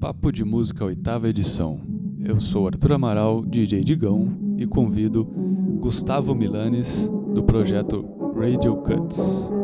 Papo de Música oitava edição. Eu sou Arthur Amaral, DJ Digão, e convido Gustavo Milanes, do projeto Radio Cuts.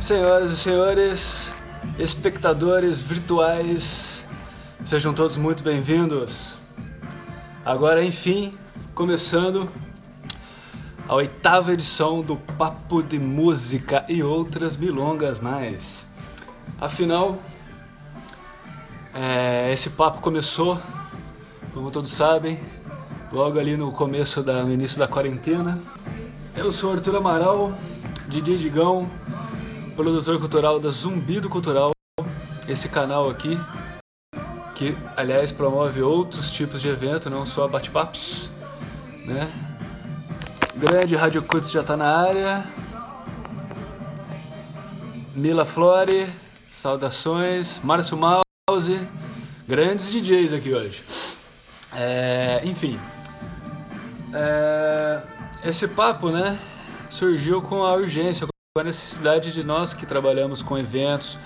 Senhoras e senhores, espectadores virtuais, sejam todos muito bem-vindos. Agora, enfim, começando a oitava edição do Papo de Música e outras milongas mais. Afinal, é, esse papo começou, como todos sabem, logo ali no começo da, no início da quarentena. Eu sou Arthur Amaral, DJ Digão, produtor cultural da Zumbido Cultural, esse canal aqui, que aliás promove outros tipos de evento, não só bate-papos, né? Grande Rádio Cuts já tá na área. Mila Flore, saudações. Márcio Mouse, grandes DJs aqui hoje. É, enfim, é, esse papo, né, surgiu com a urgência, a necessidade de nós que trabalhamos com eventos,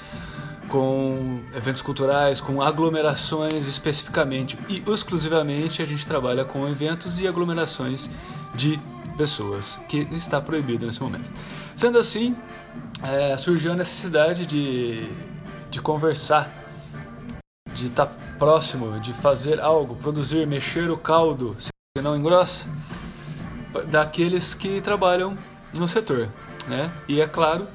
com eventos culturais, com aglomerações especificamente e exclusivamente a gente trabalha com eventos e aglomerações de pessoas, que está proibido nesse momento. Sendo assim, é, surgiu a necessidade de, de conversar, de estar próximo, de fazer algo, produzir, mexer o caldo, se não engrossa, daqueles que trabalham no setor. Né? E é claro,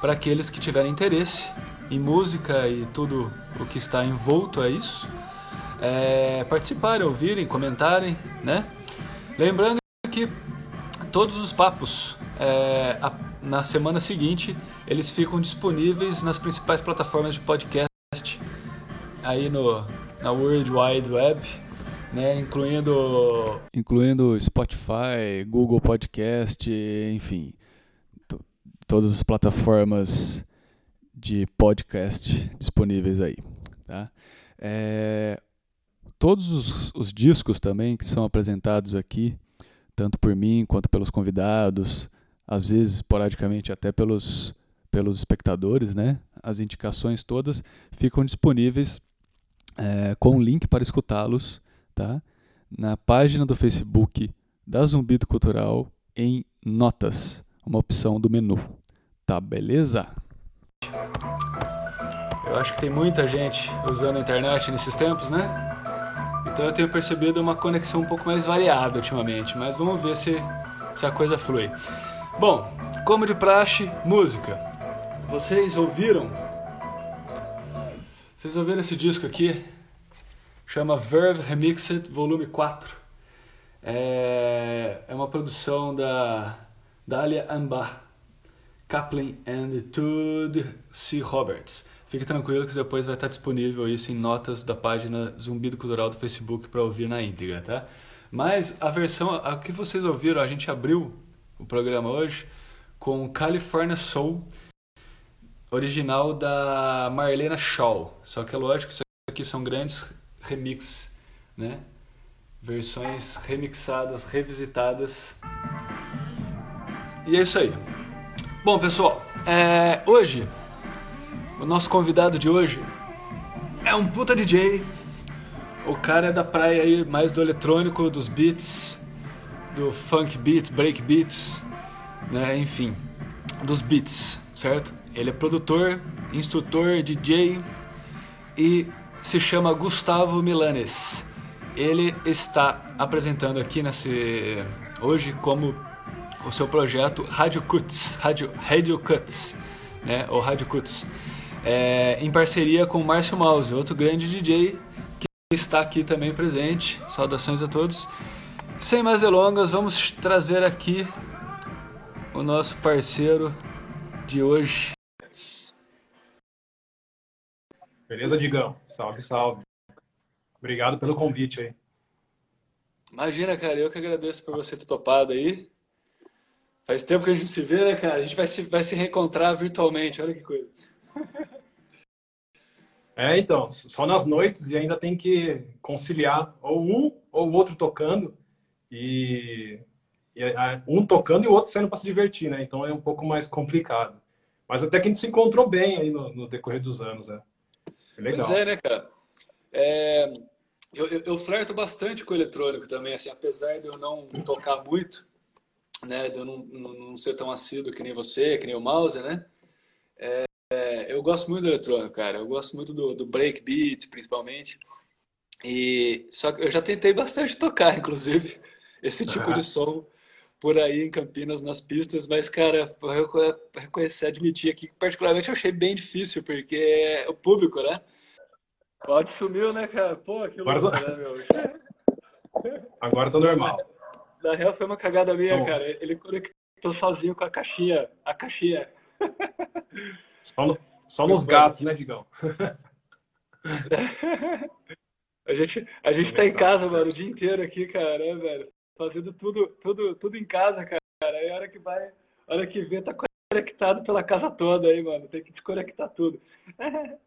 para aqueles que tiverem interesse em música e tudo o que está envolto a isso, é, participarem, ouvirem, comentarem, né? Lembrando que todos os papos é, a, na semana seguinte eles ficam disponíveis nas principais plataformas de podcast aí no na World Wide Web, né, incluindo incluindo Spotify, Google Podcast, enfim, todas as plataformas de podcast disponíveis aí, tá? É, todos os, os, discos também que são apresentados aqui, tanto por mim quanto pelos convidados, às vezes esporadicamente até pelos, pelos espectadores, né? As indicações todas ficam disponíveis é, com um link para escutá-los, tá? Na página do Facebook da Zumbido Cultural em Notas, uma opção do menu. Tá beleza? Eu acho que tem muita gente usando a internet nesses tempos, né? Então eu tenho percebido uma conexão um pouco mais variada ultimamente, mas vamos ver se, se a coisa flui. Bom, como de praxe, música. Vocês ouviram? Vocês ouviram esse disco aqui? Chama Verve Remixed Volume 4. É, é uma produção da Dalia Ambar, Kaplan and Todd C. Roberts. Fique tranquilo que depois vai estar disponível isso em notas da página Zumbido Cultural do Facebook para ouvir na íntegra, tá? Mas a versão, a que vocês ouviram, a gente abriu o programa hoje com California Soul, original da Marlena Shaw. Só que é lógico que isso aqui são grandes remixes, né? Versões remixadas, revisitadas. E é isso aí. Bom, pessoal, é, hoje, o nosso convidado de hoje é um puta DJ. O cara é da praia aí, mais do eletrônico, dos beats, do funk beats, break beats, né? Enfim, dos beats, certo? Ele é produtor, instrutor, DJ e se chama Gustavo Milanes. Ele está apresentando aqui nesse hoje como o seu projeto Radio Cuts, Radio, Radio Cuts, né, ou Radio Cuts, é, em parceria com o Márcio Mouse, outro grande DJ que está aqui também presente. Saudações a todos. Sem mais delongas, vamos trazer aqui o nosso parceiro de hoje. Beleza, Digão? Salve, salve. Obrigado pelo convite aí. Imagina, cara, eu que agradeço por você ter topado aí. Faz tempo que a gente se vê, né, cara? A gente vai se, vai se reencontrar virtualmente, olha que coisa. É, então, só nas noites e ainda tem que conciliar ou um ou o outro tocando e, e um tocando e o outro saindo para se divertir, né? Então é um pouco mais complicado. Mas até que a gente se encontrou bem aí no, no decorrer dos anos, né? Legal. Pois é, né, cara? É, eu, eu, eu flerto bastante com o eletrônico também, assim, apesar de eu não tocar muito, né, de eu não, não, não, ser tão assíduo que nem você, que nem o Mouse, né? É, é, eu gosto muito do eletrônico, cara. Eu gosto muito do, do breakbeat, principalmente. E só que eu já tentei bastante tocar, inclusive, esse tipo de som por aí em Campinas nas pistas, mas cara, eu reconhecer, admitir aqui que particularmente eu achei bem difícil porque é o público, né? Pode sumiu, né, cara? Pô, que louco, Agora... né, meu? Agora tá normal na real foi uma cagada minha, cara. Ele conectou sozinho com a caixinha. A caixinha. Só, no, só nos gatos, né, Digão? a gente, a gente tá em casa, mano, o dia inteiro aqui, cara, né, velho? Fazendo tudo, tudo, tudo em casa, cara. Aí a hora que vai, a hora que vê, tá conectado pela casa toda aí, mano. Tem que desconectar tudo.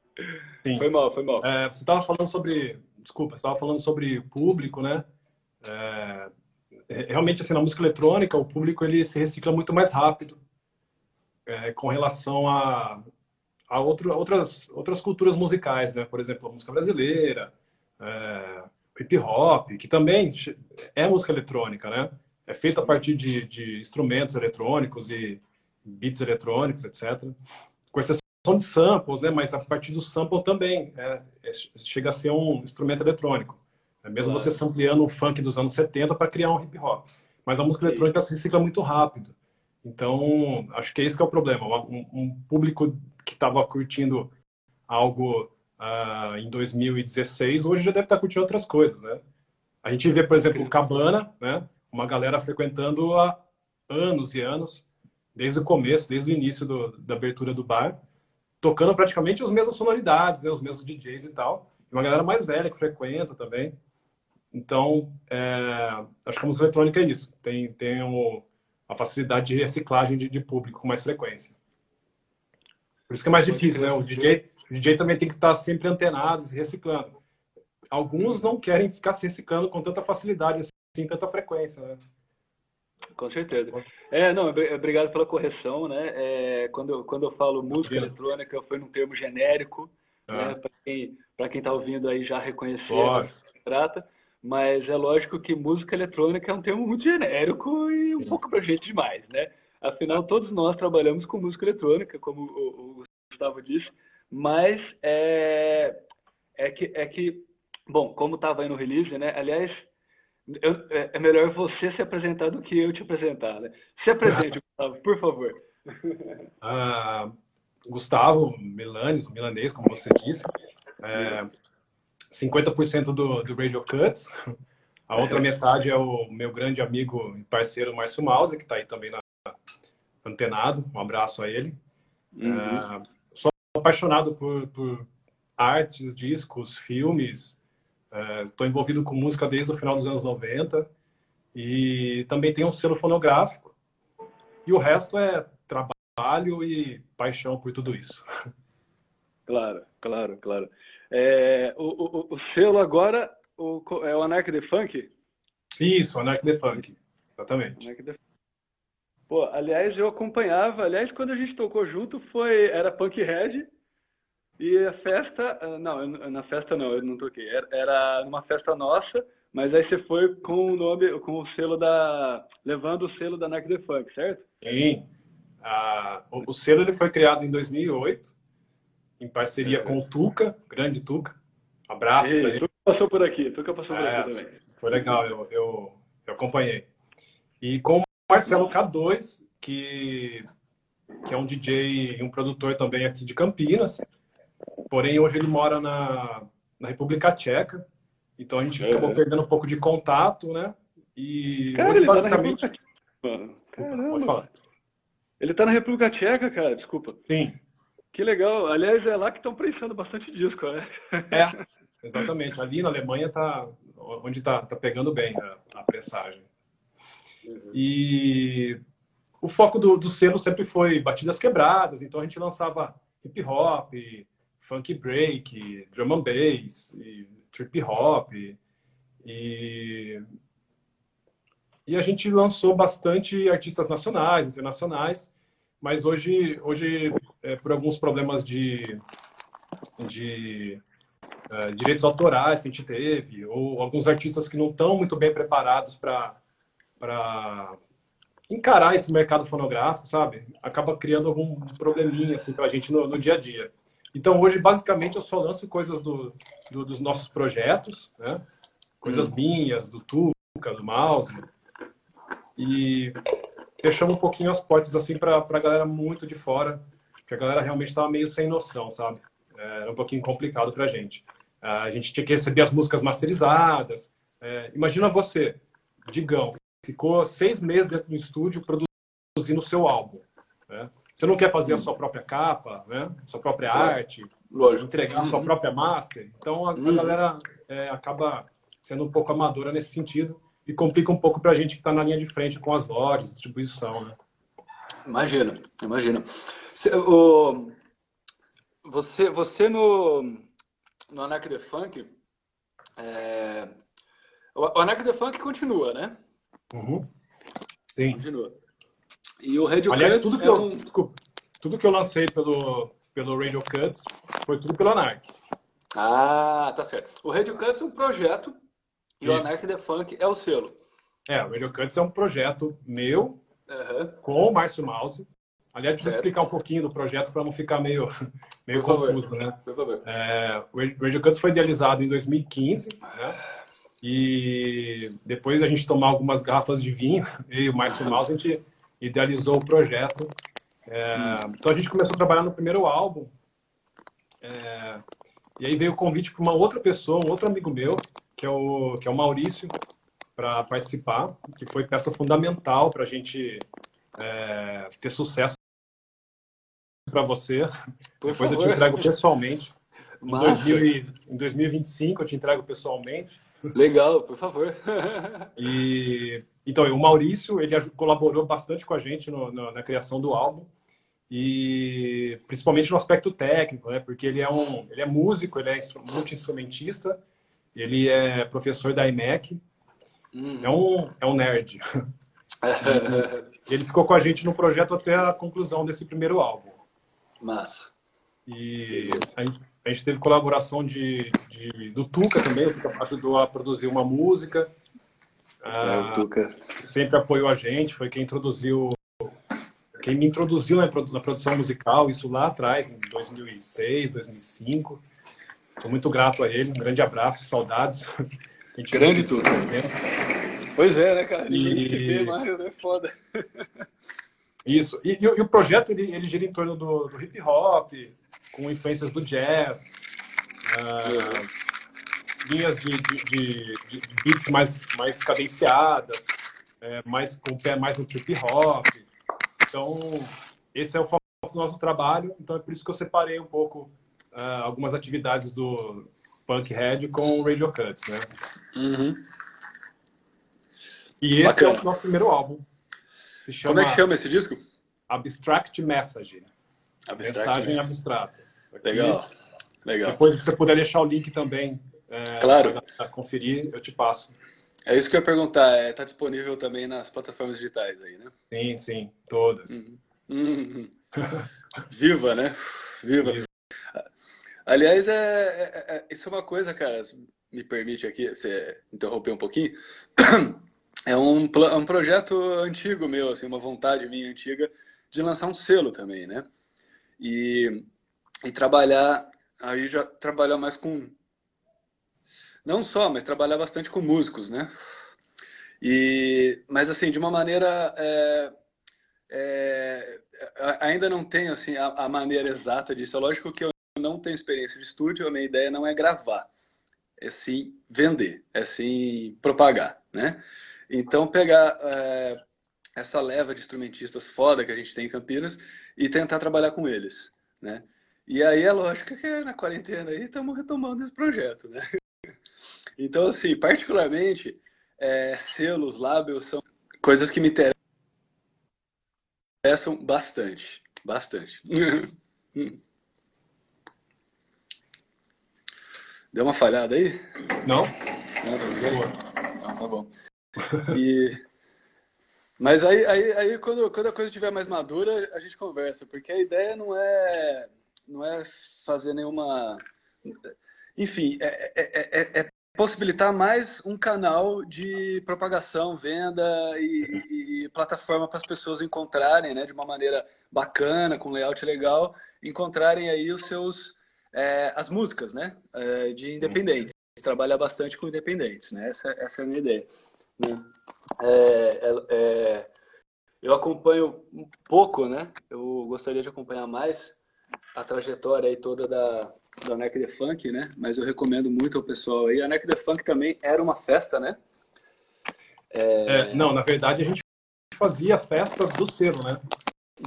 Sim. Foi mal, foi mal. É, você tava falando sobre. Desculpa, você tava falando sobre público, né? É, realmente assim na música eletrônica o público ele se recicla muito mais rápido é, com relação a, a outro, outras, outras culturas musicais, né? Por exemplo, a música brasileira, é, hip hop, que também é música eletrônica, né? É feito a partir de, de instrumentos eletrônicos e beats eletrônicos, etc. Com exceção de samples, né? Mas a partir do sample também é, é, chega a ser um instrumento eletrônico. É mesmo claro. você sampleando um funk dos anos 70 para criar um hip hop. Mas a música eletrônica se recicla muito rápido. Então, acho que esse que é o problema. Um, um público que estava curtindo algo uh, em 2016, hoje já deve estar tá curtindo outras coisas, né? A gente vê, por exemplo, Cabana, né? Uma galera frequentando há anos e anos, desde o começo, desde o início do, da abertura do bar, tocando praticamente as mesmas sonoridades, né? os mesmos DJs e tal. E uma galera mais velha que frequenta também. Então, é, acho que a música eletrônica é isso. Tem, tem o, a facilidade de reciclagem de, de, público com mais frequência. Por isso que é mais difícil, né? O DJ, o DJ também tem que estar sempre antenado, se reciclando. Alguns não querem ficar se reciclando com tanta facilidade, assim, tanta frequência, né? Com certeza. É, não, obrigado pela correção, né? É, quando, quando eu falo música eletrônica, foi num termo genérico, ah. né? Para quem está ouvindo aí já reconhecer o que se trata. Mas é lógico que música eletrônica é um termo muito genérico e um pouco gente demais, né? Afinal, todos nós trabalhamos com música eletrônica, como o, o Gustavo disse, mas é, é, que, é que, bom, como estava aí no release, né? Aliás, eu, é, é melhor você se apresentar do que eu te apresentar, né? Se apresente, Gustavo, por favor. Ah, Gustavo Milanes, milanês, como você disse. É, 50% do, do Radio Cuts. A outra é. metade é o meu grande amigo e parceiro Márcio Mauser, que está aí também na, antenado. Um abraço a ele. Uhum. Uh, sou apaixonado por, por, artes, discos, filmes. Estou uh, envolvido com música desde o final dos anos 90. E também tenho um selo fonográfico. E o resto é trabalho e paixão por tudo isso. Claro, claro, claro. É, o, o, o, selo agora o, é o Anarch the Funk? Isso, Anarch the Funk. Exatamente. The... Pô, aliás, eu acompanhava. Aliás, quando a gente tocou junto, foi era Punk Red. E a festa. Ah, não, na festa não, eu não toquei. Era, era numa festa nossa, mas aí você foi com o nome, com o selo da. levando o selo da Anarch the Funk, certo? Sim. Ah, o, o selo ele foi criado em 2008 em parceria é. com o Tuca, grande Tuca. Abraço. Ei, Tuca passou por aqui, Tuca passou por é, aqui também. Foi legal, eu, eu, eu, acompanhei. E com o Marcelo K2, que, que é um DJ e um produtor também aqui de Campinas. Porém, hoje ele mora na, na República Tcheca. Então a gente é, acabou perdendo um pouco de contato, né? E cara, hoje, basicamente. Tá Caramba. Pode falar. Ele tá na República Tcheca, cara, desculpa. Sim. Que legal. Aliás, é lá que estão prensando bastante disco, né? É, exatamente. Ali na Alemanha tá onde tá, tá pegando bem a, a pressagem. Uhum. E o foco do, do selo sempre foi batidas quebradas, então a gente lançava hip hop, funk break, drum and bass, trip hop. E, e a gente lançou bastante artistas nacionais, internacionais, mas hoje, hoje é, por alguns problemas de, de é, direitos autorais que a gente teve, ou alguns artistas que não estão muito bem preparados para encarar esse mercado fonográfico, sabe? Acaba criando algum probleminha assim, para a gente no, no, dia a dia. Então, hoje, basicamente, eu só lanço coisas do, do dos nossos projetos, né? coisas hum. minhas, do Tuca, do Mouse. E fechamos um pouquinho as portas assim para a galera muito de fora que a galera realmente estava meio sem noção, sabe? É, era um pouquinho complicado para a gente. A gente tinha que receber as músicas masterizadas. É, imagina você, Digão, ficou seis meses dentro do estúdio produzindo o seu álbum. Né? Você não quer fazer a sua própria capa, né? sua própria arte, Lógico. entregar a sua uhum. própria master. Então a, a uhum. galera é, acaba sendo um pouco amadora nesse sentido e complica um pouco para a gente que está na linha de frente com as lojas, distribuição. Né? Imagina, imagina. Você, você no, no Anarch the Funk, é, o Anarch the Funk continua, né? Uhum. Sim. Continua. E o Radio Aliás, tudo que, é eu, um... desculpa, tudo que eu lancei pelo, pelo Radio Cuts, foi tudo pelo Anark. Ah, tá certo. O Radio Cuts é um projeto e Isso. o Anark The Funk é o selo. É, o Radio Cuts é um projeto meu uhum. com o Márcio Mouse. Aliás, deixa eu explicar um pouquinho do projeto para não ficar meio, meio confuso, né? Por favor. É, o Radio Cuts foi idealizado em 2015, né? E depois a gente tomar algumas garrafas de vinho, e o Márcio Mouse, a gente idealizou o projeto. É, então a gente começou a trabalhar no primeiro álbum. É, e aí veio o convite para uma outra pessoa, um outro amigo meu, que é o, que é o Maurício, para participar, que foi peça fundamental para a gente é, ter sucesso para você. Por Depois favor. eu te entrego pessoalmente. Em, 2000, em 2025 eu te entrego pessoalmente. Legal, por favor. e então o Maurício ele colaborou bastante com a gente no, no, na criação do álbum e principalmente no aspecto técnico, né? Porque ele é um ele é músico, ele é multi instrumentista, ele é professor da IMEC, uhum. é um é um nerd. ele ficou com a gente no projeto até a conclusão desse primeiro álbum. Massa. E a gente, a gente, teve colaboração de, de, do Tuca também, o Tuca ajudou a produzir uma música. É, o ah, Tuca. Sempre apoiou a gente, foi quem introduziu quem me introduziu na, produção musical, isso lá atrás, em 2006, 2005. Sou muito grato a ele, um grande abraço, saudades. Grande tudo. Pois é, né, cara? Ninguém e... se vê mais, é foda. Isso. E, e, e, o projeto ele, ele gira em torno do, do hip hop, com influências do jazz, uh, linhas de, de, de, beats mais, mais cadenciadas, é, mais, com o pé mais no trip hop. Então, esse é o foco do nosso trabalho. Então, é por isso que eu separei um pouco uh, algumas atividades do Punkhead com o Radio Cuts, né? Uhum. E esse Bacana. é o nosso primeiro álbum. Como é que chama esse disco? Abstract Message. Abstract Mensagem abstrata. Aqui, Legal. Legal. Depois, se você puder deixar o link também é, claro. para conferir, eu te passo. É isso que eu ia perguntar. Está é, tá disponível também nas plataformas digitais aí, né? Sim, sim. Todas. Uhum. Uhum. Viva, né? Viva. Viva. Aliás, é, é, é, isso é uma coisa, cara, me permite aqui, você interromper um pouquinho. É um, um projeto antigo meu, assim, uma vontade minha antiga de lançar um selo também, né? E, e trabalhar, aí já trabalhar mais com, não só, mas trabalhar bastante com músicos, né? E, mas assim, de uma maneira, é, é, ainda não tenho assim, a, a maneira exata disso. É lógico que eu não tenho experiência de estúdio, a minha ideia não é gravar, é sim vender, é sim propagar, né? Então, pegar é, essa leva de instrumentistas foda que a gente tem em Campinas e tentar trabalhar com eles, né? E aí é lógico que na quarentena aí estamos retomando esse projeto, né? Então, assim, particularmente, é, selos, lábios são coisas que me interessam bastante, bastante. Deu uma falhada aí? Não. Não, tá, Não, tá bom. E... Mas aí, aí, aí quando, quando a coisa estiver mais madura, a gente conversa, porque a ideia não é, não é fazer nenhuma. Enfim, é, é, é, é possibilitar mais um canal de propagação, venda e, e plataforma para as pessoas encontrarem, né, de uma maneira bacana, com layout legal, encontrarem aí os seus é, as músicas, né, é, de independentes. Trabalhar bastante com independentes, né? Essa, essa é a minha ideia. Né? É, é, é, eu acompanho um pouco, né? Eu gostaria de acompanhar mais a trajetória aí toda da, da NEC The Funk, né? Mas eu recomendo muito ao pessoal aí. A NEC The Funk também era uma festa, né? É... não, na verdade a gente fazia festa do selo, né?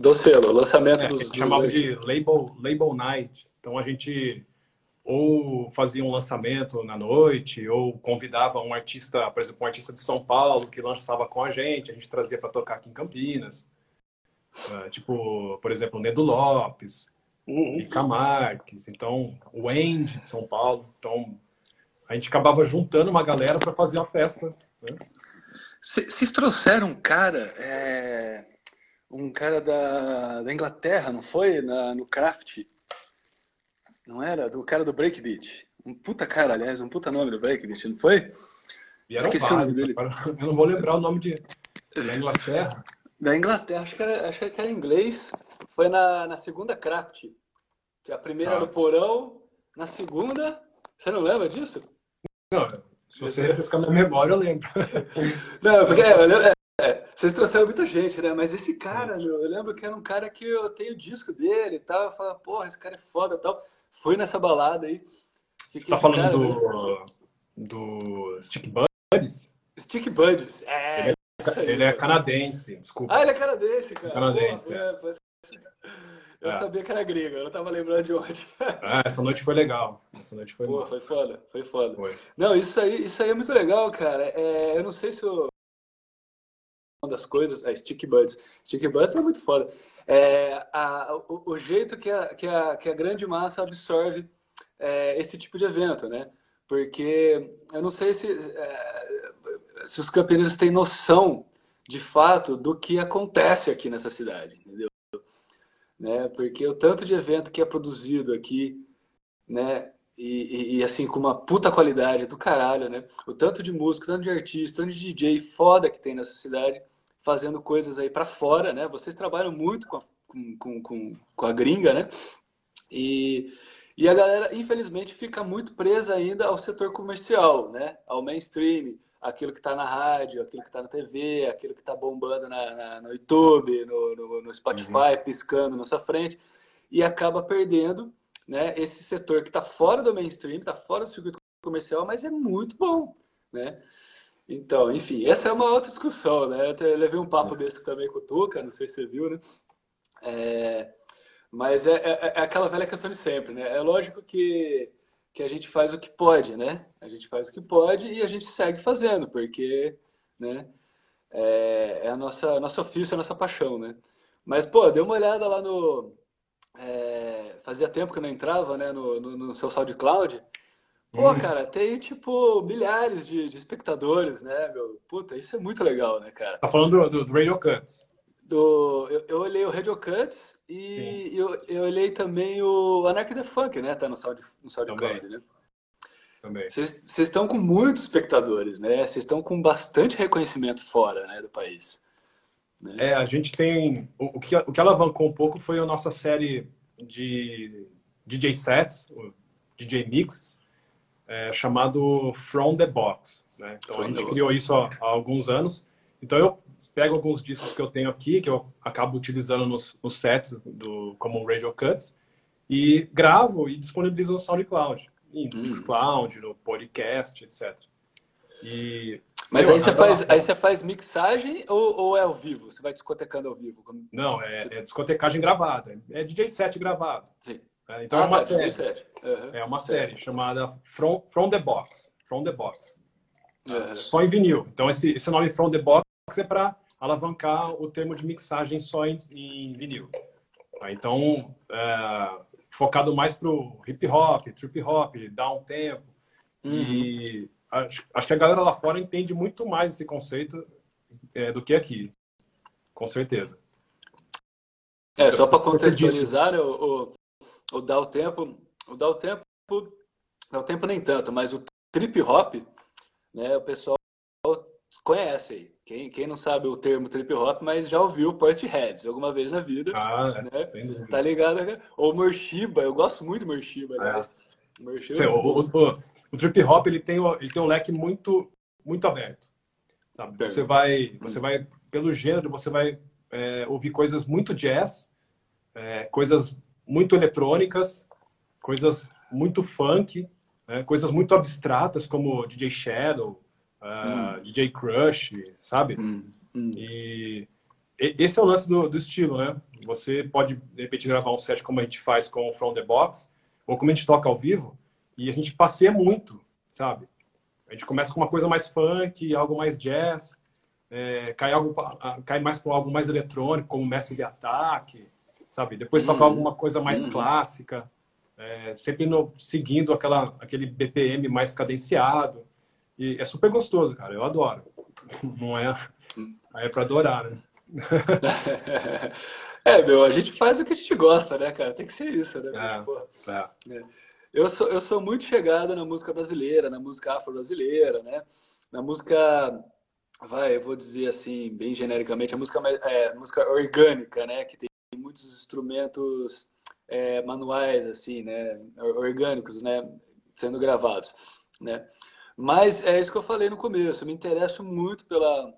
Do selo, lançamento é, dos... A gente chamava de label, label Night. Então a gente ou fazia um lançamento na noite, ou convidava um artista, por exemplo, um artista de São Paulo que lançava com a gente, a gente trazia para tocar aqui em Campinas. Uh, tipo, por exemplo, o Nedo Lopes, uhum. Ica Marques, então o Andy de São Paulo. Então a gente acabava juntando uma galera para fazer a festa. Né? Vocês trouxeram um cara, é... um cara da, da Inglaterra, não foi? Na, no Craft? Não era? Do cara do Breakbeat. Um puta cara, aliás, um puta nome do Breakbeat, não foi? Esqueci vários, o nome dele. Eu não vou lembrar o nome de, da Inglaterra. Da Inglaterra, acho que era, acho que era inglês. Foi na, na segunda craft. A primeira ah. no porão, na segunda. Você não lembra disso? Não, se você refrescar minha memória, eu lembro. Não, porque é, é, vocês trouxeram muita gente, né? Mas esse cara, meu, eu lembro que era um cara que eu tenho disco dele e tal. Eu falava, porra, esse cara é foda e tal. Fui nessa balada aí. Você tá falando cara, do, do Stick Buddies? Stick Buddies, é. Ele é, ele é canadense, desculpa. Ah, ele é canadense, cara. canadense. Pô, é. Eu é. sabia que era grego, eu não tava lembrando de onde. Ah, essa noite foi legal. Essa noite foi Pô, foi foda, foi foda. Foi. Não, isso aí, isso aí é muito legal, cara. É, eu não sei se eu... das coisas, é Stick Buds. Stick Buds é muito foda. É, a, o, o, jeito que a, que, a, que a grande massa absorve é, esse tipo de evento, né? Porque eu não sei se, é, se os campeonistas têm noção, de fato, do que acontece aqui nessa cidade, entendeu? né? Porque o tanto de evento que é produzido aqui, né? E, e, e, assim, com uma puta qualidade do caralho, né? O tanto de músico, tanto de artista, tanto de DJ foda que tem nessa cidade, fazendo coisas aí para fora, né? Vocês trabalham muito com a, com, com, com a gringa, né? E, e a galera, infelizmente, fica muito presa ainda ao setor comercial, né? Ao mainstream, aquilo que está na rádio, aquilo que está na TV, aquilo que está bombando na, na, no YouTube, no, no, no Spotify, uhum. piscando na sua frente, e acaba perdendo né, esse setor que está fora do mainstream, está fora do circuito comercial, mas é muito bom, né? Então, enfim, essa é uma outra discussão, né? Eu levei um papo desse também com o Tuca, não sei se você viu, né? É, mas é, é, é aquela velha questão de sempre, né? É lógico que que a gente faz o que pode, né? A gente faz o que pode e a gente segue fazendo, porque, né? É, é a nossa nosso ofício, é a nossa paixão, né? Mas, pô, dê uma olhada lá no... É, fazia tempo que eu não entrava, né? No, no, no seu SoundCloud. Pô, cara, tem, tipo, milhares de, de, espectadores, né, meu? Puta, isso é muito legal, né, cara? Tá falando do, do Radio Cuts. Do, eu, eu olhei o Radio Cuts e eu, eu olhei também o Anarchy the Funk, né? Tá no Sound, no SoundCloud, né? Também. Vocês estão com muitos espectadores, né? Vocês estão com bastante reconhecimento fora né, do país. Né? É, a gente tem... O, o, que, o que alavancou um pouco foi a nossa série de DJ sets, DJ mixes, é, chamado From the Box. Né? Então From a gente criou isso há, há alguns anos. Então eu pego alguns discos que eu tenho aqui, que eu acabo utilizando nos, nos sets do, como Radio Cuts, e gravo e disponibilizo no SoundCloud, no hum. Mixcloud, no podcast, etc. E, Mas meu, aí, você faz, aí você faz mixagem ou, ou, é ao vivo? Você vai discotecando ao vivo? Não, é, é, discotecagem gravada. É DJ set gravado. Sim. É, então é ah, é uma tá, série. Uhum. É uma série chamada From, From the Box. From the Box. Uhum. Só em vinil. Então esse, esse nome From the Box é para alavancar o termo de mixagem só em, em vinil. Tá? Então, é, focado mais para o hip hop, trip hop, down tempo. Uhum. E acho, acho, que a galera lá fora entende muito mais esse conceito é, do que aqui, com certeza. É, só para contextualizar, né, o, o, o tempo, o dá o tempo, dá o tempo nem tanto, mas o trip hop, né, o pessoal conhece aí. Quem, quem não sabe o termo trip hop, mas já ouviu Portheads alguma vez na vida. Ah, né? É, tá ligado? Né? Ou Morshiba, eu gosto muito de Morshiba, aliás. É. Sim, é o, o, o, trip hop ele tem, ele tem um leque muito, muito aberto. Sabe? Você vai, você vai, pelo gênero, você vai é, ouvir coisas muito jazz, é, coisas muito eletrônicas, coisas muito funk, né? coisas muito abstratas como DJ Shadow, uh, hum. DJ Crush, sabe? Hum. Hum. E esse é o lance do, do, estilo, né? Você pode, de repente, gravar um set como a gente faz com o From the Box, ou como a gente toca ao vivo, e a gente passeia muito, sabe? A gente começa com uma coisa mais funk, algo mais jazz, é, cai, algo, cai mais para algo mais eletrônico, como Messi de Ataque, sabe? Depois toca alguma coisa mais clássica, é, sempre no, seguindo aquela, aquele BPM mais cadenciado. E é super gostoso, cara. Eu adoro. Não é, é para adorar, né? É, meu, a gente faz o que a gente gosta, né, cara? Tem que ser isso, né? É, é. É. Eu, sou, eu sou muito chegado na música brasileira, na música afro-brasileira, né? Na música, vai, eu vou dizer assim, bem genericamente, a música, é, música orgânica, né? Que tem muitos instrumentos é, manuais, assim, né? Orgânicos, né? Sendo gravados, né? Mas é isso que eu falei no começo, eu me interesso muito pela,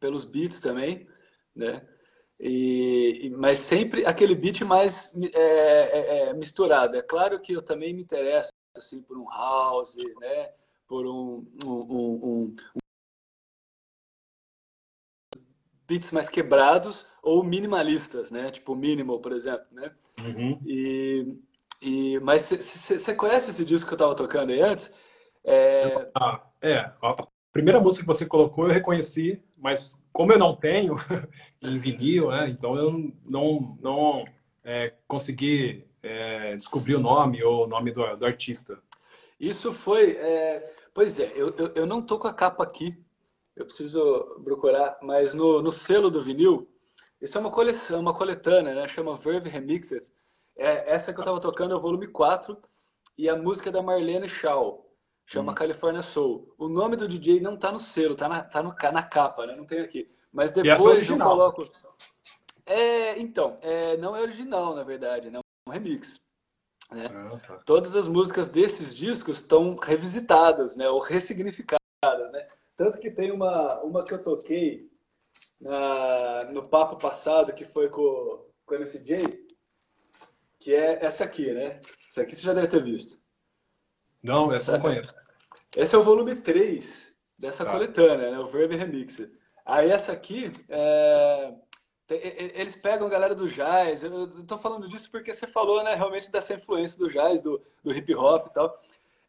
pelos beats também, né? E, mas sempre aquele beat mais é, é, é, misturado. É claro que eu também me interesso assim, por um house, né? por um, um, um, um beats mais quebrados ou minimalistas, né? Tipo minimal, por exemplo, né? Uhum. E, e mas você conhece esse disco que eu estava tocando aí antes? É... Ah, é. A primeira música que você colocou eu reconheci, mas como eu não tenho em vinil, né? Então eu não, não é, consegui é, descobrir o nome ou o nome do, do artista. Isso foi. É, pois é, eu, eu, eu, não tô com a capa aqui. Eu preciso procurar, mas no, no selo do vinil, isso é uma coleção, uma coletânea, né? Chama Verve Remixed. É, essa que eu estava tocando é o volume 4 e a música é da Marlene Shaw. Chama hum. California Soul. O nome do DJ não tá no selo, tá na, tá no, na capa, né? Não tem aqui. Mas é depois eu coloco. É, então, é, não é original, na verdade, né? É um remix. Né? Ah, tá. Todas as músicas desses discos estão revisitadas, né? Ou ressignificadas, né? Tanto que tem uma, uma que eu toquei na, no papo passado, que foi com, com o MCJ, que é essa aqui, né? Essa aqui você já deve ter visto. Não, essa eu não conheço. Esse é o volume 3 dessa tá. coletânea, né? O Verb Remix. Aí essa aqui, é... eles pegam a galera do jazz. Eu tô falando disso porque você falou, né? Realmente dessa influência do jazz, do, do hip hop e tal.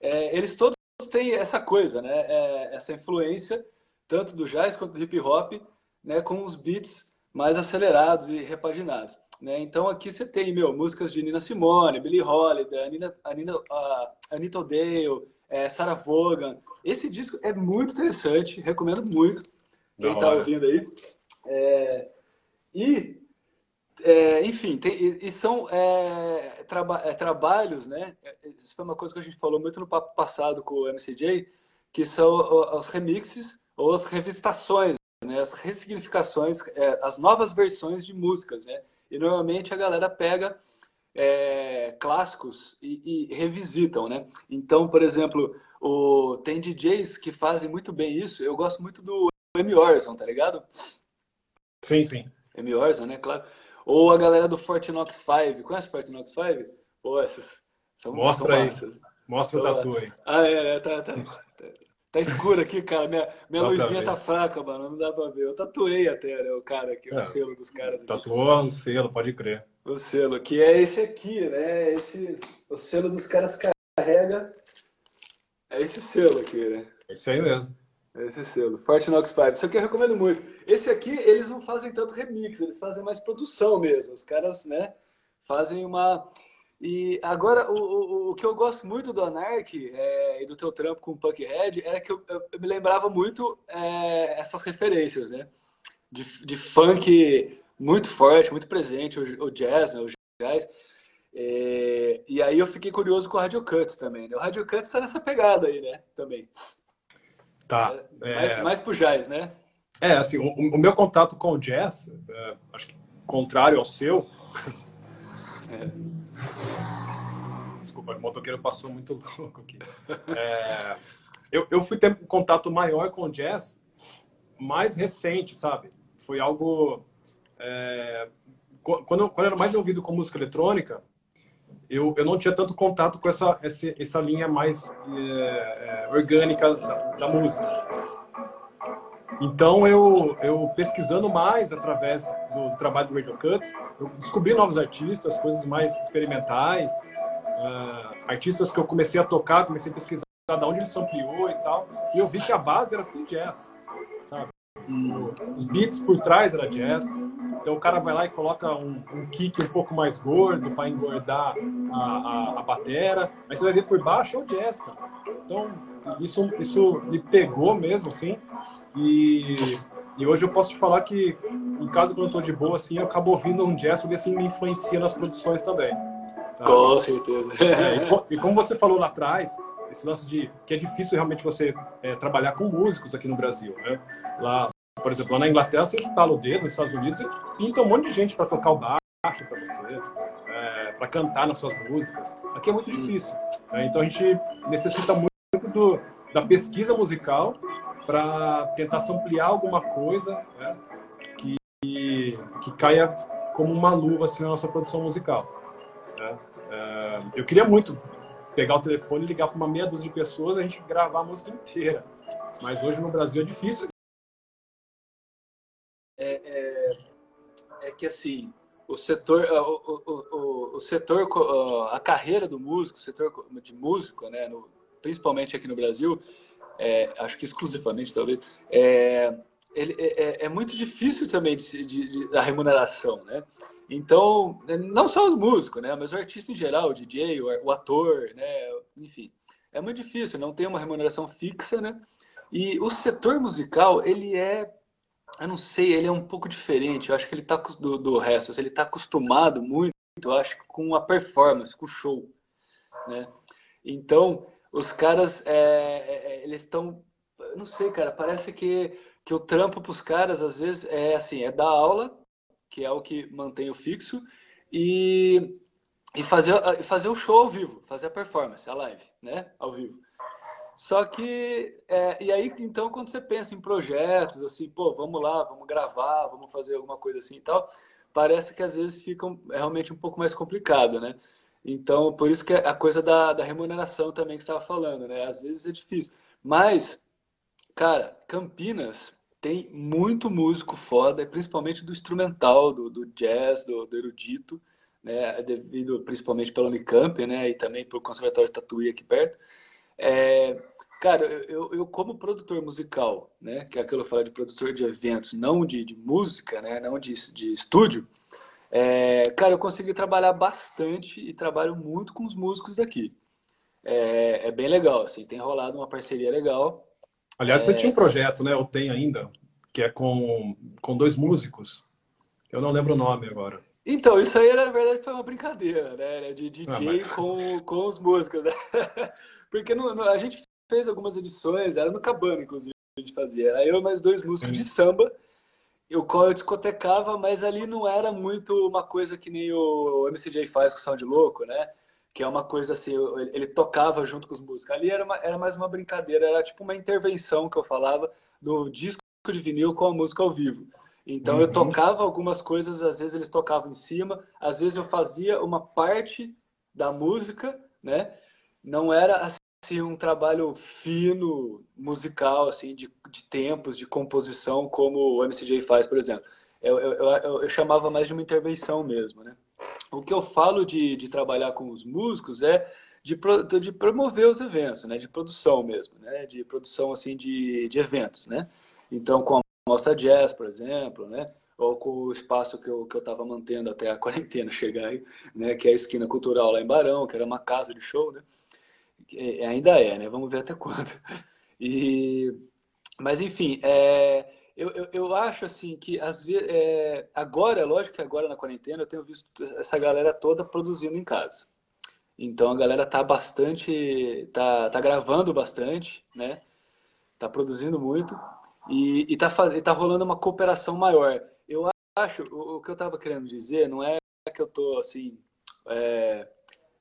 É, eles todos têm essa coisa, né? É, essa influência, tanto do jazz quanto do hip hop, né? Com os beats mais acelerados e repaginados. Né? Então aqui você tem, meu, músicas de Nina Simone, Billie Holiday, Anina, Anina, uh, Anita O'Dale, é, Sarah Vaughan. Esse disco é muito interessante, recomendo muito quem está ouvindo aí. É, e, é, enfim, tem, e, e são é, traba, é, trabalhos, né? Isso foi uma coisa que a gente falou muito no papo passado com o MCJ, que são os remixes ou as revistações, né? as ressignificações, é, as novas versões de músicas, né? E normalmente a galera pega é, clássicos e, e, revisitam, né? Então, por exemplo, o, tem DJs que fazem muito bem isso. Eu gosto muito do M. Orson, tá ligado? Sim, sim. M. Orson, né? Claro. Ou a galera do Fortinox 5. Conhece o Fortinox 5? Pô, essas são Mostra aí. Mostra o tatu aí. Ah, é, é tá, tá, tá. Escuro aqui, cara. Minha, minha luzinha tá fraca, mano. Não dá pra ver. Eu tatuei até, né, o cara aqui, é, o selo dos caras. Tatuou um selo, pode crer. O selo, que é esse aqui, né? Esse, o selo dos caras carrega. É esse selo aqui, né? Esse aí mesmo. É esse selo. Forte Nox 5. Isso aqui eu recomendo muito. Esse aqui, eles não fazem tanto remix, eles fazem mais produção mesmo. Os caras, né? Fazem uma e agora, o, o, o, que eu gosto muito do Anark é, e do teu trampo com o Punkhead é que eu, eu, eu me lembrava muito é, essas referências, né? De, de, funk muito forte, muito presente, o, o jazz, né? o jazz. É, e aí eu fiquei curioso com o Radio Cuts também. Né? O Radio Cuts está nessa pegada aí, né? Também. Tá. É, mais, mais pro jazz, né? É, assim, o, o meu contato com o jazz, é, acho que contrário ao seu... Desculpa, o motoqueiro passou muito louco aqui. É, eu, eu fui ter um contato maior com o jazz mais recente, sabe? Foi algo. É, quando, quando eu era mais ouvido com música eletrônica, eu, eu não tinha tanto contato com essa, essa, essa linha mais é, é orgânica da, da música. Então, eu, eu pesquisando mais através do, do, trabalho do Radio Cuts, eu descobri novos artistas, coisas mais experimentais, uh, artistas que eu comecei a tocar, comecei a pesquisar de onde ele sampleou e tal, e eu vi que a base era tudo jazz, sabe? Os beats por trás era jazz, então o cara vai lá e coloca um, um kick um pouco mais gordo para engordar a, a, a batera, aí você vai ver por baixo é o jazz, cara. Então, isso, isso me pegou mesmo, assim. E, e hoje eu posso te falar que em casa, quando eu tô de boa, assim, eu acabo ouvindo um jazz, porque assim me influencia nas produções também. Sabe? Com certeza. É, e, como você falou lá atrás, esse lance de que é difícil realmente você é, trabalhar com músicos aqui no Brasil, né? Lá, por exemplo, lá na Inglaterra, você instala o dedo, nos Estados Unidos, e pinta um monte de gente para tocar o baixo para você, é, para cantar nas suas músicas. Aqui é muito difícil. Né? Então a gente necessita muito do, da pesquisa musical para tentar se ampliar alguma coisa né? que, que caia como uma luva assim, na nossa produção musical. Né? É, eu queria muito pegar o telefone ligar para uma meia dúzia de pessoas a gente gravar a música inteira. Mas hoje no Brasil é difícil que assim o setor, o, o, o, o setor, a carreira do músico, o setor de músico, né, no, principalmente aqui no Brasil, é, acho que exclusivamente talvez, é, ele, é, é, muito difícil também de, de, de, da remuneração, né? Então, não só o músico, né, mas o artista em geral, o DJ, o, o ator, né, enfim, é muito difícil, não tem uma remuneração fixa, né? E o setor musical, ele é eu não sei, ele é um pouco diferente. Eu acho que ele tá do, do resto. Ele está acostumado muito, eu acho, com a performance, com o show, né? Então, os caras, é, é, é eles estão, não sei, cara. Parece que que o trampo para os caras às vezes é assim, é dar aula, que é o que mantém o fixo, e e fazer, fazer o show ao vivo, fazer a performance, a live, né? Ao vivo. Só que, é, e aí, então, quando você pensa em projetos, assim, pô, vamos lá, vamos gravar, vamos fazer alguma coisa assim e tal, parece que às vezes fica realmente um pouco mais complicado, né? Então, por isso que a coisa da, da remuneração também que você estava falando, né? Às vezes é difícil. Mas, cara, Campinas tem muito músico foda, principalmente do instrumental, do, do jazz, do, do erudito, né? Devido principalmente pela Unicamp, né? E também pelo Conservatório de Tatuí aqui perto. É, cara, eu, eu, como produtor musical, né, que é aquilo que eu falo de produtor de eventos, não de, de música, né, não de, de estúdio, é, cara, eu consegui trabalhar bastante e trabalho muito com os músicos daqui. É, é bem legal, assim, tem rolado uma parceria legal. Aliás, você é. tinha um projeto, né, ou tem ainda, que é com, com dois músicos. Eu não lembro o nome agora. Então, isso aí, na verdade, foi uma brincadeira, né? De DJ ah, mas... com, com os músicos, né? Porque no, no, a gente fez algumas edições, era no Cabana, inclusive, a gente fazia. Era eu mais dois músicos de samba, o qual eu discotecava, mas ali não era muito uma coisa que nem o MCJ faz com o Sound Louco, né? Que é uma coisa assim, ele tocava junto com os músicos. Ali era, uma, era mais uma brincadeira, era tipo uma intervenção que eu falava do disco de vinil com a música ao vivo. Então uhum. eu tocava algumas coisas, às vezes eles tocavam em cima, às vezes eu fazia uma parte da música, né? Não era assim um trabalho fino musical assim de, de tempos, de composição como o MCJ faz, por exemplo. Eu, eu, eu, eu chamava mais de uma intervenção mesmo, né? O que eu falo de, de trabalhar com os músicos é de, de promover os eventos, né? De produção mesmo, né? De produção assim de, de eventos, né? Então, com Mostra Jazz, por exemplo, né? Ou com o espaço que eu que eu estava mantendo até a quarentena chegar aí, né? Que é a esquina cultural lá em Barão, que era uma casa de show, né? E, ainda é, né? Vamos ver até quando. E mas enfim, é, eu, eu, eu, acho assim que às vezes é, agora, lógico que agora na quarentena eu tenho visto essa galera toda produzindo em casa. Então a galera tá bastante, tá, tá gravando bastante, né? Tá produzindo muito. E, está tá rolando uma cooperação maior. Eu acho, o, o que eu estava querendo dizer não é que eu estou assim, é,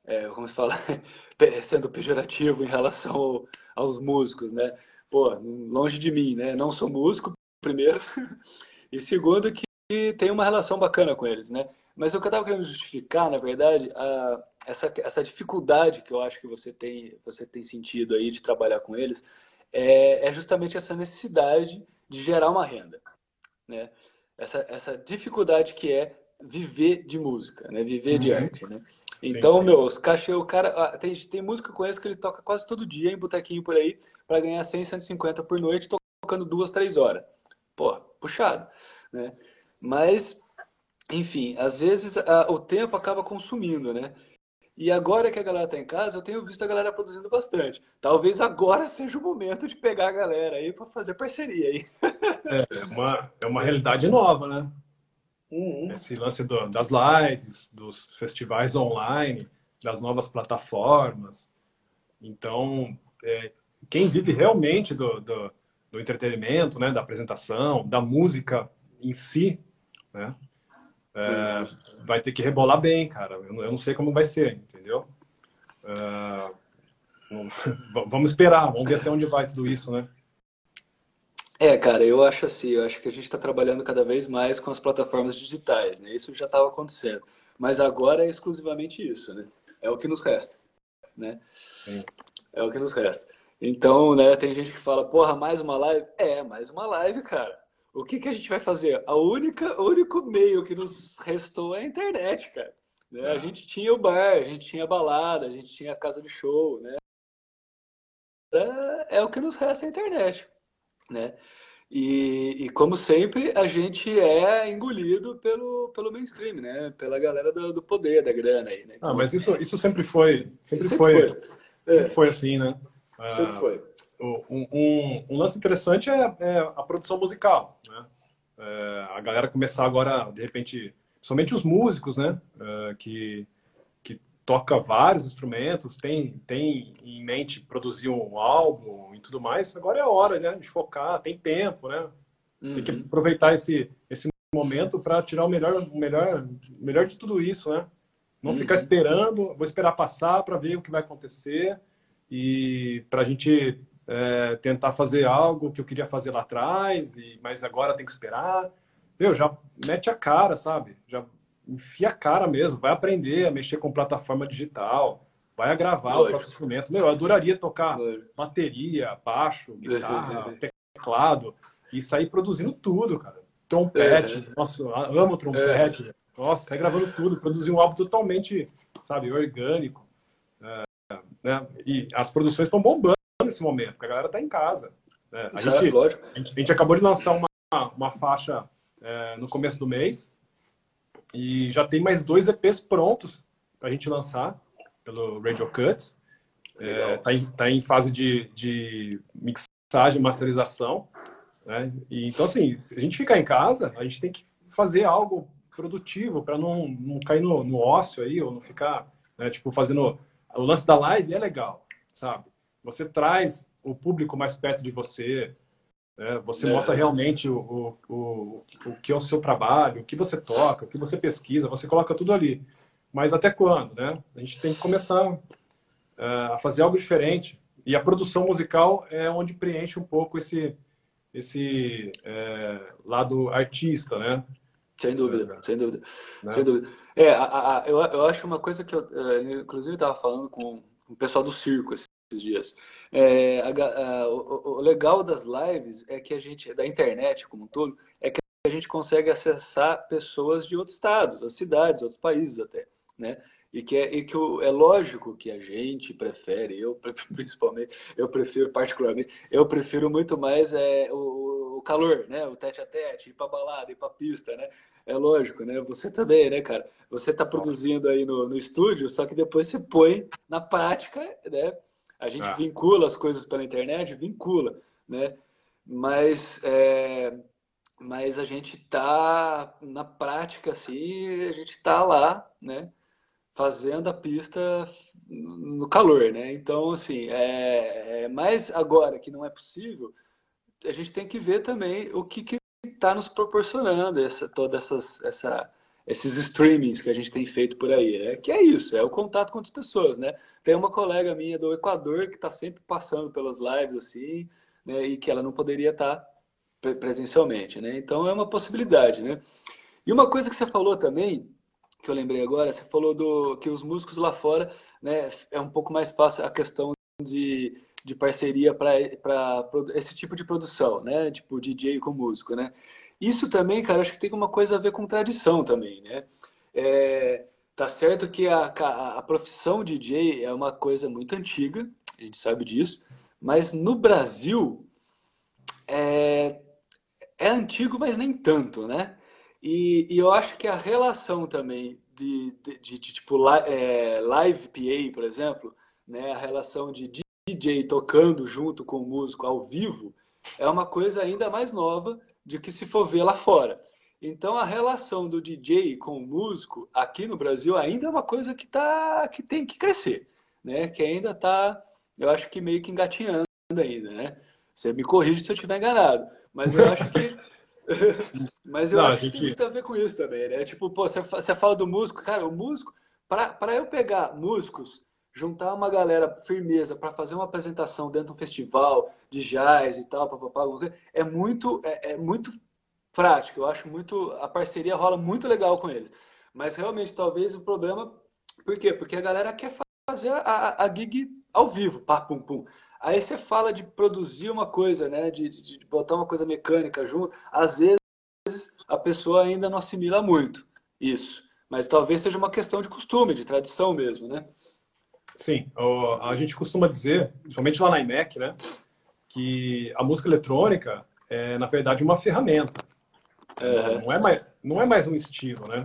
é, como se fala, sendo pejorativo em relação ao, aos músicos, né? Pô, longe de mim, né? Não sou músico, primeiro, e segundo que tem uma relação bacana com eles, né? Mas o que eu estava querendo justificar, na verdade, a, essa, essa dificuldade que eu acho que você tem, você tem sentido aí de trabalhar com eles, é, é justamente essa necessidade de gerar uma renda, né? Essa, essa dificuldade que é viver de música, né? Viver de uhum. arte, né? Então, sim, sim. meu, os cachê, o cara. Ah, tem, tem música que eu conheço que ele toca quase todo dia em botequinho por aí para ganhar 100, 150 por noite, tocando duas, três horas. Pô, puxado, né? Mas, enfim, às vezes a, o tempo acaba consumindo, né? E agora que a galera tá em casa, eu tenho visto a galera produzindo bastante. Talvez agora seja o momento de pegar a galera aí para fazer parceria aí. É, é uma, é uma realidade nova, né? Uhum. Esse lance do, das lives, dos festivais online, das novas plataformas. Então, é, quem vive realmente do, do, do, entretenimento, né, da apresentação, da música em si, né, é, uhum. vai ter que rebolar bem, cara. Eu, eu, não sei como vai ser, entendeu? É, vamos esperar, vamos ver até onde vai tudo isso, né? É, cara, eu acho assim, eu acho que a gente está trabalhando cada vez mais com as plataformas digitais, né? Isso já estava acontecendo, mas agora é exclusivamente isso, né? É o que nos resta, né? Sim. É o que nos resta. Então, né, tem gente que fala, porra, mais uma live? É, mais uma live, cara. O que, que a gente vai fazer? A única, o único meio que nos restou é a internet, cara. Né? A é. gente tinha o bar, a gente tinha a balada, a gente tinha a casa de show, né? É, é o que nos resta a internet né? E, e, como sempre, a gente é engolido pelo, pelo mainstream, né? Pela galera do, do poder, da grana aí, né? ah, mas isso, isso sempre foi, sempre, sempre foi, foi. Sempre é. foi assim, né? Sempre foi. Um, um, um, lance interessante é, é, a produção musical, né? É, a galera começar agora, de repente, somente os músicos, né? É, que toca vários instrumentos, tem, tem em mente produzir um álbum e tudo mais, agora é a hora né, de focar, tem tempo, né? Uhum. Tem que uhum. aproveitar esse, esse momento para tirar o melhor, melhor, melhor de tudo isso, né? Não uhum. ficar esperando, vou esperar passar para ver o que vai acontecer e para a gente é, tentar fazer algo que eu queria fazer lá atrás, e, mas agora tem que esperar. Meu, já mete a cara, sabe? Já enfia a cara mesmo, vai aprender a mexer com plataforma digital, vai a gravar Lógico. o próprio instrumento. Meu, eu adoraria tocar Lógico. bateria, baixo, guitarra, teclado e sair produzindo tudo, cara. Trompete, é. nossa, amo trompete. É. Nossa, sai gravando tudo, produzir um álbum totalmente, sabe, orgânico. É, né? E as produções estão bombando nesse momento, porque a galera tá em casa. Né? A, gente, a, gente, a, gente, acabou de lançar uma, uma faixa é, no começo do mês, e já tem mais dois EPs prontos para a gente lançar pelo Radio Cuts. É, tá, em, tá em fase de, de mixagem, masterização. Né? E, então, assim, se a gente ficar em casa, a gente tem que fazer algo produtivo para não, não cair no, no ócio aí, ou não ficar, né, tipo, fazendo... O lance da live é legal, sabe? Você traz o público mais perto de você, né? Você é. mostra realmente o, o, o, o que é o seu trabalho, o que você toca, o que você pesquisa, você coloca tudo ali. Mas até quando, né? A gente tem que começar uh, a fazer algo diferente. E a produção musical é onde preenche um pouco esse, esse é, lado artista, né? Sem dúvida, é, sem dúvida, né? sem dúvida. É, a, a, eu, eu acho uma coisa que eu, inclusive, estava falando com o pessoal do circo esses dias. É, a, a, o, o, legal das lives é que a gente, da internet como um todo, é que a gente consegue acessar pessoas de outros estados, outras cidades, outros países até, né? E que, é, e que é lógico que a gente prefere, eu principalmente, eu prefiro particularmente, eu prefiro muito mais é, o, o calor, né? O tete a tete, ir pra balada, ir pra pista, né? É lógico, né? Você também, né, cara? Você tá produzindo aí no, no estúdio, só que depois você põe na prática, né? A gente ah. vincula as coisas pela internet, vincula, né? Mas, é, mas a gente tá na prática, assim, a gente tá lá, né? Fazendo a pista no calor, né? Então, assim, é, é, mas agora que não é possível, a gente tem que ver também o que está nos proporcionando essa, toda essas, essa esses streamings que a gente tem feito por aí. É que é isso, é o contato com outras pessoas, né? Tem uma colega minha do Equador que está sempre passando pelas lives assim, né? E que ela não poderia estar tá presencialmente, né? Então é uma possibilidade, né? E uma coisa que você falou também, que eu lembrei agora, você falou do que os músicos lá fora, né? É um pouco mais fácil a questão de, de parceria para esse tipo de produção, né? Tipo DJ com músico, né? Isso também, cara, acho que tem uma coisa a ver com tradição também, né? É, tá certo que a, a, a profissão DJ é uma coisa muito antiga, a gente sabe disso, mas no Brasil é, é antigo, mas nem tanto, né? E, e, eu acho que a relação também de, de, de, de tipo é, live PA, por exemplo, né, a relação de DJ tocando junto com o músico ao vivo, é uma coisa ainda mais nova de que se for ver lá fora. Então a relação do DJ com o músico aqui no Brasil ainda é uma coisa que tá que tem que crescer, né? Que ainda está, eu acho que meio que engatinhando ainda, né? Você me corrige se eu estiver enganado, mas eu acho que mas eu Não, acho gente... que tem muito a ver com isso também, né? Tipo, pô, você, você fala do músico, cara, o músico, para eu pegar músicos, juntar uma galera firmeza para fazer uma apresentação dentro de um festival de jazz e tal, papapá, é muito, é, é muito prático. Eu acho muito, a parceria rola muito legal com eles. Mas realmente, talvez o problema, por quê? Porque a galera quer fazer a, a gig ao vivo, pá, pum, pum. Aí você fala de produzir uma coisa, né? De, de, de, botar uma coisa mecânica junto. Às vezes a pessoa ainda não assimila muito isso. Mas talvez seja uma questão de costume, de tradição mesmo, né? Sim, a gente costuma dizer, principalmente lá na IMEC, né? Que a música eletrônica é, na verdade, uma ferramenta. Não, é mais, não é mais um estilo, né?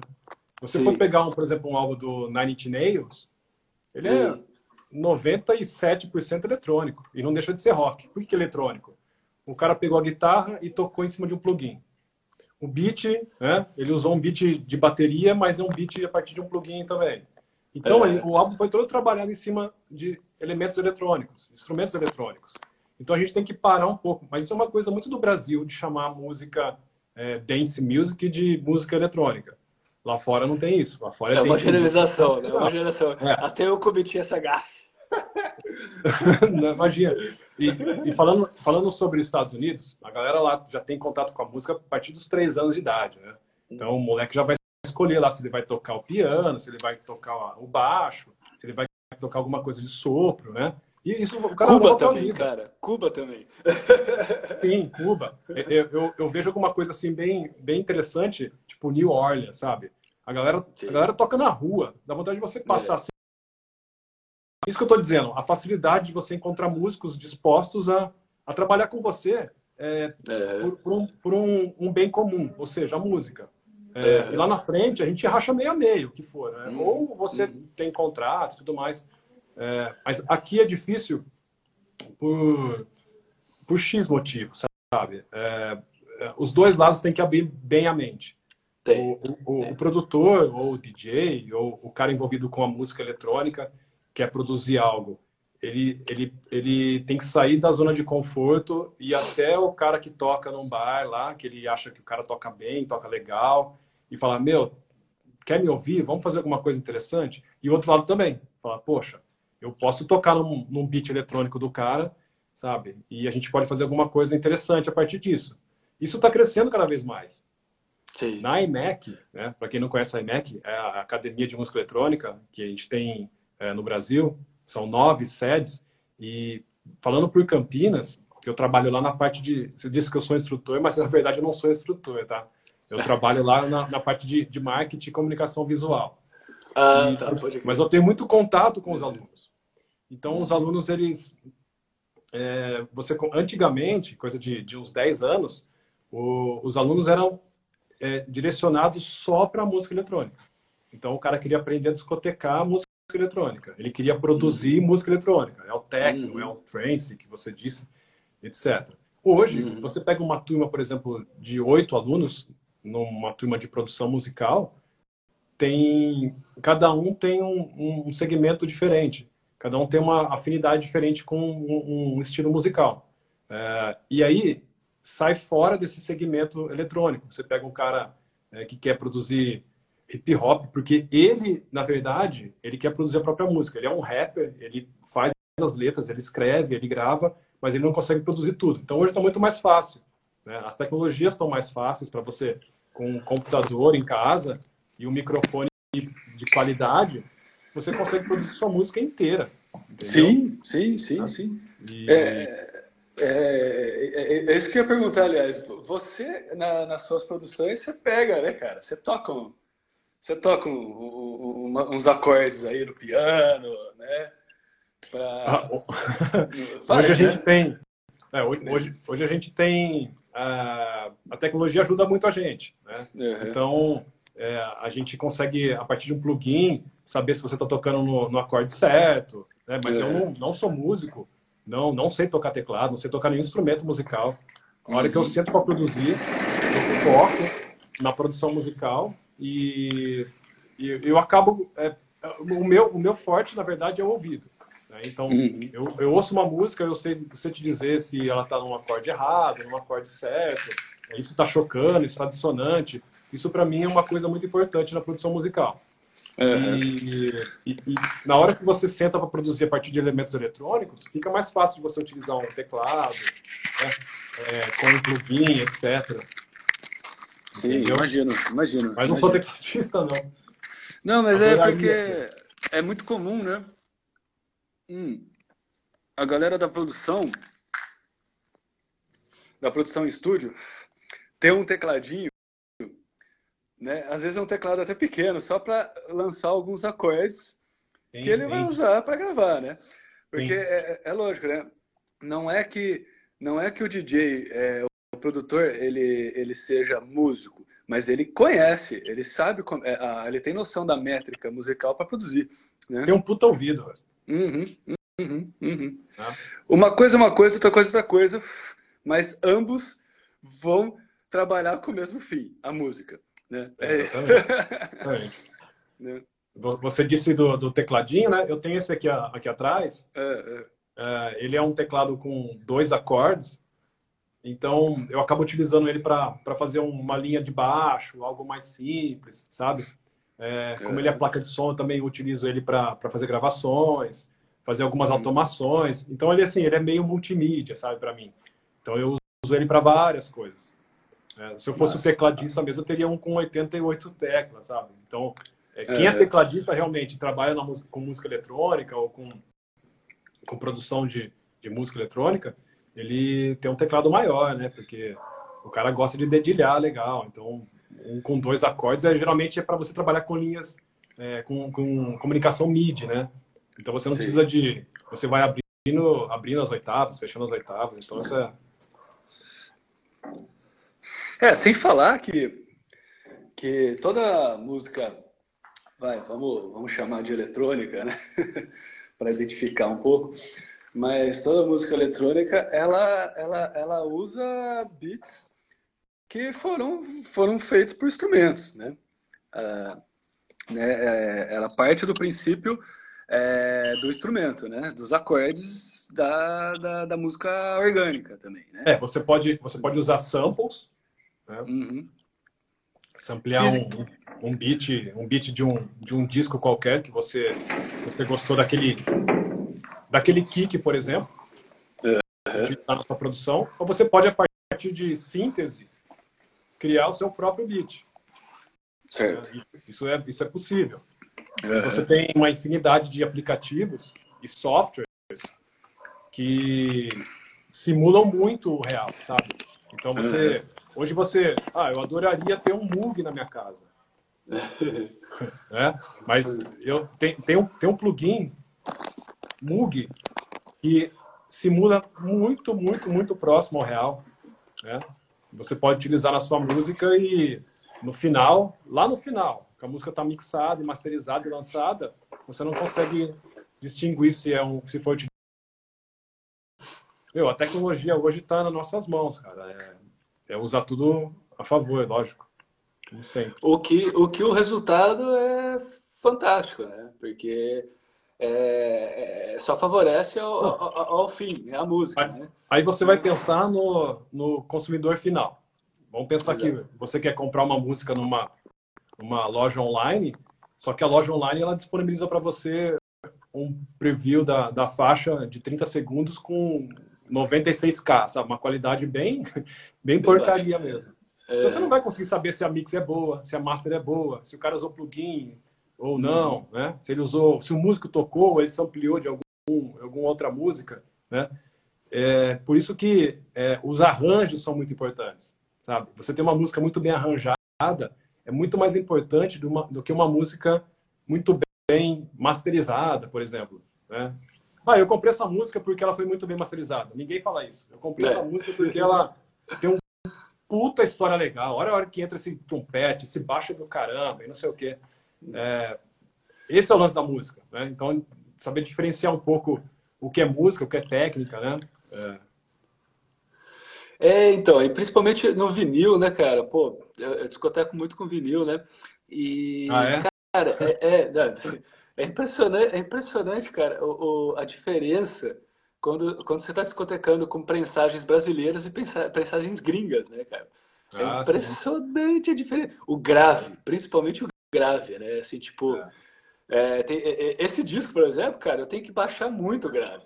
Você Sim. for pegar, um, por exemplo, um álbum do Nine Inch Nails, ele é Sim. é 97% eletrônico e não deixa de ser rock. Por que eletrônico? O cara pegou a guitarra e tocou em cima de um plugin. O beat, né? Ele usou um beat de bateria, mas é um beat a partir de um plugin também. Então, é. o álbum foi todo trabalhado em cima de elementos eletrônicos, instrumentos eletrônicos. Então, a gente tem que parar um pouco. Mas isso é uma coisa muito do Brasil, de chamar a música é, dance music de música eletrônica. Lá fora não tem isso. Lá fora é, é uma generalização, né? Uma geração. É. Até eu cometi essa gafe. imagina. E, e, falando, falando sobre os Estados Unidos, a galera lá já tem contato com a música a partir dos três anos de idade, né? Então o moleque já vai escolher lá se ele vai tocar o piano, se ele vai tocar o baixo, se ele vai tocar alguma coisa de sopro, né? E isso o cara Cuba também, cara. Cuba também. Sim, Cuba. Eu, eu, eu, vejo alguma coisa assim bem, bem interessante, tipo New Orleans, sabe? A galera, a galera toca na rua, dá vontade de você passar é. assim. Isso que eu tô dizendo, a facilidade de você encontrar músicos dispostos a, a trabalhar com você é, é. por, por, um, por um, um, bem comum, ou seja, a música. É, é. e lá na frente a gente racha meio a meio, o que for. Né? Hum, ou você hum. tem contrato e tudo mais. É, mas aqui é difícil por, por X motivos, sabe? É, é, os dois lados têm que abrir bem a mente. O, o, o, produtor, ou o DJ, ou o cara envolvido com a música eletrônica, quer produzir algo, ele, ele, ele tem que sair da zona de conforto e até o cara que toca num bar lá, que ele acha que o cara toca bem, toca legal, e falar, meu, quer me ouvir? Vamos fazer alguma coisa interessante? E o outro lado também, falar, poxa, eu posso tocar num, num beat eletrônico do cara, sabe? E a gente pode fazer alguma coisa interessante a partir disso. Isso está crescendo cada vez mais. Sim. Na IMEC, né, para quem não conhece a IMEC, é a Academia de Música Eletrônica que a gente tem é, no Brasil, são nove sedes, e falando por Campinas, eu trabalho lá na parte de. Você disse que eu sou instrutor, mas na verdade eu não sou instrutor, tá? Eu trabalho lá na, na parte de, de marketing e comunicação visual. Ah, e, tá, mas eu tenho muito contato com os alunos. Então, os alunos, eles. É, você Antigamente, coisa de, de uns 10 anos, o, os alunos eram é, direcionados só para música eletrônica. Então, o cara queria aprender a discotecar música eletrônica. Ele queria produzir uhum. música eletrônica. É o techno, uhum. é o trance que você disse, etc. Hoje, uhum. você pega uma turma, por exemplo, de oito alunos, numa turma de produção musical, tem cada um tem um, um, segmento diferente, cada um tem uma afinidade diferente com um, um estilo musical. É, e aí sai fora desse segmento eletrônico. Você pega um cara é, que quer produzir hip hop, porque ele, na verdade, ele quer produzir a própria música. Ele é um rapper, ele faz as letras, ele escreve, ele grava, mas ele não consegue produzir tudo. Então hoje está muito mais fácil. Né? As tecnologias estão mais fáceis para você, com um computador em casa, e um microfone de qualidade, você consegue produzir sua música inteira. Entendeu? Sim, sim, sim, ah, sim. E... É, é, é, é, isso que eu ia perguntar, aliás. Você, na, nas suas produções, você pega, né, cara? Você toca, um, você toca um, um, uns acordes aí no piano, né? Pra... Ah, hoje a gente né? tem... É, hoje, hoje a gente tem... A, a tecnologia ajuda muito a gente, né? Uhum. Então é, a gente consegue, a partir de um plugin, saber se você está tocando no, no, acorde certo. Né? Mas é. eu não, não, sou músico, não, não sei tocar teclado, não sei tocar nenhum instrumento musical. Na hora uhum. que eu uhum. sento para produzir, eu foco na produção musical e, e eu acabo é, o meu o meu forte na verdade é o ouvido. Né? Então uhum. eu, eu ouço uma música, eu sei, eu sei te dizer se ela está num acorde errado, num acorde certo, isso está chocando, isso está dissonante. Isso para mim é uma coisa muito importante na produção musical. Uhum. E, e, e, na hora que você senta para produzir a partir de elementos eletrônicos, fica mais fácil de você utilizar um teclado, né? é, com um plugin, etc. Sim, Entendeu? imagino, imagino. Mas não sou tecladista, não. Não, mas é porque é muito comum, né? Hum, a galera da produção, da produção em estúdio, ter um tecladinho né? Às vezes é um teclado até pequeno, só para lançar alguns acordes sim, que ele sim. vai usar para gravar, né? Porque é, é, lógico, né? Não é que não é que o DJ, é, o produtor, ele ele seja músico, mas ele conhece, ele sabe, é, ele tem noção da métrica musical para produzir. Né? Tem um puta ouvido. Uhum, uhum, uhum. Ah. Uma coisa é uma coisa, outra coisa é outra coisa, mas ambos vão trabalhar com o mesmo fim, a música. Né? É. Exatamente. né? Você disse do, do, tecladinho, né? Eu tenho esse aqui, aqui atrás. É, é. é, ele é um teclado com dois acordes. Então, eu acabo utilizando ele para fazer uma linha de baixo, algo mais simples, sabe? É, como ele é placa de som, eu também utilizo ele para fazer gravações, fazer algumas uhum. automações. Então, ele assim, ele é meio multimídia, sabe, para mim. Então, eu uso ele para várias coisas. É, se eu fosse Nossa, tecladista mesmo, eu teria um com 88 teclas, sabe? Então, é, quem é, é tecladista realmente trabalha na, com música eletrônica ou com, com produção de, de música eletrônica, ele tem um teclado maior, né? Porque o cara gosta de dedilhar legal. Então, um com dois acordes é, geralmente é para você trabalhar com linhas é, com, com, comunicação MIDI, né? Então você não Sim. precisa de. Você vai abrindo, abrindo as oitavas, fechando as oitavas. Então isso é, é, sem falar que, que toda música, vai, vamos, vamos chamar de eletrônica, né? para identificar um pouco, mas toda música eletrônica, ela, ela, ela usa beats que foram, foram feitos por instrumentos, né? Ah, né é, ela parte do princípio é, do instrumento, né? Dos acordes da, da, da, música orgânica também, né? É, você pode, você pode usar samples né? Uhum. Samplear um, um beat, um beat de um, de um disco qualquer que você, você gostou daquele, daquele kick, por exemplo, uhum. na sua produção, ou você pode, a partir de síntese, criar o seu próprio beat. Certo. Isso é, isso é possível. Uhum. Você tem uma infinidade de aplicativos e softwares que simulam muito o real, sabe? Então você. Hoje você. Ah, eu adoraria ter um Moog na minha casa. né? Mas eu tem, tem, um, tem um plugin Moog que simula muito, muito, muito próximo ao real. Né? Você pode utilizar na sua música e no final, lá no final, que a música está mixada masterizada e lançada, você não consegue distinguir se é um se for meu, a tecnologia hoje está nas nossas mãos, cara. É, é, usar tudo a favor, lógico. Como sempre. O que o, que o resultado é fantástico, né? Porque é, é, só favorece ao, ao, ao, fim, é a música. Aí, né? aí você vai pensar no, no consumidor final. Vamos pensar Exato. que você quer comprar uma música numa, numa loja online, só que a loja online ela disponibiliza para você um preview da, da faixa de 30 segundos com 96K, sabe? Uma qualidade bem, bem porcaria mesmo. É... Então, você não vai conseguir saber se a mix é boa, se a master é boa, se o cara usou plugin ou não, né? Se ele usou, se o músico tocou, ou ele se ampliou de algum, alguma outra música, né? É, por isso que é, os arranjos são muito importantes, sabe? Você tem uma música muito bem arranjada é muito mais importante do, uma, do que uma música muito bem masterizada, por exemplo, né? Ah, eu comprei essa música porque ela foi muito bem masterizada. Ninguém fala isso. Eu comprei é. essa música porque ela tem um puta história legal. Olha a hora que entra esse trompete, esse baixo do caramba e não sei o quê. É, esse é o lance da música, né? Então, saber diferenciar um pouco o que é música, o que é técnica, né? É. É, então, e principalmente no vinil, né, cara? Pô, eu, eu discoteco muito com vinil, né? E, Ah, é? cara, é, é, é impressionante, é impressionante, cara, o, o- a diferença quando, quando você está discotecando com prensagens brasileiras e prensagens gringas, né, cara? É Ah, sim. impressionante a diferença. O grave, principalmente o grave, né? Assim, tipo, É. é, tem- é, é, esse disco, por exemplo, cara, eu tenho que baixar muito grave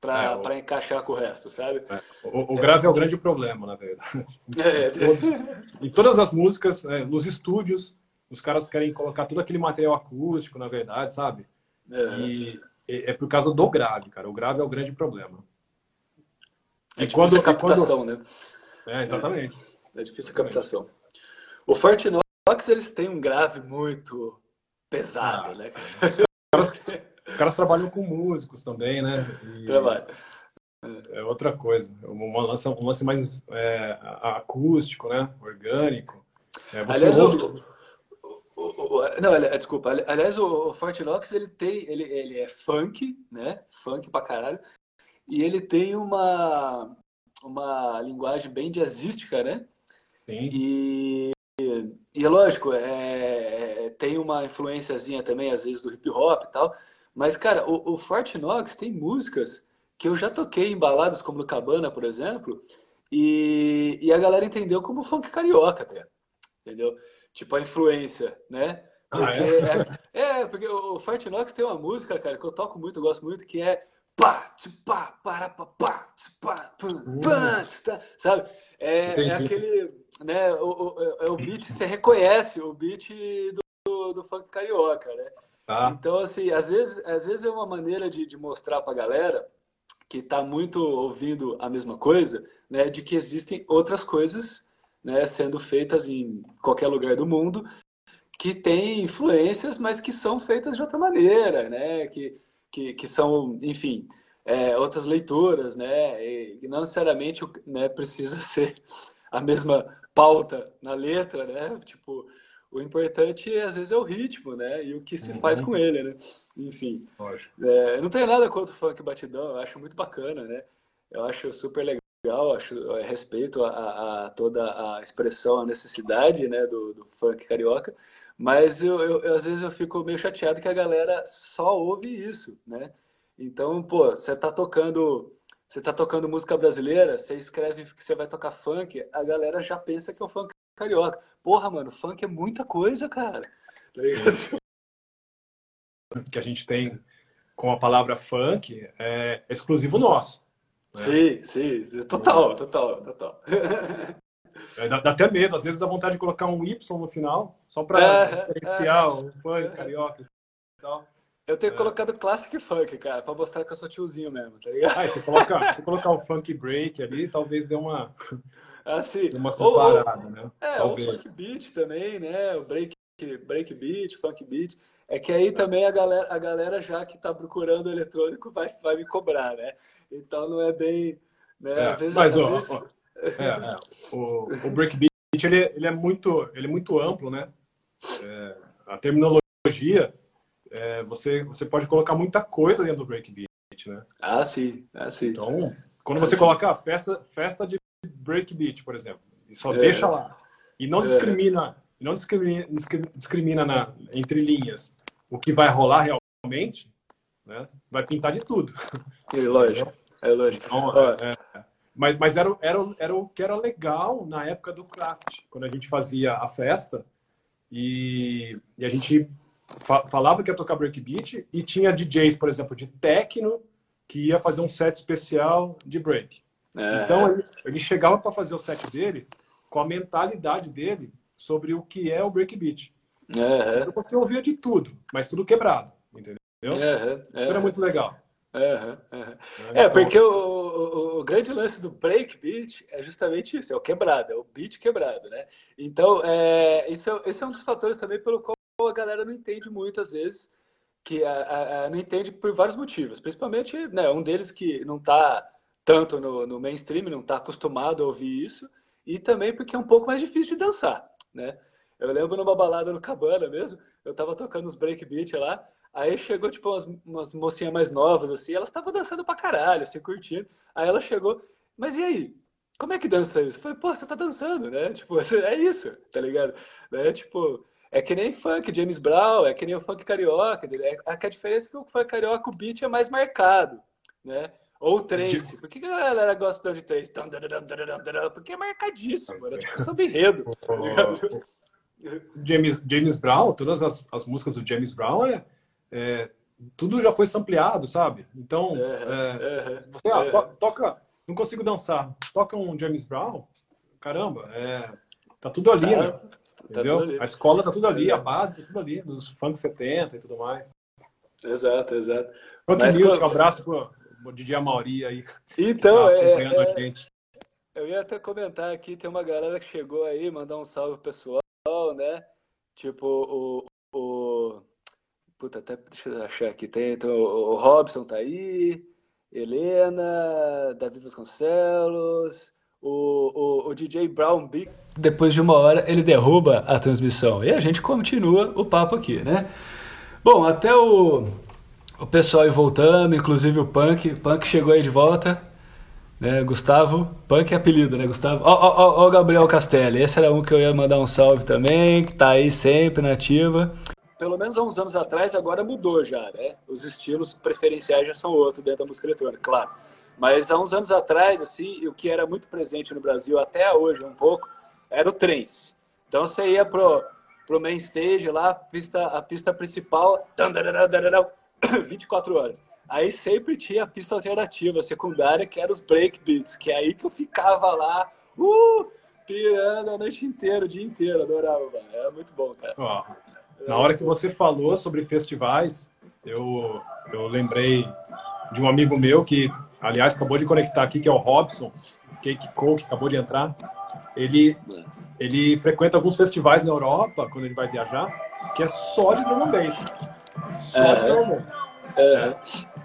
pra, É, o- encaixar com o resto, sabe? O, o grave é o grande problema, na verdade. É, Todos- em todas as músicas, né, nos estúdios, os caras querem colocar todo aquele material acústico, na verdade, sabe? é, E é por causa do grave, cara. O grave é o grande problema. é E difícil quando- a e quando- captação, né? É, exatamente. É difícil a captação. O Forte Knox, eles têm um grave muito pesado, Ah. né, cara? Os caras trabalham com músicos também, né? E Trabalho. É outra coisa. Um lance, um lance mais é, acústico, né? Orgânico. É, você Aliás, ouve... o, o- o- não, ali- desculpa. Ali- Aliás, o, o Fort Knox, ele tem, ele, ele é funk, né? Funk pra caralho. E ele tem uma, uma linguagem bem jazzística, né? Sim. E, e é lógico, é, é, tem uma influenciazinha também, às vezes, do hip hop e tal. Mas, cara, o, o Fort Knox tem músicas que eu já toquei em baladas, como no Cabana, por exemplo, e, e a galera entendeu como funk carioca até. Entendeu? Tipo, a influência, né? Ah, Porque é? é, porque o Fort Knox tem uma música, cara, que eu toco muito, gosto muito, que é pá, pá, para, pá, pá, pá, pum, pá, tsi, tá, sabe? É, é aquele, né, o, o, é o beat, você reconhece o beat do, do funk carioca, né? Tá. Então, assim, às vezes, às vezes é uma maneira de, de mostrar pra galera que tá muito ouvindo a mesma coisa, né, de que existem outras coisas, né, sendo feitas em qualquer lugar do mundo, que têm influências, mas que são feitas de outra maneira, né, que, que, que são, enfim, é, outras leituras, né, e não necessariamente né, precisa ser a mesma pauta na letra, né, tipo, o importante às vezes é o ritmo, né, e o que se faz com ele, né, enfim. É, não tenho nada contra o funk batidão, eu acho muito bacana, né? Eu acho super legal, acho eu respeito a, a- a toda a expressão, a necessidade, né, do, do funk carioca, mas eu, eu- eu, às vezes eu fico meio chateado que a galera só ouve isso, né? Então, pô, você tá tocando, você tá tocando música brasileira, você escreve que você vai tocar funk, a galera já pensa que é o funk carioca. Porra, mano, funk é muita coisa, cara. Tá? Que a gente tem com a palavra funk é exclusivo nosso. Sim, sim, total, total, total. É, Dá, dá até medo, às vezes dá vontade de colocar um Y no final, só para É, diferenciar o funk, carioca e tal. Eu tenho colocado classic funk, cara, pra mostrar que eu sou tiozinho mesmo, tá ligado? Ah, se colocar, se colocar um funk break ali, talvez dê uma, Assim, dê uma ou, ou- separada, né? é, talvez. o funk beat também, né? O break, break beat, funk beat. É que aí também a galera, a galera já que tá procurando eletrônico vai, vai me cobrar, né? Então não é bem. Né? É, às vezes, mas, às ó, vezes- ó, É, é. O, o breakbeat ele, é- ele é muito ele é muito amplo, né? É, a terminologia é, você você pode colocar muita coisa dentro do breakbeat, né? Ah, sim, ah, sim. Então quando você Sim. coloca a festa festa de breakbeat, por exemplo, e só É. deixa lá e não É. discrimina não discrimina, discri- discrimina na, entre linhas o que vai rolar realmente, né? Vai pintar de tudo. É lógico, é lógico. Então, é, é. Mas, mas era, o- era, era o que era legal na época do craft, quando a gente fazia a festa e, e a gente fa- falava que ia tocar breakbeat e tinha DJs, por exemplo, de techno que ia fazer um set especial de break. é, Então ele, ele chegava para fazer o set dele com a mentalidade dele sobre o que é o breakbeat. é, Então você ouvia de tudo, mas tudo quebrado, entendeu? é, é, Era muito legal. É, Então, porque o, o, o grande lance do break beat é justamente isso, é o quebrado, é o beat quebrado, né? Então, é, isso é, esse é um dos fatores também pelo qual galera não entende muito, às vezes, que a, a- a- não entende por vários motivos, principalmente, né, um deles que não está tanto no, no mainstream, não está acostumado a ouvir isso, e também porque é um pouco mais difícil de dançar, né? Eu lembro numa balada no Cabana mesmo, eu tava tocando uns break beat lá, Aí chegou, tipo, umas, umas mocinhas mais novas, assim, elas estavam dançando pra caralho, assim, curtindo. Aí ela chegou, mas e aí? como é que dança isso? Eu falei, pô, você tá dançando, né? Tipo, é isso, tá ligado? Né? Tipo, é que nem funk James Brown, é que nem o funk carioca. É, a diferença é que o funk carioca, o beat é mais marcado, né? Ou trance. Por que a galera gosta de trance? Porque é marcadíssimo, era tipo samba enredo. Tá James, James Brown, todas as, as músicas do James Brown, é, é, tudo já foi sampleado, sabe? Então, é, você ah, to, toca, não consigo dançar, toca um James Brown, caramba, é, tá tudo ali, tá, né? Tá Entendeu? Ali. A escola tá tudo ali, a base tá tudo ali, dos funk 70 e tudo mais. Exato, exato. Funk Mas, Music, um abraço pro o DJ Amauri aí. Então, tá é, é, eu ia até comentar aqui, tem uma galera que chegou aí, mandar um salve pro pessoal, né? Tipo, o, o puta, até deixa eu achar aqui, tem, tem o, o Robson tá aí, Helena, Davi Vasconcelos, o, o, o DJ Brown Big. Depois de uma hora ele derruba a transmissão e a gente continua o papo aqui, né? Bom, até o o pessoal aí voltando, inclusive o Punk. Punk chegou aí de volta. Né, Gustavo, Punk é apelido, né, Gustavo? Ó, ó, ó, o Gabriel Castelli, esse era um que eu ia mandar um salve também, que tá aí sempre na ativa. Pelo menos há uns anos atrás, agora mudou já, né? Os estilos preferenciais já são outros dentro da música eletrônica, claro. Mas há uns anos atrás, assim, o que era muito presente no Brasil até hoje um pouco, era o trance. Então você ia pro, pro main stage lá, a pista, a pista principal, 24 horas. Aí sempre tinha a pista alternativa, secundária, que era os breakbeats, que é aí que eu ficava lá, uh, pirando a noite inteira, o dia inteiro, adorava, mano. Era muito bom, cara. Ó, na hora que você falou sobre festivais, eu, eu lembrei de um amigo meu que, aliás, acabou de conectar aqui, que é o Robson, Cake Cole, que acabou de entrar. Ele, ele frequenta alguns festivais na Europa, quando ele vai viajar, que é só de drum and bass. Só é. drum é.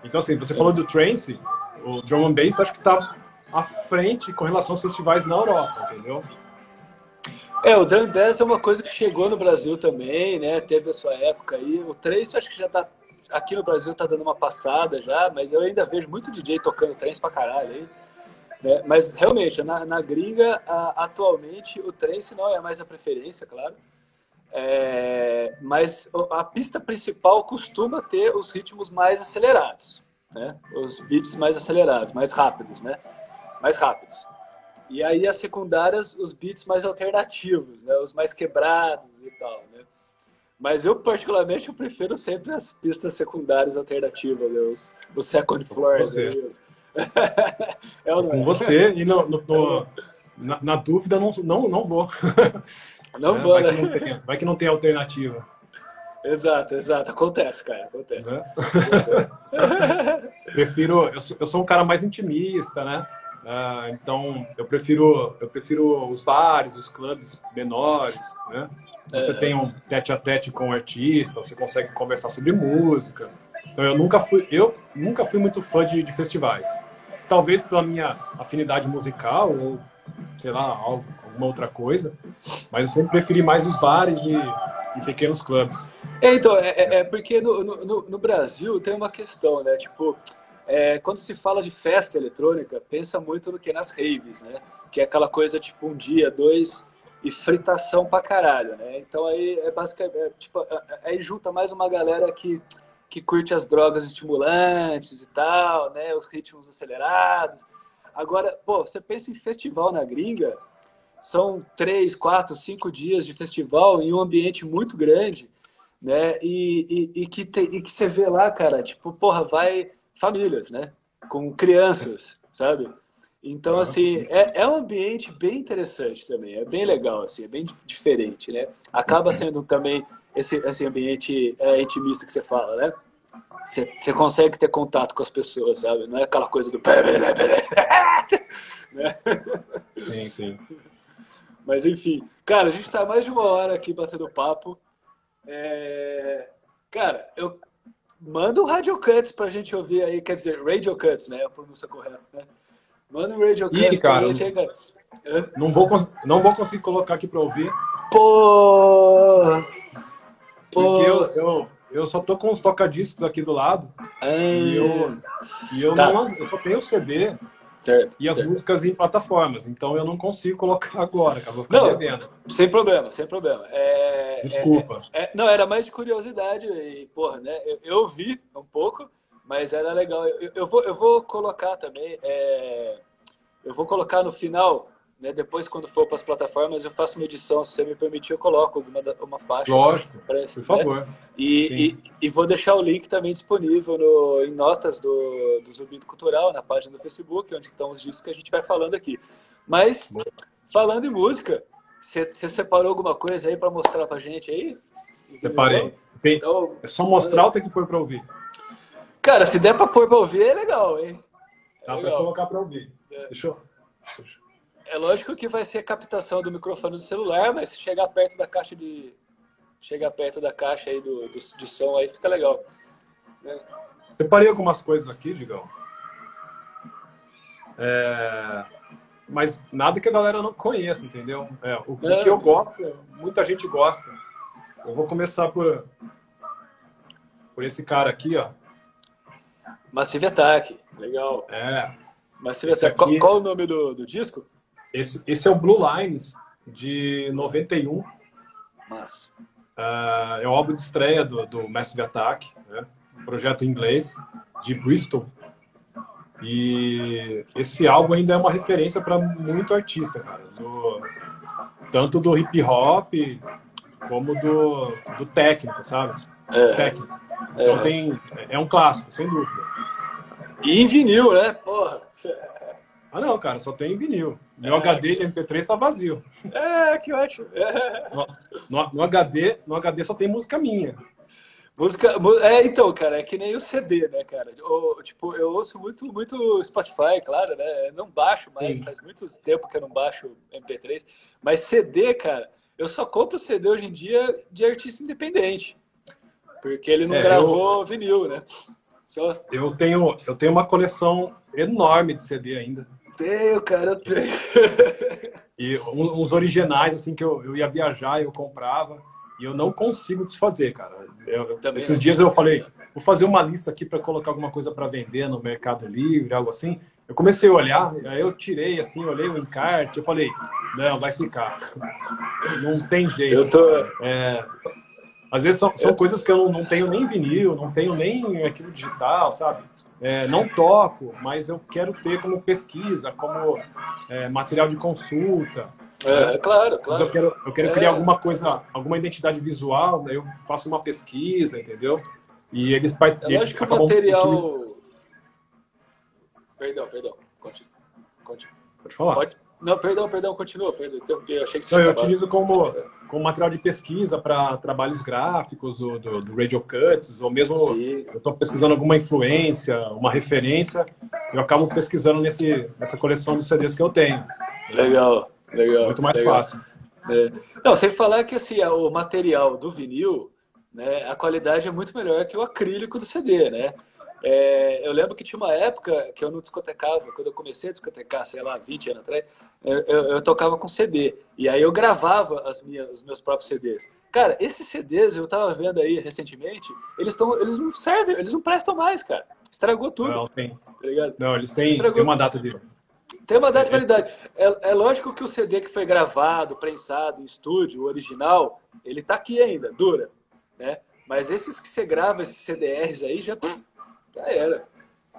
Então, assim, você falou do trance, o drum and bass acho que está à frente com relação aos festivais na Europa, entendeu? É, o drum bass é uma coisa que chegou no Brasil também, né? Teve a sua época aí. O trance acho que já tá aqui no Brasil tá dando uma passada já, mas eu ainda vejo muito DJ tocando trance pra caralho aí. Né? Mas realmente, na, na gringa, a, atualmente o trance não é mais a preferência, claro. É, mas a pista principal costuma ter os ritmos mais acelerados, né? Os beats mais acelerados, mais rápidos, né? Mais rápidos. E aí as secundárias, os beats mais alternativos, né? Os mais quebrados e tal? Mas eu particularmente eu prefiro sempre as pistas secundárias alternativas, né? os, os second floors. Você. é ou não é? Com você e no, no, no na, na, dúvida não, não, não vou. Não é, vou, vai né? Que não tem, vai que não tem alternativa. Exato, exato. Acontece, cara. Acontece. Né? prefiro. Eu sou, eu sou um cara mais intimista, né? Uh, então eu prefiro eu prefiro os bares, os clubes menores, né? Você é. tem um tete a tete com o artista, você consegue conversar sobre música. Então eu nunca fui eu nunca fui muito fã de, de festivais. Talvez pela minha afinidade musical ou sei lá algo alguma outra coisa, mas eu sempre preferi mais os bares e, e pequenos clubes. É, então, é, é, é porque no, no, no, Brasil tem uma questão, né? Tipo, é, quando se fala de festa eletrônica, pensa muito no que? Nas raves, né? Que é aquela coisa tipo um dia, dois e fritação pra caralho, né? Então aí é basicamente, é, tipo, é, é, aí junta mais uma galera que, que curte as drogas estimulantes e tal, né? Os ritmos acelerados. Agora, pô, você pensa em festival na gringa, são três, quatro, cinco dias de festival em um ambiente muito grande, né? E, e, e que, te, e que você vê lá, cara, tipo, porra, vai famílias, né? Com crianças, sabe? Então, assim, é, é um ambiente bem interessante também, é bem legal, assim, é bem diferente, né? Acaba sendo também esse, esse ambiente é, intimista que você fala, né? Você, você consegue ter contato com as pessoas, sabe? Não é aquela coisa do... né? Sim, sim. Mas enfim, cara, a gente está mais de uma hora aqui batendo papo. É... Cara, eu manda um Radio Cuts pra gente ouvir aí, quer dizer, Radio Cuts, né? A pronúncia correta, né? Manda um Radio Cuts Ih, cara, aí, cara. Não vou, não vou conseguir colocar aqui pra ouvir. Pô! Porque eu, eu, eu só tô com os tocadiscos aqui do lado. Ah, e eu, e eu, tá. não, eu só tenho o CD Certo. E as certo. músicas em plataformas. Então eu não consigo colocar agora, cara. Vou ficar Não, devendo. sem problema, sem problema. É, Desculpa. é- é- não, era mais de curiosidade e, porra, né? Eu, eu vi um pouco, mas era legal. Eu, eu vou, eu vou colocar também, é, eu vou colocar no final, né? Depois, quando for para as plataformas, eu faço uma edição, se você me permitir, eu coloco alguma uma faixa. Lógico, por né? favor. E, Sim. e, e vou deixar o link também disponível no, em notas do, do Zumbido Cultural, na página do Facebook, onde estão os discos que a gente vai falando aqui. Mas, falando em música, você separou alguma coisa aí para mostrar pra gente aí? Separei. Tem- Então, É só mostrar ou tem que pôr pra ouvir? Cara, se der pra pôr pra ouvir, é legal, hein? É Dá pra legal. colocar pra ouvir. Deixa eu. É lógico que vai ser captação do microfone do celular, mas se chegar perto da caixa de. Chegar perto da caixa aí do, do, de som aí fica legal. Separei algumas coisas aqui, Digão. É, Mas nada que a galera não conheça, entendeu? É, o, o É. que eu gosto, muita gente gosta. Eu vou começar por, por esse cara aqui, ó. Massive Attack, legal. É, Massive Attack. Qual, aqui- qual o nome do, do disco? esse, esse é o Blue Lines, de 91. Massa. Ah, é o álbum de estreia do, do Massive Attack, né? um projeto em inglês, de Bristol. E esse álbum ainda é uma referência para muito artista, cara. Do- tanto do hip hop como do, do técnico, sabe? É. Técnico. Então É. tem, é um clássico, sem dúvida. E em vinil, né? Porra. Ah não, cara, só tem vinil. Meu HD de MP3 tá vazio. É, que ótimo. É. No, no- no HD, no HD só tem música minha. Música, é, então, cara, é que nem o CD, né, cara? O- tipo, eu ouço muito, muito Spotify, claro, né? Não baixo mais, Sim. faz muito tempo que eu não baixo MP3. Mas CD, cara, eu só compro CD hoje em dia de artista independente. Porque ele não É, gravou vinil, né? Só Eu tenho, eu tenho uma coleção enorme de CD ainda. tenho, cara, eu tenho. E uns originais, assim, que eu, eu ia viajar eu comprava. E eu não consigo desfazer, cara. Eu- esses não. dias eu falei, vou fazer uma lista aqui para colocar alguma coisa para vender no Mercado Livre, algo assim. Eu comecei a olhar, aí eu tirei, assim, olhei o encarte, eu falei, não, vai ficar. Não tem jeito. Eu tô. É, às vezes são, são coisas que eu não, não tenho nem vinil, não tenho nem arquivo digital, sabe? É, não toco, mas eu quero ter como pesquisa, como é, material de consulta. É, claro, Mas eu claro. quero, eu quero É. criar alguma coisa, alguma identidade visual, daí eu faço uma pesquisa, entendeu? E eles É lógico que o material. Perdão, perdão. Continua. Continua. Pode falar. Pode... Não, perdão, perdão, continua. Perdão. Eu achei que você Não, eu utilizo como, como material de pesquisa para trabalhos gráficos do, do, do Radio Cuts, ou mesmo Sim. eu estou pesquisando alguma influência, uma referência, eu acabo pesquisando nesse, nessa coleção de CDs que eu tenho. Legal, legal. Muito mais legal. fácil. É. Não, sem falar que assim, o material do vinil, né, a qualidade é muito melhor que o acrílico do CD, né? É, eu lembro que tinha uma época que eu não discotecava, quando eu comecei a discotecar, sei lá, 20 anos atrás, eu, eu- eu tocava com CD. E aí eu gravava as minhas, os meus próprios CDs. Cara, esses CDs, eu tava vendo aí recentemente, eles, tão, eles não servem, eles não prestam mais, cara. Estragou tudo, Não, tem, tá não eles têm, Estragou. têm uma data de. Tem uma data de validade. É, é lógico que o CD que foi gravado, prensado em estúdio, o original, ele tá aqui ainda, dura, né? Mas esses que você grava, esses CDRs aí, já, já era.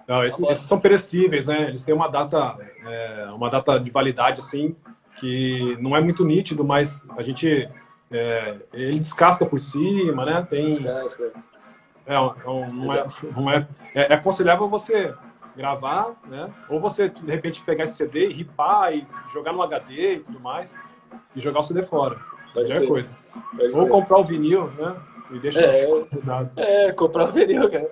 Não, esses, esses são perecíveis, né? Eles têm uma data, é, uma data de validade assim que não é muito nítido, mas a gente é, ele descasca por cima, né? Tem Descasca. é, é não é, não é, é, é aconselhável você gravar, né? Ou você de repente pegar esse CD e ripar e jogar no HD e tudo mais e jogar o CD fora. Melhor crer. coisa. Pode Ou comprar o vinil, né? E deixa É. cuidado. É, comprar o vinil, cara.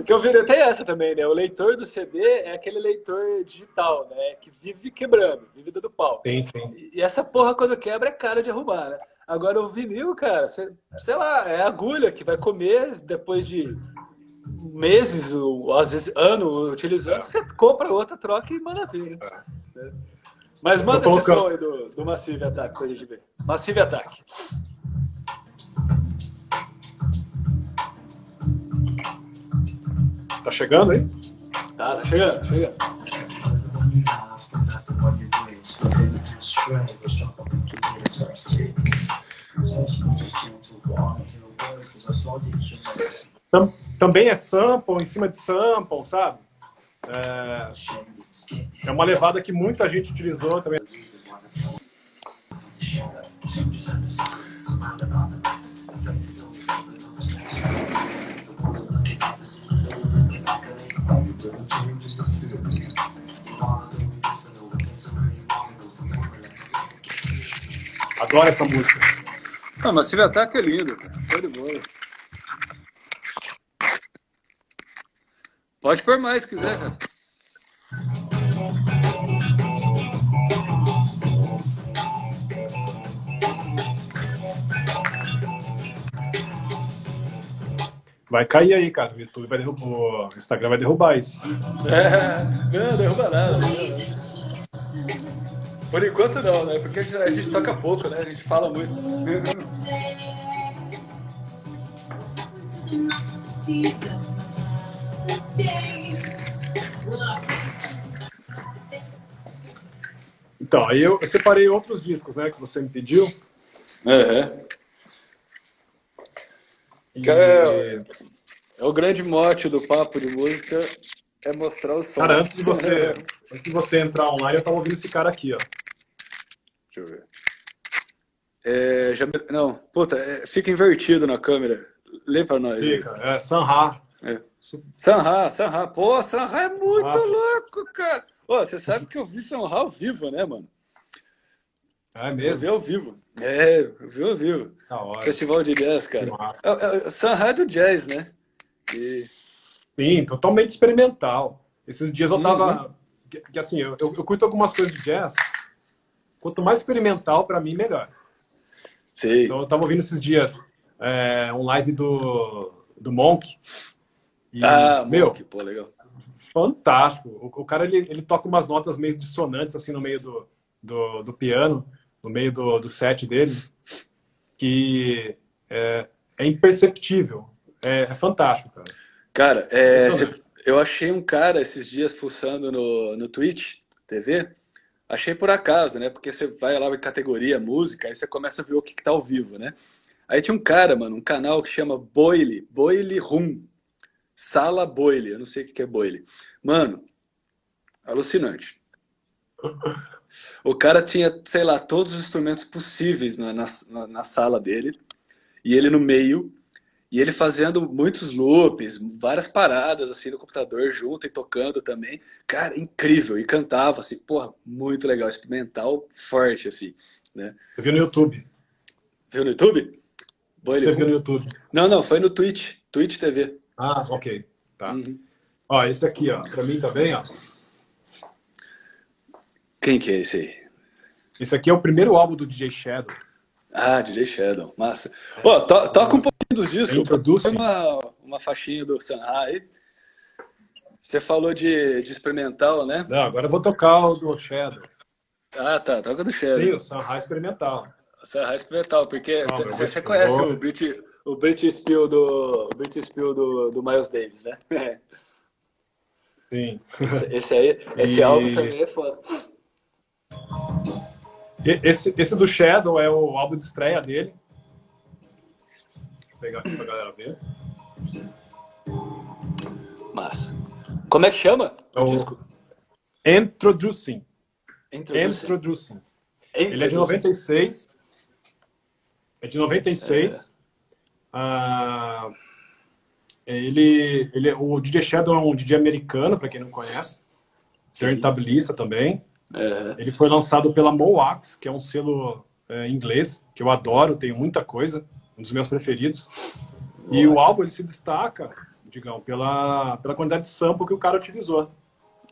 Porque o vinil tem essa também, né? O leitor do CD é aquele leitor digital, né? Que vive quebrando, vive dando pau. Sim, sim. E essa porra, quando quebra, é cara de arrumar, né? Agora, o vinil, cara, você- sei lá, é a agulha que vai comer depois de meses, ou às vezes ano utilizando, você compra outra, troca e manda ver, né? Mas manda esse som aí do, do Massive Attack pra gente ver. Massive Attack. Tá chegando aí? Tá, tá chegando, tá chegando. Tam, também é sample, em cima de sample, sabe? É, é uma levada que muita gente utilizou também. Adoro essa música. Ah, Massive Attack é lindo, cara. De. Pode pôr mais se quiser, cara. Vai cair aí, cara. O YouTube vai derrubar. O Instagram vai derrubar isso. É, não, derruba nada. Por enquanto não, né? Porque a gente, a gente toca pouco, né? A gente fala muito. Então, aí eu, eu separei outros discos, né, que você me pediu. Uhum. E... É, é o grande mote do papo de música é mostrar o som. Cara, antes de você, antes de você entrar online, eu tava ouvindo esse cara aqui, ó. Deixa eu ver. É, já, não, puta, é, fica invertido na câmera. Lê pra nós. Fica, é Sanha. É. Sanha, Sanha. Pô, Sanha é muito Ah, louco, cara. Ô, você sabe que eu vi Sanha ao vivo, né, mano? É Eu mesmo? vi ao vivo. É, eu vi ao vivo. Da hora. Festival de jazz, cara. É, é, é, é jazz, né? E, Sim, totalmente experimental. Esses dias eu tava. Uhum. Que, que assim, eu, eu, eu curto algumas coisas de jazz. Quanto mais experimental, pra mim, melhor. sei. Então eu tava ouvindo esses dias é, um live do, do Monk. E, ah, meu, Monk, pô, legal. fantástico. O, o cara ele, ele toca umas notas meio dissonantes assim no meio do, do, do piano, no meio do, do set dele, que é, é imperceptível. É, é fantástico, cara. Cara, é, cê- eu achei um cara esses dias fuçando no, no Twitch TV. Achei por acaso, né? Porque você vai lá em categoria música, aí você começa a ver o que, que tá ao vivo, né? Aí tinha um cara, mano, um canal que chama Boile, Boile Room. Sala Boile, eu não sei o que que é Boile. Mano, alucinante. O cara tinha, sei lá, todos os instrumentos possíveis na, na, na- sala dele, e ele no meio, e ele fazendo muitos loops, várias paradas assim no computador junto e tocando também. Cara, incrível. E cantava assim, porra, muito legal, experimental, forte assim, né? Eu vi no YouTube. Viu no YouTube? Boile Você Room? viu no YouTube. Não, não, foi no Twitch, Twitch TV. Ah, ok. Tá. Uhum. Ó, esse aqui, ó, pra mim também, ó. Quem que é esse aí? Esse aqui é o primeiro álbum do DJ Shadow. Ah, DJ Shadow, massa. Ó, to- toca um pouquinho dos discos. Introduce. Põe uma, uma faixinha do Sanha aí. Você falou de, de experimental, né? Não, agora eu vou tocar o do Shadow. Ah, tá, toca do Shadow. Sim, o Sanha experimental. Sanha experimental, porque você conhece o Brit, o Brit Spill do o Brit Spill do, do Miles Davis, né? Sim. Esse, esse aí, esse E- álbum também é foda. Esse, esse do Shadow é o álbum de estreia dele. Vou pegar aqui pra galera ver. Massa. Como é que chama? É o- disco? Introducing. Introduce. Introducing. Ele é de Introduce. 96. É de 96. Ah, ele, ele, é- o DJ Shadow é um DJ americano, para quem não conhece. Turntablista também. É, Ele foi lançado pela Moax, que é um selo é, inglês, que eu adoro, tenho muita coisa, um dos meus preferidos. E o álbum ele se destaca, digamos, pela, pela quantidade de sample que o cara utilizou.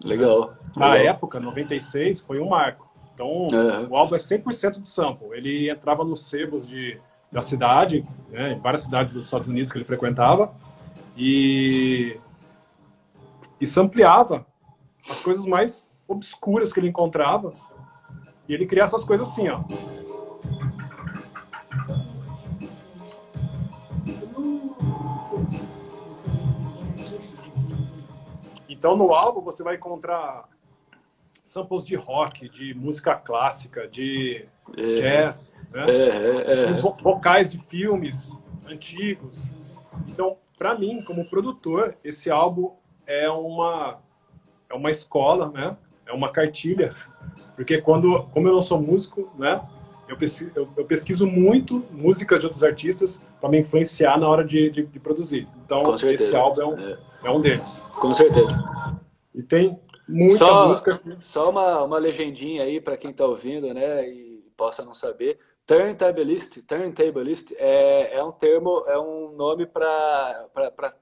legal. Na legal. época, 96, foi um marco. Então, Uhum. o álbum é 100% de sample. Ele entrava nos sebos de, da cidade, né, em várias cidades dos Estados Unidos que ele frequentava, e, e sampleava as coisas mais obscuras que ele encontrava. E ele cria essas coisas assim, ó. Então, no álbum, você vai encontrar samples de rock, de música clássica, de é. jazz, né? É, é, Os vocais de filmes antigos. Então, para mim, como produtor, esse álbum é uma é uma escola, né? É uma cartilha, porque quando, como eu não sou músico, né? Eu pesquiso, eu, eu pesquiso muito músicas de outros artistas para me influenciar na hora de, de, de produzir. Então, esse álbum é um, é. é um deles. Com certeza. E tem muita só, música. Só uma, uma legendinha aí para quem está ouvindo, né? E possa não saber. Turntablist, turntablist é, é um termo, é um nome para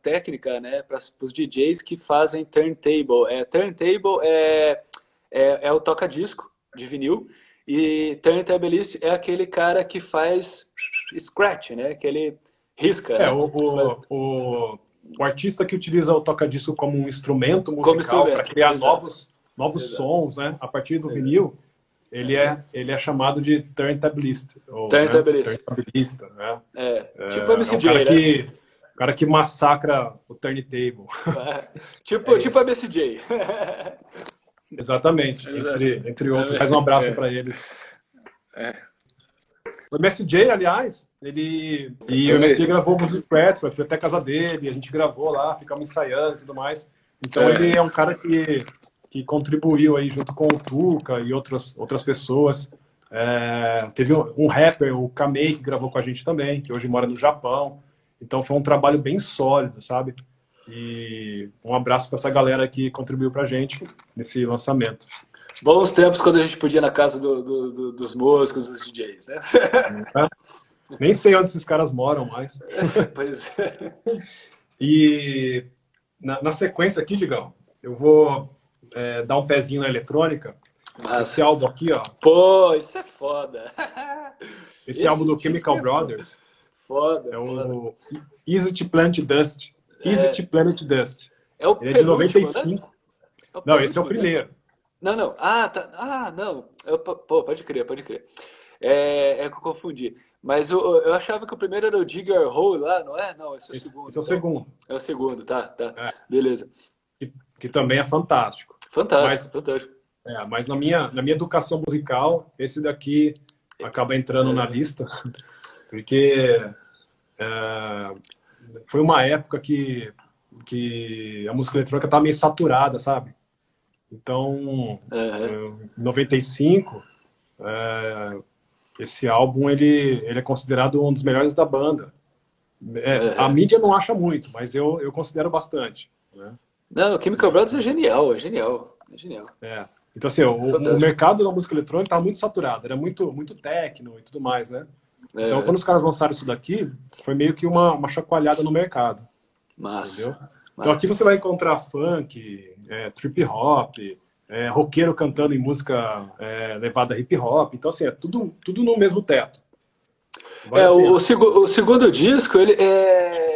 técnica, né? Para os DJs que fazem turntable. É, turntable é, é, é o toca-disco de vinil e turntablist é aquele cara que faz scratch, né? Que ele risca. É, né? o, o, o, o, artista que utiliza o toca-disco como um instrumento musical para criar Exato. novos, novos Exato. sons, né? A partir do vinil ele é, ele é chamado de turntablist. Ou, turntablist. Né? Turntablista, né? É, é tipo é, MCJ, é um cara né? que, o cara que massacra o turntable. É, tipo, é tipo MSJ. Exatamente, entre, entre outros. Faz um abraço é. para ele. É. O MSJ, aliás, ele. E o MSJ gravou alguns scratches, foi até a casa dele, a gente gravou lá, ficamos ensaiando e tudo mais. Então é. ele é um cara que que contribuiu aí junto com o Tuca e outras, outras pessoas. É, teve um, um, rapper, o Kamei, que gravou com a gente também, que hoje mora no Japão. Então foi um trabalho bem sólido, sabe? E um abraço para essa galera que contribuiu para a gente nesse lançamento. Bons tempos quando a gente podia ir na casa do, do, do, dos músicos, dos DJs, né? É. Nem sei onde esses caras moram mais. pois é. E na, na sequência aqui, Digão, eu vou é, dar um pezinho na eletrônica, Nossa. esse álbum aqui, ó. Pô, isso é foda. Esse, esse álbum do Chemical é Brothers. Foda. É o Easy to Planet Dust. Easy é... to Planet Dust. É o Ele é de 95. Né? É não, esse é o né? primeiro. Não, não. Ah, tá. Ah, não. Eu, pô, pode crer, pode crer. É, é que eu confundi. Mas eu, eu achava que o primeiro era o Digger Hole lá, não é? Não, esse é o esse, segundo. Esse é o então. segundo. É o segundo, tá, tá. É. Beleza. Que, que, também é fantástico. Fantástico, mas, fantástico. É, mas na minha, na minha educação musical, esse daqui acaba entrando na lista, porque é, foi uma época que, que a música eletrônica estava meio saturada, sabe? Então, uhum. em 95, é, esse álbum ele, ele é considerado um dos melhores da banda. É, uhum. A mídia não acha muito, mas eu, eu considero bastante. Né? Não, o Chemical Brothers é genial, é genial. É genial. É. Então, assim, o, o, mercado da música eletrônica estava muito saturado, era muito, muito techno e tudo mais, né? É. Então, quando os caras lançaram isso daqui, foi meio que uma, uma chacoalhada no mercado. Massa. Entendeu? Massa. Então, aqui você vai encontrar funk, é, trip hop, é, roqueiro cantando em música é, levada hip hop. Então, assim, é tudo, tudo no mesmo teto. é, o, o, o, segundo disco, ele é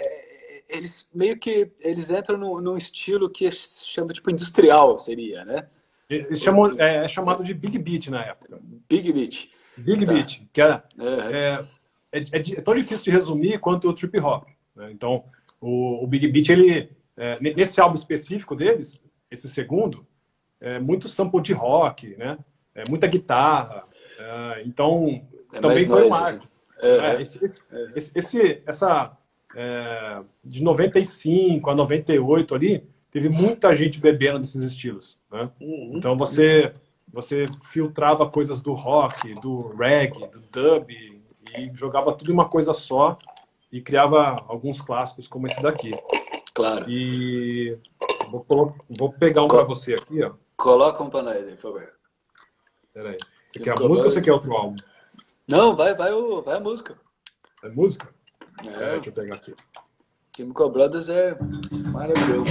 eles meio que eles entram num, num estilo que chama tipo industrial, seria, né? Eles chamam, é, é, chamado de Big Beat na época. Big Beat. Big tá. Beat, que é, é, é, é, tão difícil de resumir quanto o trip hop. Né? Então, o, o, Big Beat, ele, é, nesse álbum específico deles, esse segundo, é muito sample de rock, né? É muita guitarra. É, então, também foi um marco. Assim. Esse, esse, esse, essa é, de 95 a 98 ali, teve muita gente bebendo desses estilos. Né? Uhum. Então você, você filtrava coisas do rock, do reggae, do dub, e jogava tudo em uma coisa só e criava alguns clássicos como esse daqui. Claro. E vou, vou pegar um para você aqui, ó. Coloca um para nós aí, por favor. Peraí. Você quer a música ou você quer outro álbum? Não, vai, vai, vai a música. É música? É, deixa eu pegar aqui. Chemical Brothers é maravilhoso.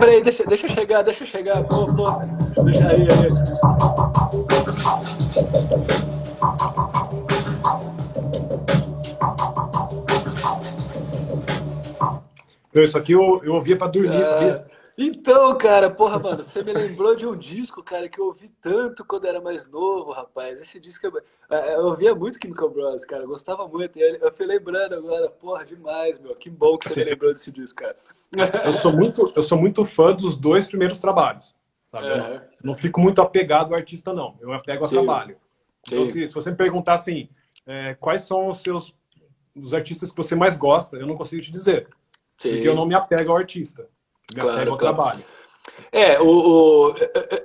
Peraí, deixa, deixa eu chegar, deixa eu chegar. Pô, pô. Deixa aí, aí. Eu, isso aqui eu, eu ouvia pra dormir, Ah, sabia? Então, cara, porra, mano, você me lembrou de um disco, cara, que eu ouvi tanto quando era mais novo, rapaz. Esse disco, eu, é, eu ouvia muito Chemical Brothers, cara, eu gostava muito. Eu fui lembrando agora, porra, demais, meu. Que bom que você me lembrou desse disco, cara. Eu sou muito, eu sou muito fã dos dois primeiros trabalhos. Sabe? Não, não fico muito apegado ao artista, não. Eu me apego ao Sim. trabalho. Então, Sim. se, se você me perguntar assim, é, quais são os seus os artistas que você mais gosta, eu não consigo te dizer. Sim. Porque eu não me apego ao artista. Claro, claro. trabalho. É, o, o-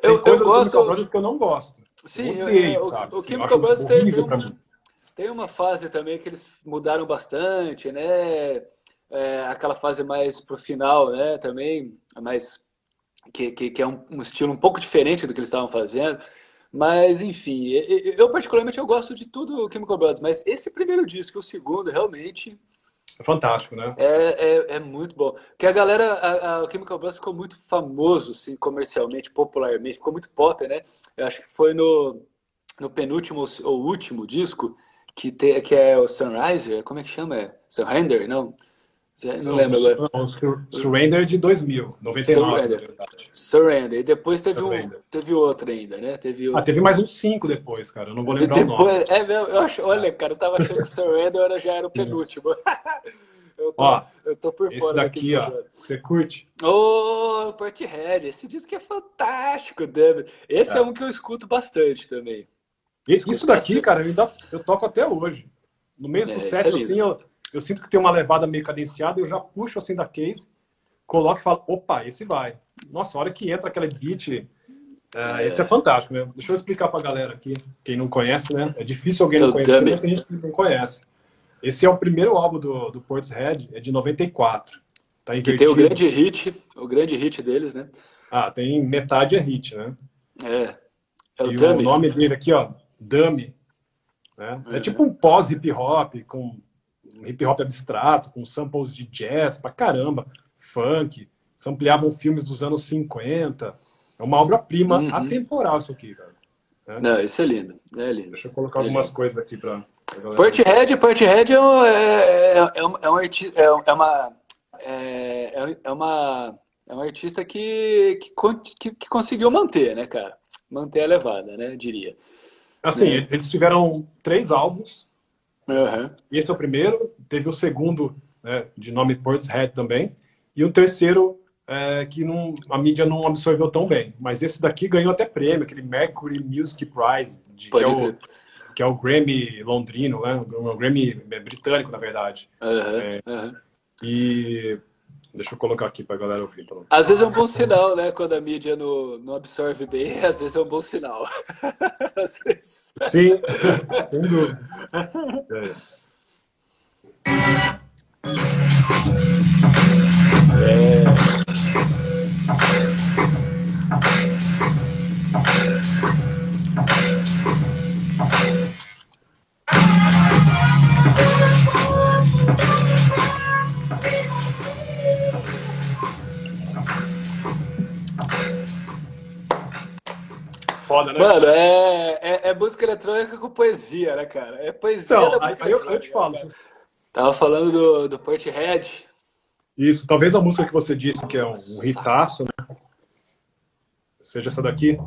eu, eu, gosto. Que eu não gosto. Sim, eu eu- odeio, eu- sabe? o Assim, eu Chemical Brothers tem- tem. Tem uma fase também que eles mudaram bastante, né? É, aquela fase mais pro final, né? Também, mais que, que, que é um, um estilo um pouco diferente do que eles estavam fazendo. Mas, enfim, eu particularmente eu gosto de tudo o Chemical Brothers, mas esse primeiro disco, o segundo, realmente É fantástico, né? é, é, é muito bom. Porque a galera, a, a- Chemical Brothers ficou muito famoso, assim, comercialmente, popularmente, ficou muito pop, né? Eu acho que foi no, no penúltimo ou último disco, que, te, que é o Sunriser, como é que chama? É Surrender? Não? Não Não, lembro agora. Sur- Surrender de 2000, 99, Surrender. Surrender. E depois teve, um, teve outro ainda, né? Teve o... Ah, teve mais uns cinco depois, cara. Eu não vou lembrar o nome. depois, é mesmo, eu acho, olha, cara, eu tava achando que Surrender era, já era o penúltimo. Eu tô, Ó, eu tô por Esse fora daqui, Chemical ó, você curte? Ô, Portishead, esse disco é fantástico, David. Esse é. É. um que eu escuto bastante também. Escuto Isso daqui, bastante. cara, eu, ainda, eu toco até hoje. No mesmo É, é assim, eu, eu sinto que tem uma levada meio cadenciada, eu já puxo assim da case, coloco e falo, opa, esse vai. Nossa, a hora que entra aquele beat, é, É. esse é fantástico mesmo. Deixa eu explicar pra galera aqui, quem não conhece, né? É difícil alguém não conhecer, mas tem gente que não conhece. Esse é o primeiro álbum do, do Portishead, é de 94. Tá Que tem o grande hit, o grande hit deles, né? Ah, tem metade é hit, né? É. É o e o Dummy. nome dele aqui, ó, Dummy. Né? É Uhum. tipo um pós-hip hop, com hip hop abstrato, com samples de jazz pra caramba, funk, sampleavam filmes dos anos 50. É uma obra-prima Uhum. atemporal isso aqui, cara. Não, isso é lindo. É lindo. Deixa eu colocar É algumas lindo. coisas aqui pra, pra galera. Portishead, Portishead é, um- é, é, é um, é um artista, é, é uma, é, é- é uma, é um artista que, que, que, conseguiu manter, né, cara? Manter a levada, né, diria. Assim, É. eles tiveram três álbuns. Aham. Esse é o primeiro. Teve o segundo, né, de nome Portishead também. E o terceiro, é, que não, a mídia não absorveu tão bem. Mas esse daqui ganhou até prêmio, aquele Mercury Music Prize, de, que, é o, que é o Grammy londrino, né? O Grammy britânico, na verdade. Aham, É. aham. E deixa eu colocar aqui pra galera ouvir. Então. Às vezes é um bom sinal, né? Quando a mídia não, não absorve bem, às vezes é um bom sinal. Às vezes. Sim, sem dúvida. É. É. Foda, né? Mano, é, é, é música eletrônica com poesia, né, cara? É poesia então, da aí, música aí eu, eletrônica. eu te falo. né, cara? Tava falando do, do Portishead. Isso, talvez a música que você disse que é um, um hitaço, né? Seja essa daqui.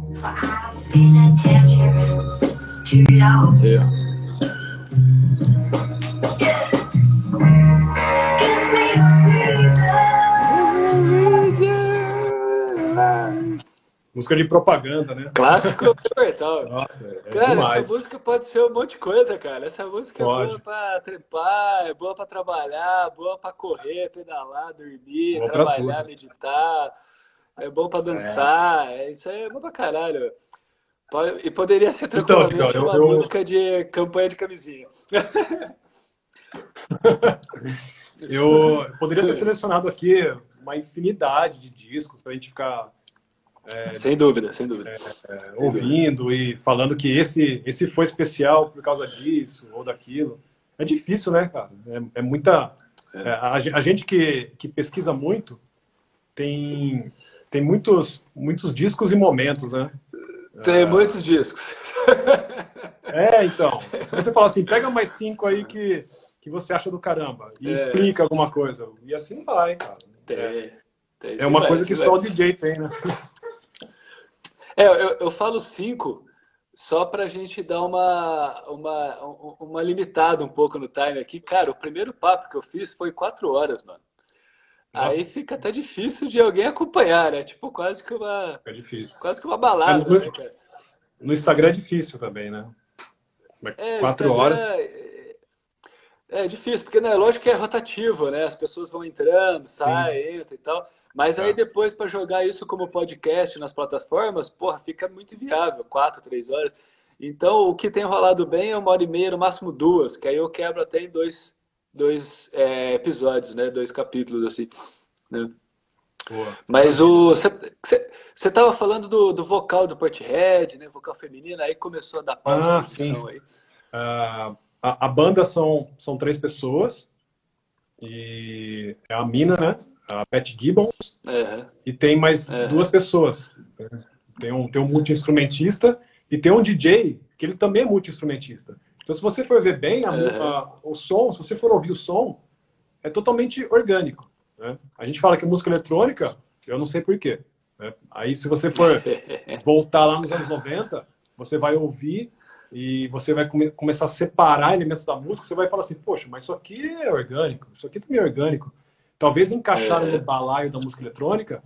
Sei, Música de propaganda, né? Clássico tal. Nossa, é, é Cara, demais. essa música pode ser um monte de coisa, cara. Essa música é Pode. boa pra trepar, é boa pra trabalhar, boa pra correr, pedalar, dormir, Boa trabalhar, meditar. É bom pra dançar. É. Isso aí é bom pra caralho. E poderia ser tranquilamente Então, Ticão, eu- uma eu- música de campanha de camisinha. Eu poderia ter selecionado aqui uma infinidade de discos pra gente ficar Sem dúvida, sem dúvida. é, ouvindo e falando que esse, esse foi especial por causa disso ou daquilo. É difícil, né, cara? É, é muita. é, a, ge- a gente que, que pesquisa muito tem, tem muitos, muitos discos e momentos, né? Tem muitos discos. É, então. Se você falar assim, pega mais cinco aí que, que você acha do caramba e É. explica alguma coisa. E assim vai, cara. Tem, É, tem, é uma vai, coisa que vai. só o DJ tem, né? É, eu, eu falo cinco só pra gente dar uma, uma, um- uma limitada um pouco no time aqui. Cara, o primeiro papo que eu fiz foi quatro horas, mano. Nossa. Aí fica até difícil de alguém acompanhar, né? Tipo, quase que uma, É difícil. quase que uma balada, no- né, cara? No Instagram é difícil também, né? É, Quatro Instagram horas. É, é difícil, porque né, lógico que é rotativo, né? As pessoas vão entrando, saem, entram e tal. Mas aí É. depois, para jogar isso como podcast nas plataformas, porra, fica muito inviável, quatro, três horas. Então, o que tem rolado bem é uma hora e meia, no máximo duas, que aí eu quebro até em dois, dois é, episódios, né? Dois capítulos, assim. né? Boa. Mas o você estava falando do, do vocal do Portishead, né? Vocal feminino, aí começou a dar pau Ah, sim. aí. Ah, a, a banda são, são três pessoas. E é a mina, né? A Pat Gibbons. É, E tem mais É. duas pessoas. Tem um, tem um multi-instrumentista e tem um DJ, que ele também é multi-instrumentista. Então, se você for ver bem, a É. a- o som, se você for ouvir o som, é totalmente orgânico. né? A gente fala que música eletrônica, eu não sei porquê. Né? Aí, se você for voltar lá nos anos 90, você vai ouvir e você vai come- começar a separar elementos da música, você vai falar assim, poxa, mas isso aqui é orgânico, isso aqui também é orgânico. Talvez encaixaram É. no balaio da música eletrônica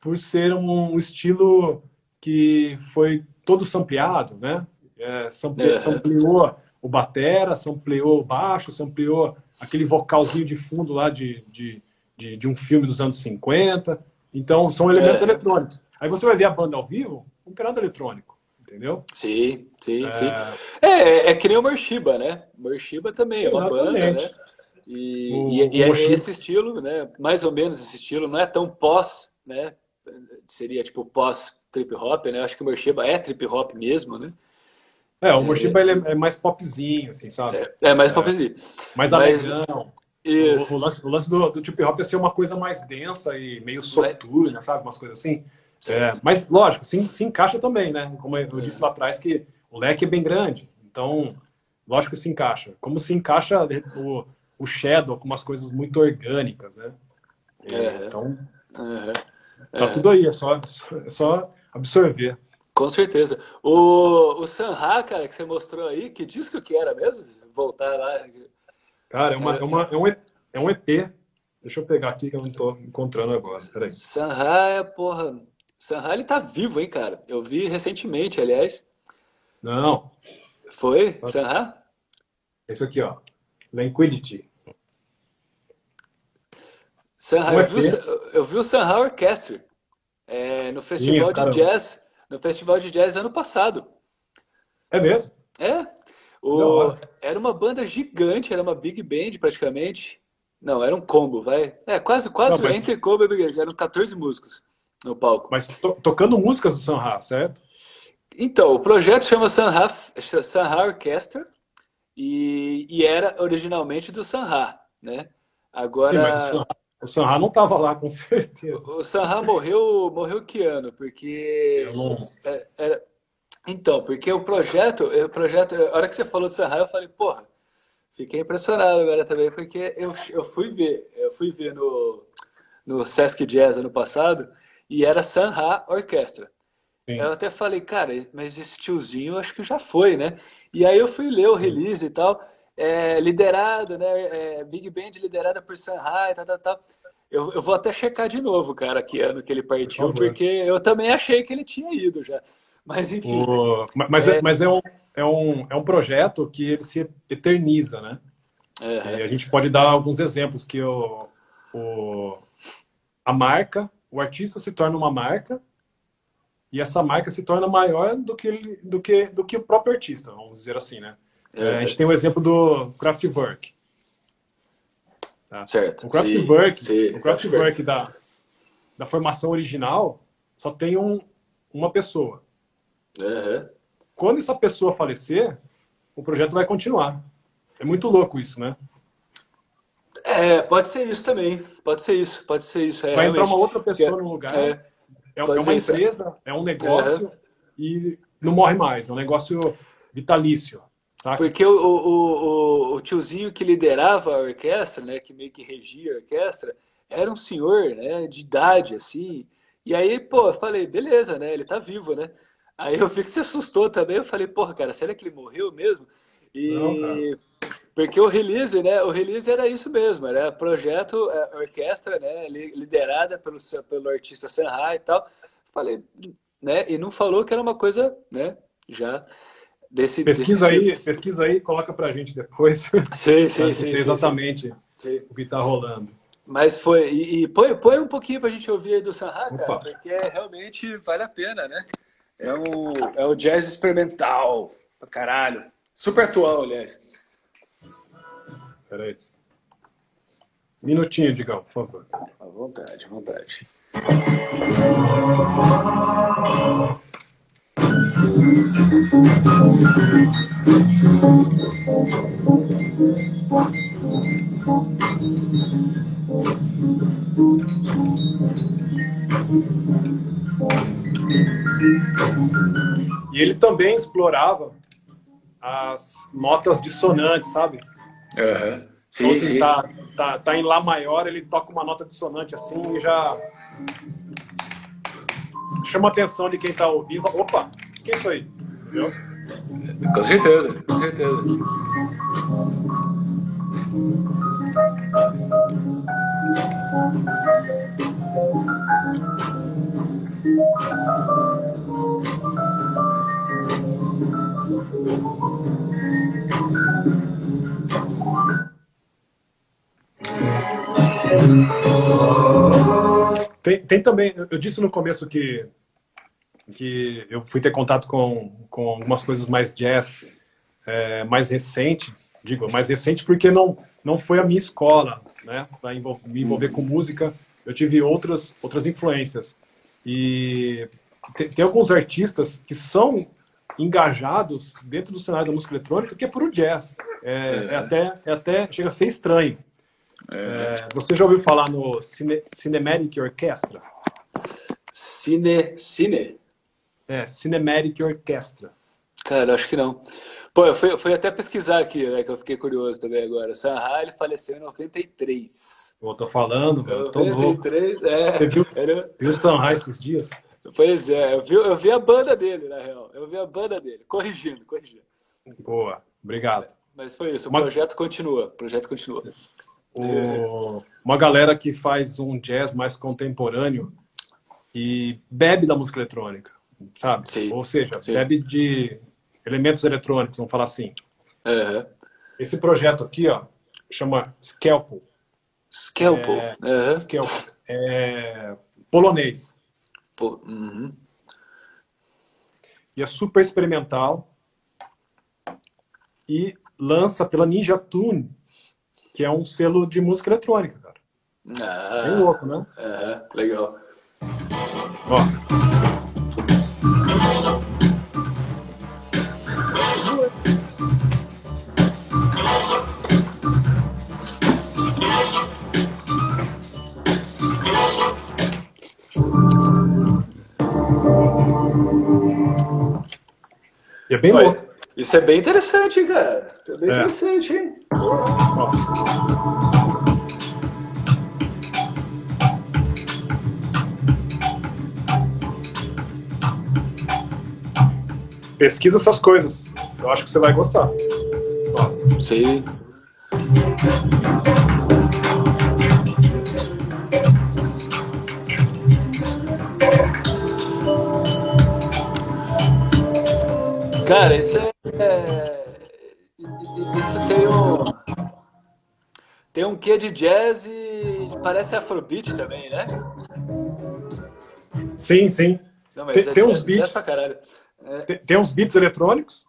por ser um estilo que foi todo sampleado, né? É, sample, É. Sampleou o batera, sampleou o baixo, sampleou aquele vocalzinho de fundo lá de, de, de, de um filme dos anos 50. Então, são elementos É. eletrônicos. Aí você vai ver a banda ao vivo, não tem eletrônico, entendeu? Sim, sim, sim. É, É, é que nem o Morshiba, né? Morshiba também é uma banda, Exatamente. né? E, O- e- e é Morshiba- esse estilo, né? Mais ou menos esse estilo, não é tão pós, né? Seria tipo pós trip hop, né? Acho que o Morshiba é trip hop mesmo, né? é, o Morshiba ele é, é mais popzinho, assim, sabe? É mais popzinho. mais mas- alegrão. Isso. O, o lance, o lance do, do trip hop é ser uma coisa mais densa e meio soturna, sabe? Umas coisas assim. É, mas, lógico, se, se encaixa também, né? Como eu disse lá atrás, que o leque é bem grande. Então, lógico que se encaixa. Como se encaixa o, o Shadow com umas coisas muito orgânicas, né? É, É. Então, Aham. tá tudo aí. É só, é só absorver. Com certeza. O, o Sanha, cara, que você mostrou aí, que disco que era mesmo? Voltar lá. Cara, é, uma, é, uma, é, um, é um EP. Deixa eu pegar aqui que eu não tô encontrando agora. Peraí. Sanha é, porra. Sanha, ele tá vivo, hein, cara? Eu vi recentemente, aliás. Não, Foi? Sanha? esse aqui, ó. Liquidity. Sanha, Um eu vi, o eu vi o Sanha Orchestra é, no festival de caramba. jazz, no festival de jazz ano passado. É mesmo? É, o, era uma banda gigante, era uma big band praticamente. Não, era um combo, vai. É, quase, quase Não, mas- entre combo e big band. Eram 14 músicos no palco. Mas to- tocando músicas do Sanha, certo? Então, o projeto chama Sanha, Sanha Orchestra e, e era originalmente do Sanha, né? Sim, Agora, mas o Sanha, o Sanha não tava lá, com certeza. o Sanha morreu, morreu que ano? Porque não- É- era- Então, porque o projeto, o projeto, a hora que você falou do Sanha, eu falei, porra, fiquei impressionado agora também, porque eu, eu fui ver, eu fui ver no, no Sesc Jazz ano passado e era Sanha Orquestra. Sim. Eu até falei, cara, mas esse tiozinho acho que já foi, né? E aí eu fui ler o release e tal, é, liderado, né? é, Big Band liderada por e tal, tal, tal. Eu, eu vou até checar de novo, cara, que ano que ele partiu, favor. porque eu também achei que ele tinha ido já. Mas enfim, O- mas é, É. mas é, um, é, um, é um projeto que ele se eterniza, né? é, E a gente pode dar alguns exemplos que o, o, a marca, o artista se torna uma marca e essa marca se torna maior do que, do que, do que o próprio artista, vamos dizer assim, né? É, a gente tem o exemplo do Kraftwerk. Tá? certo. O Kraftwerk, Sim, sim, o Kraftwerk da, da formação original só tem um, uma pessoa. Aham. Quando essa pessoa falecer, o projeto vai continuar. É muito louco isso, né? É, pode ser isso também. Pode ser isso, pode ser isso. É, Vai entrar uma outra pessoa no lugar. É, É, é uma isso. empresa, é um negócio e não morre mais. É um negócio vitalício. Saca? Porque o, o, o, o tiozinho que liderava a orquestra, né, que meio que regia a orquestra, era um senhor, né, de idade, assim. E aí, pô, eu falei, beleza, né, ele tá vivo, né? Aí eu vi que se assustou também, eu falei, porra, cara, será que ele morreu mesmo? E Não, porque o release, né, o release era isso mesmo, era projeto, é, orquestra, né, li- liderada pelo, pelo artista Sanha e tal. Falei, né, e não falou que era uma coisa, né, já desse, Pesquisa desse aí, pesquisa aí, coloca pra gente depois. Sim, sim, sim, exatamente Sim. o que tá rolando. Mas foi. E, e põe, põe um pouquinho pra gente ouvir aí do cara, Opa. porque realmente vale a pena, né? É um, é um jazz experimental pra caralho. Super atual, aliás. Peraí. Minutinho, Digão, por favor. À vontade, à vontade. E ele também explorava as notas dissonantes, sabe? Então, Sim, assim, sim. tá, tá, tá em Lá maior, ele toca uma nota dissonante assim e já chama a atenção de quem tá ouvindo. Opa, o que isso aí? Entendeu? Com certeza, com certeza. Tem, tem também, eu disse no começo que, que eu fui ter contato com, com algumas coisas mais jazz, é, mais recente, digo, mais recente porque não, não foi a minha escola, né, para me envolver com música, eu tive outras, outras influências. E tem, tem alguns artistas que são engajados dentro do cenário da música eletrônica que é puro jazz. É, é até, é até, chega a ser estranho. É, você já ouviu falar no Cine, Cinematic Orchestra? Cine. Cine? É, Cinematic Orchestra. Cara, acho que não. Pô, eu fui, eu fui até pesquisar aqui, né? Que eu fiquei curioso também agora. Sanha, ele faleceu em 93. Eu tô falando, velho, eu tô louco. 93, é. Você viu, Era- viu o Sanhai esses dias? Pois é, eu vi, eu vi a banda dele, na real. Eu vi a banda dele. Corrigindo, corrigindo. Boa, obrigado. Mas foi isso, o Uma- projeto continua. O projeto continua. O- uma galera que faz um jazz mais contemporâneo e bebe da música eletrônica, sabe? Sim, Ou seja, sim. bebe de elementos eletrônicos, vamos falar assim. Aham. Esse projeto aqui, ó, chama Scalpel. Scalpel. É. Scalpel. É polonês. Pô, uhum. E é super experimental. E lança pela Ninja Tune, que é um selo de música eletrônica, cara. Ah, Bem louco, né? aham, legal. Ó. E é bem Olha, louco. Isso é bem interessante, cara. É bem É. interessante, hein? Ó. Pesquisa essas coisas. Eu acho que você vai gostar. Ó. Sei. Cara, isso é. é- Isso tem um. Tem um quê de jazz e parece afrobeat também, né? Sim, sim. Não, Tem- é tem uns beats. pra caralho. É, Tem, tem uns beats eletrônicos,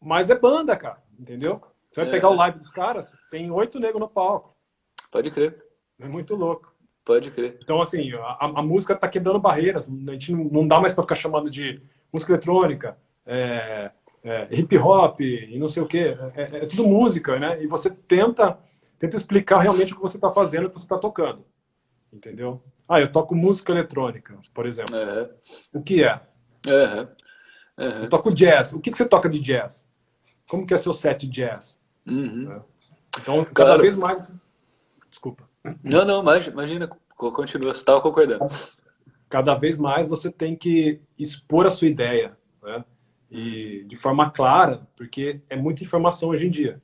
mas é banda, cara. Entendeu? Você vai É. pegar o live dos caras, tem oito negros no palco. pode crer, É muito louco. pode crer. Então, assim, a, a música tá quebrando barreiras. A gente não, não dá mais para ficar chamando de música eletrônica, é, é, hip hop e não sei o quê. É, é tudo música, né? E você tenta tenta explicar realmente o que você está fazendo, o que você está tocando. Entendeu? Ah, eu toco música eletrônica, por exemplo. Uhum. O que é? Uhum. Uhum. Eu toco jazz. O que, que você toca de jazz? Como que é seu set de jazz? Uhum. Então, cada Claro. vez mais... Desculpa. Não, não, imagina, continua, você estava concordando. cada vez mais você tem que expor a sua ideia, né? E de forma clara, porque é muita informação hoje em dia,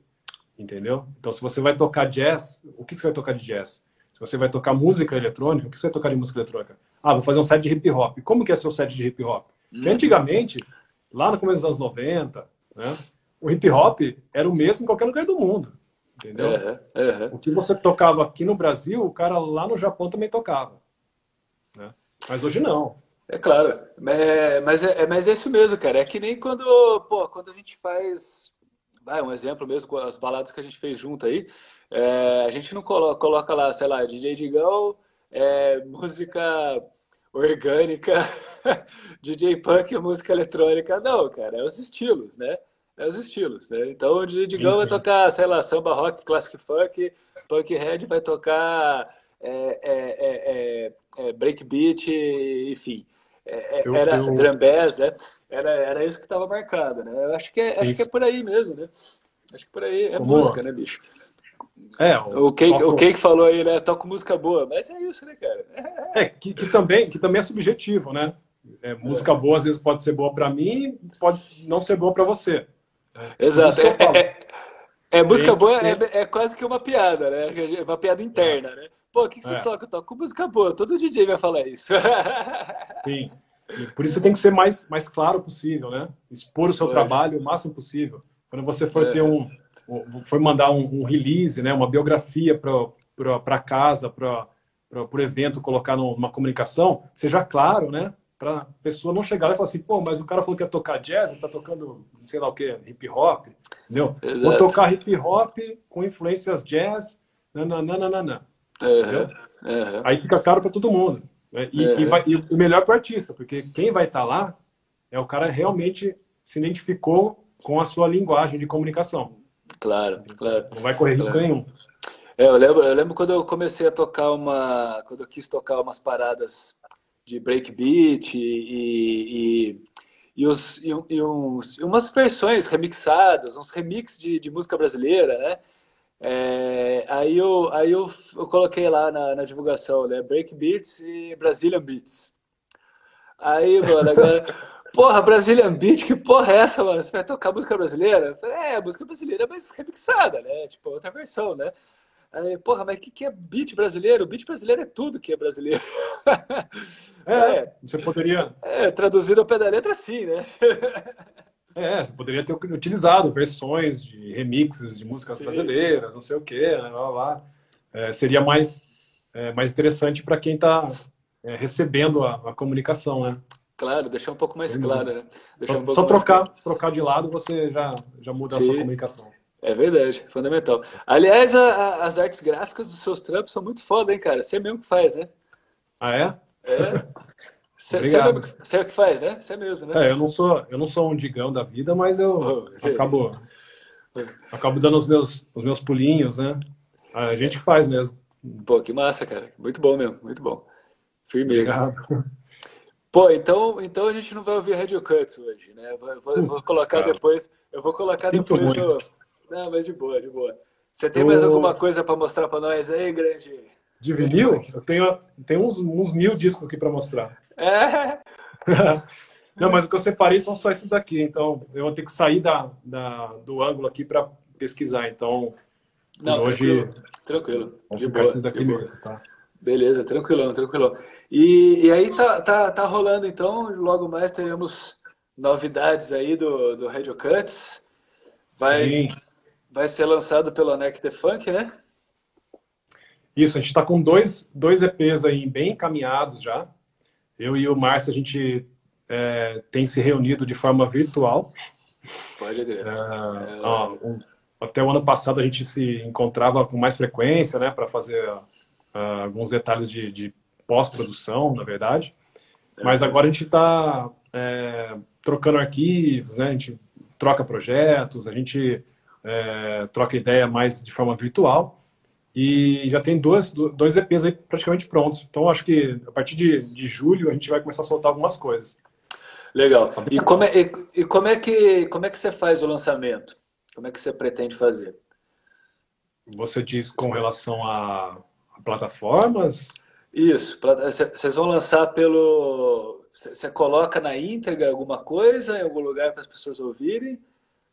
entendeu? Então, se você vai tocar jazz, o que que você vai tocar de jazz? Se você vai tocar música eletrônica, o que você vai tocar de música eletrônica? Ah, vou fazer um set de hip hop. Como que é seu set de hip hop? Porque antigamente, lá no começo dos anos 90, né? O hip hop era o mesmo em qualquer lugar do mundo, entendeu? Uhum, uhum. O que você tocava aqui no Brasil, o cara lá no Japão também tocava. né? Mas hoje não. É claro, é, mas é, é- mas é isso mesmo, cara. É que nem quando, pô, quando a gente faz, vai, um exemplo mesmo com as baladas que a gente fez junto aí, é, a gente não coloca, coloca lá, sei lá, DJ Digão, é, música orgânica, DJ Punk, música eletrônica. Não, cara, é os estilos, né? É os estilos, né? Então o DJ Digão vai sim. tocar, sei lá, samba rock, classic funk, punk head vai tocar é, é, é, é, é, breakbeat, enfim. É, é, Eu- era eu- drum bass, né? Era, era isso que estava marcado, né? Eu acho que é, acho que é por aí mesmo, né? Acho que por aí é música, né, bicho? É, O Cake, toco- o Cake falou aí, né? Toco música boa, mas é isso, né, cara? É, que, que também, que também é subjetivo, né? É, música boa às vezes pode ser boa para mim, pode não ser boa para você. Exato. Que eu É, é- é- música que boa é, é quase que uma piada, né? É Uma piada interna, né? Pô, o que, que você É. toca? Eu toco música boa. Todo DJ vai falar isso. Sim. Por isso tem que ser mais, mais claro possível, né? Expor o seu trabalho o máximo possível. Quando você for É. ter um, for mandar um, um release, né? Uma biografia para casa, para o evento, colocar num- numa comunicação, seja claro, né? Para a pessoa não chegar lá e falar assim, pô, mas o cara falou que ia tocar jazz, ele tá tocando, sei lá o que, hip hop, entendeu? Vou Exato. tocar hip hop com influências jazz, nananana. Aham, aham. Aí fica claro para todo mundo. né? E, É. e vai- e o melhor para o artista, porque quem vai estar lá é o cara que realmente se identificou com a sua linguagem de comunicação. Claro, claro. Não vai correr risco Claro. nenhum. É, eu lembro, eu lembro quando eu comecei a tocar uma, quando eu quis tocar umas paradas de breakbeat e, e, e, os, e, e uns, umas versões remixadas, uns remix de, de música brasileira, né? É, aí eu, aí eu, eu coloquei lá na, na divulgação, né? Breakbeats e Brazilian Beats. Aí, mano, agora. Porra, Brazilian Beat, que porra é essa, mano? Você vai tocar música brasileira? Falei, é, música brasileira, mas remixada, né? Tipo, outra versão, né? Aí, porra, mas o que, que é beat brasileiro? Beat brasileiro é tudo que é brasileiro. É, você poderia, É, traduzido ao pé da letra, sim, né? é, você poderia ter utilizado versões de remixes de músicas Sim. brasileiras, não sei o quê, né, blá, blá. É, seria mais, é, mais interessante para quem está recebendo a, a comunicação, né? Claro, deixar um pouco mais Sem claro, né? Deixar um pouco Só trocar, claro. trocar de lado, você já, já muda a Sim. sua comunicação. É verdade, fundamental. Aliás, a- a- as artes gráficas dos seus trampos são muito foda, hein, cara? Você mesmo que faz, né? Ah, é? É. Você, é o que faz, né? Você mesmo, né? É, eu não sou, eu não sou um digão da vida, mas eu Oh, acabo, acabo dando os meus, os meus pulinhos, né? A gente que faz mesmo. Pô, que massa, cara. Muito bom mesmo, muito bom. Firmeza. Obrigado. Pô, então, então a gente não vai ouvir Radio Cuts hoje, né? Vou, vou- vou colocar cara. depois. Eu vou colocar Sinto depois muito. Não, mas de boa, de boa. Você tem mais Ô. alguma coisa pra mostrar pra nós aí, grande? De vinil, eu tenho, tenho uns, uns mil discos aqui para mostrar. É. Não, mas o que eu separei são só esses daqui, então eu vou ter que sair da, da- do ângulo aqui para pesquisar. Então, Não, hoje, tranquilo. Tranquilo. vou De ficar boa, esses daqui mesmo, tá? Beleza, tranquilão, tranquilão. E, e aí tá, tá, tá rolando então, logo mais teremos novidades aí do, do Radio Cuts. Vai, Sim. vai ser lançado pelo Anarch The Funk, né? Isso, a gente está com dois, dois EPs aí bem encaminhados já. Eu e o Márcio, a gente é, tem se reunido de forma virtual. Pode crer. Ah, ó, um- até o ano passado a gente se encontrava com mais frequência, né, para fazer ah, alguns detalhes de, de pós-produção, na verdade. Mas agora a gente está trocando arquivos, né, a gente troca projetos, a gente é, troca ideia mais de forma virtual. E já tem dois, dois EPs aí praticamente prontos. Então acho que a partir de, de julho a gente vai começar a soltar algumas coisas. Legal. E como é, e, e como é que como é que você faz o lançamento? Como é que você pretende fazer? Você diz com relação a, a plataformas? Isso. Vocês vão lançar pelo. Você coloca na íntegra alguma coisa em algum lugar para as pessoas ouvirem?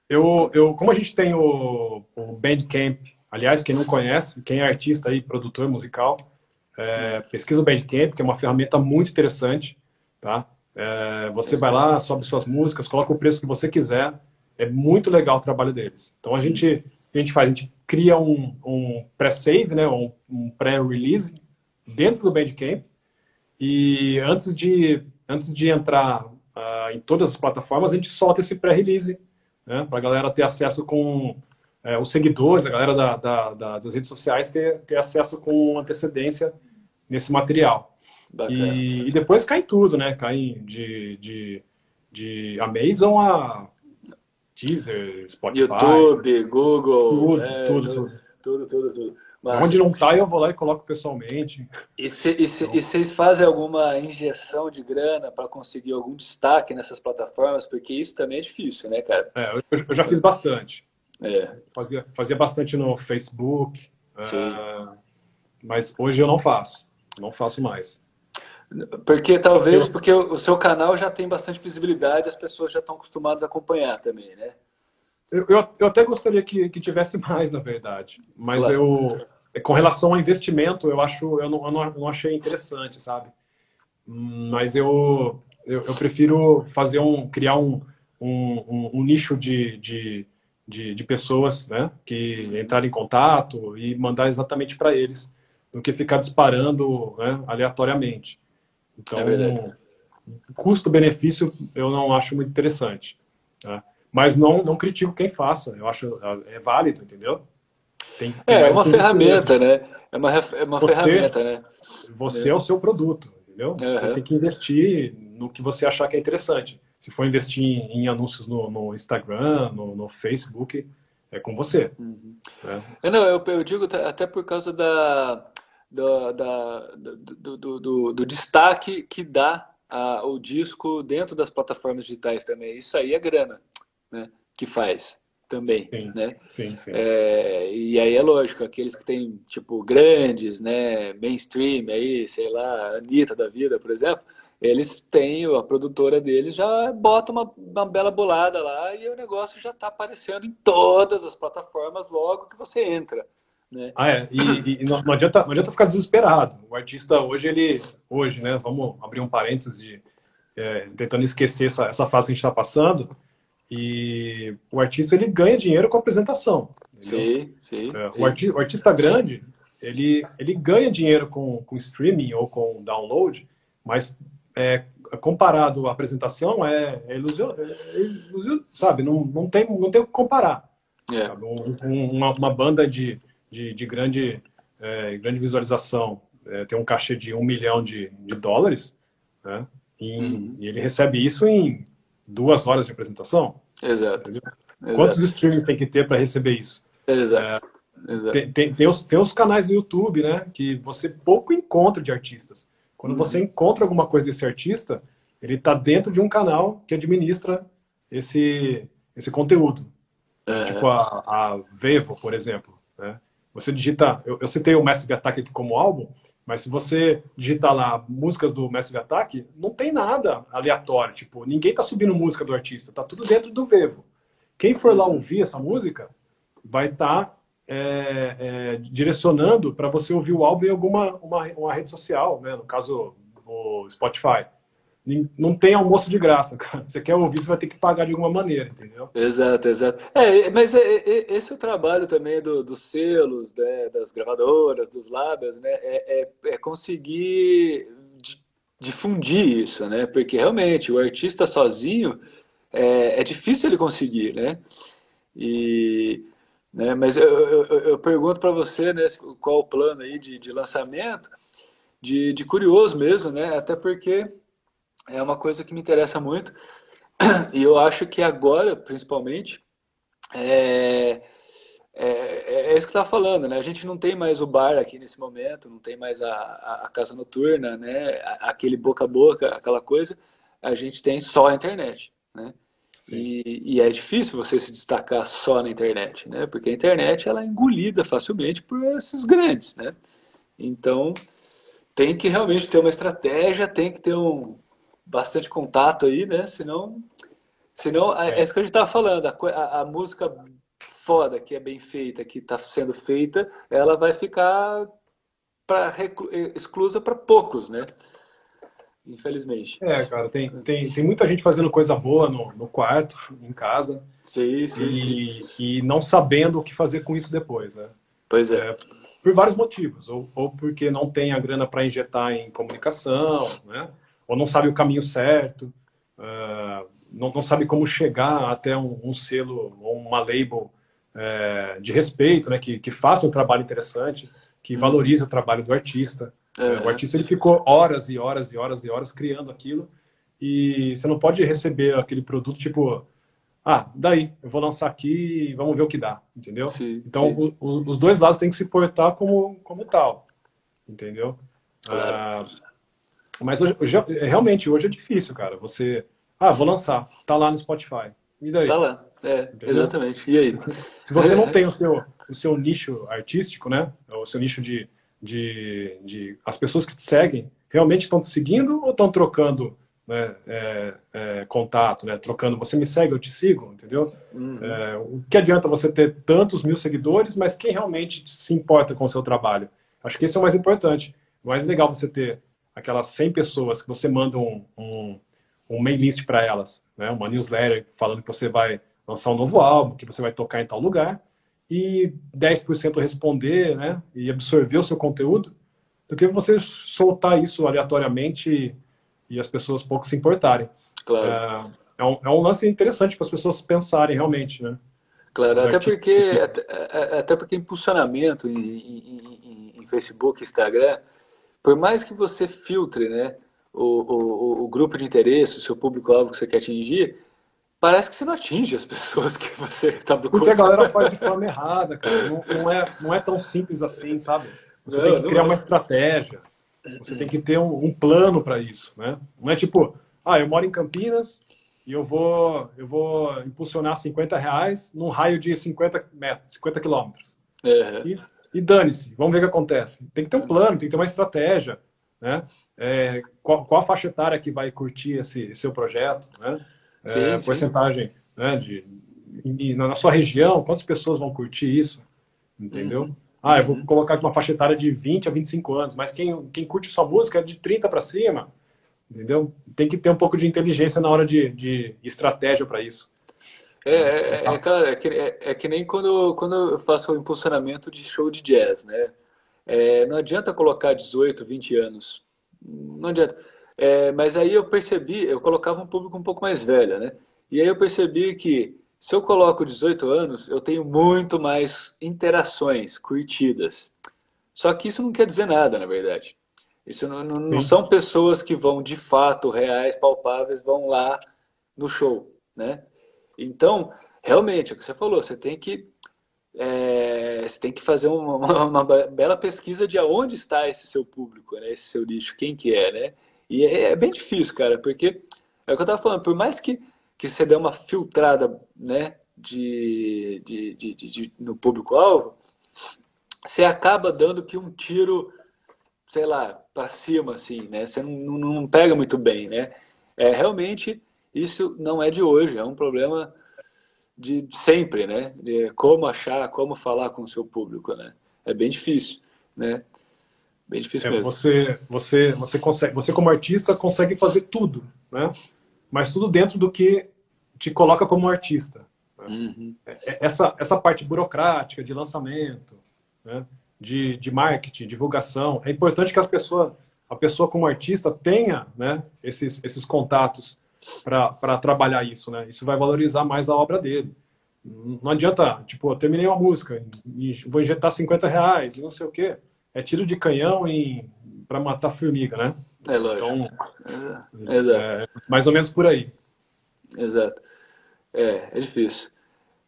Eu, eu, como a gente tem o, o Bandcamp, aliás, quem não conhece, quem é artista aí, produtor musical, é, pesquisa o Bandcamp, que é uma ferramenta muito interessante, tá? É, você vai lá, sobe suas músicas, coloca o preço que você quiser. É muito legal o trabalho deles. Então a gente, a gente faz, a gente cria um, um pré-save, né, um, um pré-release dentro do Bandcamp e antes de antes de entrar uh, em todas as plataformas a gente solta esse pré-release, né, para a galera ter acesso com uh, os seguidores, a galera da, da, da, das redes sociais ter, ter acesso com antecedência nesse material. E, e, depois cai tudo, né? Cai de, de, de Amazon a Deezer, Spotify. YouTube, Google. Tudo, é, tudo, tudo. Tudo, tudo, tudo. Mas, Onde não tá, eu vou lá e coloco pessoalmente. E, se, e, se, e vocês fazem alguma injeção de grana para conseguir algum destaque nessas plataformas? Porque isso também é difícil, né, cara? É, eu, eu já fiz bastante. É. Fazia, fazia bastante no Facebook. Uh, mas hoje eu não faço. Não faço mais. Porque talvez eu... porque o seu canal já tem bastante visibilidade, as pessoas já estão acostumadas a acompanhar também, né? Eu, eu, eu até gostaria que, que tivesse mais, na verdade. Mas claro. eu, com relação ao investimento, eu acho, eu não, eu não, eu não achei interessante, sabe? Mas eu, eu, eu, prefiro fazer um, criar um, um, um, nicho de, de, de, de, pessoas, né? Que entrarem em contato e mandar exatamente para eles, do que ficar disparando né, aleatoriamente. Então, é custo-benefício eu não acho muito interessante. Tá? Mas não, não critico quem faça. Eu acho é válido, entendeu? Tem, tem é, é uma ferramenta, né? É uma, é uma você, ferramenta, né? Você é. é o seu produto, entendeu? Uhum. Você tem que investir no que você achar que é interessante. Se for investir em, em anúncios no, no Instagram, no, no, Facebook, é com você. Uhum. É. Não, eu, eu digo até por causa da, do, da, do, do, do, do destaque que dá a, o disco dentro das plataformas digitais também. Isso aí é grana né, que faz também, sim, né? Sim, sim. É, e aí é lógico, aqueles que têm, tipo, grandes, né, mainstream aí, sei lá, Anitta da vida, por exemplo, eles têm, a produtora deles já bota uma, uma bela bolada lá e o negócio já está aparecendo em todas as plataformas logo que você entra. Né? Ah, é. E, e não, não, adianta, não adianta ficar desesperado. O artista hoje, ele. Hoje, né? Vamos abrir um parênteses de. É, tentando esquecer essa, essa fase que a gente está passando. E o artista ele ganha dinheiro com a apresentação. Sim, sim, é, sim. O, arti o, artista grande, ele, ele ganha dinheiro com, com streaming ou com download, mas é, comparado à apresentação é, é ilusão, é, é sabe? Não, não, tem, não tem o que comparar. É. Um, uma, uma, banda de, de, de grande, é, grande visualização é, tem um cachê de um milhão de, de dólares, né? E, uhum. e ele recebe isso em duas horas de apresentação. Exato. Exato. Quantos streamings tem que ter para receber isso? Exato. É, Exato. Tem, tem, tem, os, tem os canais no YouTube, né? Que você pouco encontra de artistas. Quando uhum. você encontra alguma coisa desse artista, ele está dentro de um canal que administra esse, esse conteúdo. É. Tipo a, a Vevo, por exemplo. Né? Você digita. Eu, eu citei o Massive Attack aqui como álbum. Mas se você digitar lá músicas do Massive Attack, não tem nada aleatório. Tipo, ninguém tá subindo música do artista, tá tudo dentro do Vevo. Quem for lá ouvir essa música vai estar tá, é, é, direcionando para você ouvir o álbum em alguma uma, uma rede social, né? no caso o Spotify não tem almoço de graça, cara. Você quer ouvir, você vai ter que pagar de alguma maneira, entendeu? Exato, exato. É, mas é, é, esse é o trabalho também do, dos selos, né, das gravadoras, dos lábios, né? É, é, é conseguir difundir isso, né? Porque realmente o artista sozinho é, é difícil ele conseguir, né? E, né, mas eu, eu, eu pergunto para você, né, qual o plano aí de, de lançamento, de, de curioso mesmo, né? Até porque é uma coisa que me interessa muito. E eu acho que agora, principalmente, é, é, é, isso que tá falando, né? A gente não tem mais o bar aqui nesse momento, não tem mais a, a, a casa noturna, né? Aquele boca a boca, aquela coisa. A gente tem só a internet, né? E, e, é difícil você se destacar só na internet, né? Porque a internet ela é engolida facilmente por esses grandes, né? Então tem que realmente ter uma estratégia, tem que ter um bastante contato aí, né? Senão, senão é, é isso que a gente estava falando. A, a, a música foda, que é bem feita, que está sendo feita, ela vai ficar pra, exclusa para poucos, né? Infelizmente. É, cara, tem, tem, tem muita gente fazendo coisa boa no, no quarto, em casa. Sim, sim, e, sim. E não sabendo o que fazer com isso depois, né? Pois é. é por vários motivos. Ou, ou porque não tem a grana para injetar em comunicação, né? Ou não sabe o caminho certo. Uh, não, não sabe como chegar até um, um selo ou uma label é, de respeito, né, que, que faça um trabalho interessante, que hum. valorize o trabalho do artista. É. O artista ele ficou horas e horas e horas e horas criando aquilo e você não pode receber aquele produto tipo, ah, daí, eu vou lançar aqui e vamos ver o que dá, entendeu? Sim, então, sim. O, os dois lados têm que se portar como, como tal, entendeu? Claro. Ah, mas hoje, hoje, realmente, hoje é difícil, cara. Você, ah, vou lançar, tá lá no Spotify. E daí? Tá lá. É, exatamente. E aí? Se você não tem o seu, o seu nicho artístico, né? O seu nicho de, de, de... As pessoas que te seguem realmente estão te seguindo ou estão trocando né, é, é, contato, né? Trocando, você me segue, eu te sigo, entendeu? Uhum. É, o que adianta você ter tantos mil seguidores, mas quem realmente se importa com o seu trabalho? Acho que esse é o mais importante. O mais legal você ter aquelas 100 pessoas que você manda um, um, um mail list para elas, né? Uma newsletter falando que você vai lançar um novo álbum, que você vai tocar em tal lugar, e 10% responder né, e absorver o seu conteúdo, do que você soltar isso aleatoriamente e, as pessoas pouco se importarem. Claro. É, é, um, é um lance interessante para as pessoas pensarem realmente, né? Claro, até porque, até, é, até, porque impulsionamento em, em, em Facebook, Instagram, por mais que você filtre né, o, o, o grupo de interesse, o seu público-alvo que você quer atingir, parece que você não atinge as pessoas que você está procurando. Porque a galera faz de forma errada, cara. Não, não, é, não é tão simples assim, sabe? Você não, tem que criar uma estratégia. Você tem que ter um, um plano para isso, né? Não é tipo, ah, eu moro em Campinas e eu vou, eu vou impulsionar 50 reais num raio de 50 metros, 50 quilômetros. Uhum. E, e dane-se, vamos ver o que acontece. Tem que ter um plano, tem que ter uma estratégia, né? É, qual, qual a faixa etária que vai curtir esse, seu projeto, né? Sim, é, sim. porcentagem né, de, e na sua região, quantas pessoas vão curtir isso, entendeu? Uhum. Ah, eu vou colocar aqui uma faixa etária de 20 a 25 anos, mas quem, quem curte sua música é de 30 para cima, entendeu? Tem que ter um pouco de inteligência na hora de, de estratégia para isso. É, é, é, cara, é, que, é, é, que nem quando, quando eu faço o impulsionamento de show de jazz, né? É, não adianta colocar 18, 20 anos. Não adianta. É, mas aí eu percebi, eu colocava um público um pouco mais velho, né? E aí eu percebi que se eu coloco 18 anos, eu tenho muito mais interações, curtidas. Só que isso não quer dizer nada, na verdade. Isso não, não, não são pessoas que vão de fato, reais, palpáveis, vão lá no show, né? Então, realmente, é o que você falou, você tem que é, você tem que fazer uma, uma, uma, bela pesquisa de aonde está esse seu público, né? esse seu nicho, quem que é, né? E é, é, bem difícil, cara, porque é o que eu tava falando, por mais que, que você dê uma filtrada, né, de, de, de, de no público-alvo, você acaba dando que um tiro, sei lá, para cima, assim, né? Você não, não, não, pega muito bem, né? É, realmente, isso não é de hoje, é um problema de sempre, né? De como achar, como falar com o seu público, né? É bem difícil, né? Bem difícil é, mesmo. Você, você, você consegue, você como artista consegue fazer tudo, né? Mas tudo dentro do que te coloca como artista. Né? Uhum. É, é, essa, essa parte burocrática de lançamento, né? de, de marketing, divulgação, é importante que as pessoas, a pessoa como artista tenha, né? Esses, esses contatos para trabalhar isso, né? Isso vai valorizar mais a obra dele. Não adianta, tipo, eu terminei uma música e vou injetar 50 reais e não sei o quê é tiro de canhão para matar formiga, né? É lógico. Então, é, é, mais ou menos por aí. Exato. É, é difícil.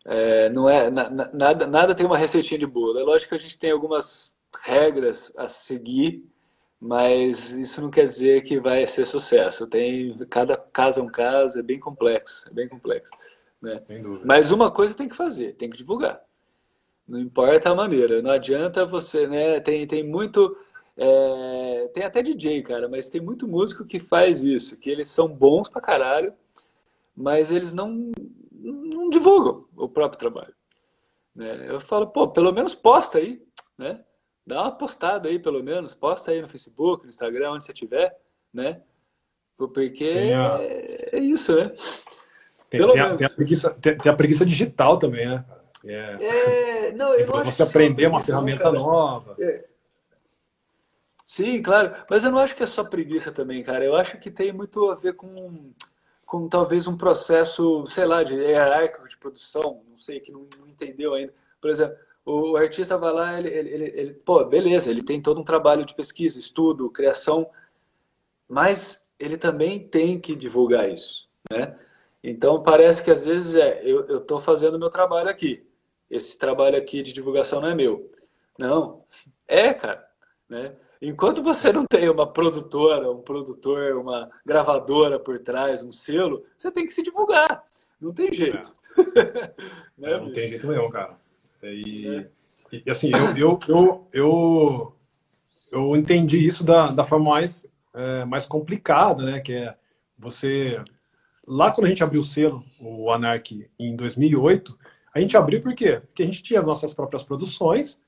É, não é na, nada, nada tem uma receitinha de bolo. É lógico que a gente tem algumas regras a seguir, mas isso não quer dizer que vai ser sucesso. Tem cada caso é um caso, é bem complexo, é bem complexo. Né? Mas uma coisa tem que fazer, tem que divulgar. Não importa a maneira. Não adianta você, né? Tem, tem muito. É, tem até DJ, cara, mas tem muito músico que faz isso, que eles são bons pra caralho, mas eles não, não divulgam o próprio trabalho. Né? Eu falo, pô, pelo menos posta aí, né? Dá uma postada aí, pelo menos, posta aí no Facebook, no Instagram, onde você tiver, né? Porque a... é, é, isso, né? Tem, tem, a, tem, a, preguiça, tem, a preguiça digital também, né? É, é não, eu não você aprender uma ferramenta cara. nova. É. Sim, claro. Mas eu não acho que é só preguiça também, cara. Eu acho que tem muito a ver com, com talvez um processo, sei lá, de hierárquico de produção, não sei, que não, não entendeu ainda. Por exemplo, o artista vai lá, ele, ele, ele, ele, pô, beleza, ele tem todo um trabalho de pesquisa, estudo, criação, mas ele também tem que divulgar isso, né? Então parece que às vezes é, eu estou fazendo o meu trabalho aqui, esse trabalho aqui de divulgação não é meu. Não, é, cara. Né? Enquanto você não tem uma produtora, um produtor, uma gravadora por trás, um selo, você tem que se divulgar. Não tem jeito. É. né, é, não tem jeito nenhum, cara. E, é. e assim, eu, eu, eu, eu, eu entendi isso da, da forma mais, é, mais complicada, né? Que é você... Lá quando a gente abriu o selo, o Anark, em 2008, a gente abriu por quê? Porque a gente tinha as nossas próprias produções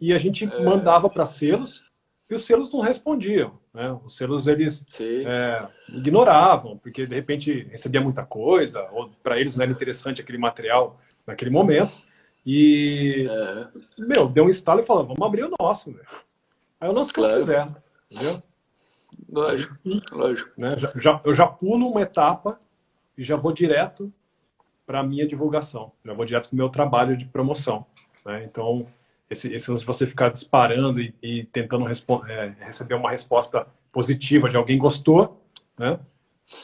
e a gente é... mandava para selos e os selos não respondiam. Né? Os selos eles é, ignoravam, porque de repente recebia muita coisa, ou para eles não era interessante aquele material naquele momento. E, é. meu, deu um estalo e falou: vamos abrir o nosso. Véio. Aí o nosso que claro. eu quiser, entendeu? Lógico, lógico. Né? Já, já, eu já pulo uma etapa e já vou direto para a minha divulgação. Já vou direto para o meu trabalho de promoção. Né? Então, esse, esse você ficar disparando e, e tentando é, receber uma resposta positiva de alguém gostou, né?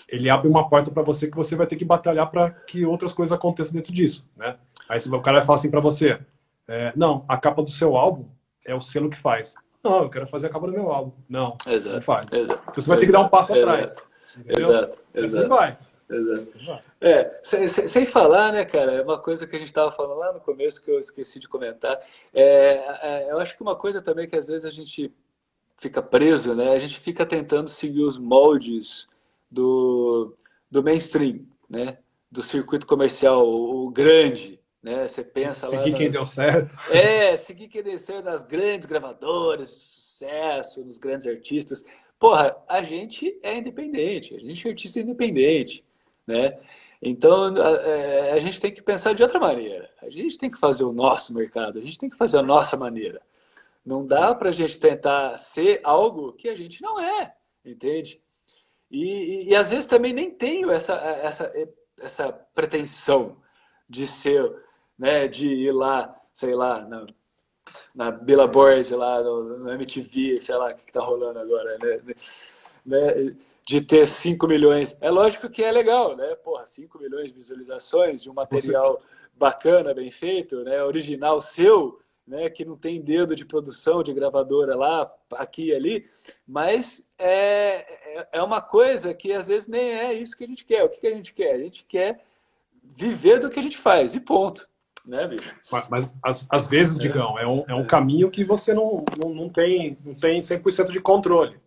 ele abre uma porta para você que você vai ter que batalhar para que outras coisas aconteçam dentro disso. Né? Aí o cara vai falar assim para você, é, não, a capa do seu álbum é o selo que faz. Não, eu quero fazer a capa do meu álbum. Não, exato, não faz. Exato, então você vai ter que dar um passo exato, atrás. Entendeu? Exato, exato. Assim vai. Exato. É, sem, sem, falar, né, cara, é uma coisa que a gente estava falando lá no começo que eu esqueci de comentar. É, é, eu acho que uma coisa também que às vezes a gente fica preso, né? A gente fica tentando seguir os moldes do, do mainstream, né? Do circuito comercial, o grande, né? Você pensa seguir lá. Seguir quem deu certo. É, seguir quem deu certo nas grandes gravadoras de sucesso, nos grandes artistas. Porra, a gente é independente, a gente é artista independente né? Então, a, é, a, gente tem que pensar de outra maneira. A gente tem que fazer o nosso mercado, a gente tem que fazer a nossa maneira. Não dá para a gente tentar ser algo que a gente não é, entende? E, e, e, às vezes também nem tenho essa, essa, essa pretensão de ser, né, de ir lá, sei lá, na, na Billboard, lá no, no MTV, sei lá o que está rolando agora, né? né? de ter 5 milhões. É lógico que é legal, né? Porra, 5 milhões de visualizações de um material Você... bacana, bem feito, né? Original seu, né? Que não tem dedo de produção de gravadora lá, aqui e ali, mas é, é, é uma coisa que às vezes nem é isso que a gente quer. O que a gente quer? A gente quer viver do que a gente faz, e ponto. Né, bicho? Mas às, às vezes, Digão, é um, é um caminho que você não, não, não tem, não tem 100% de controle.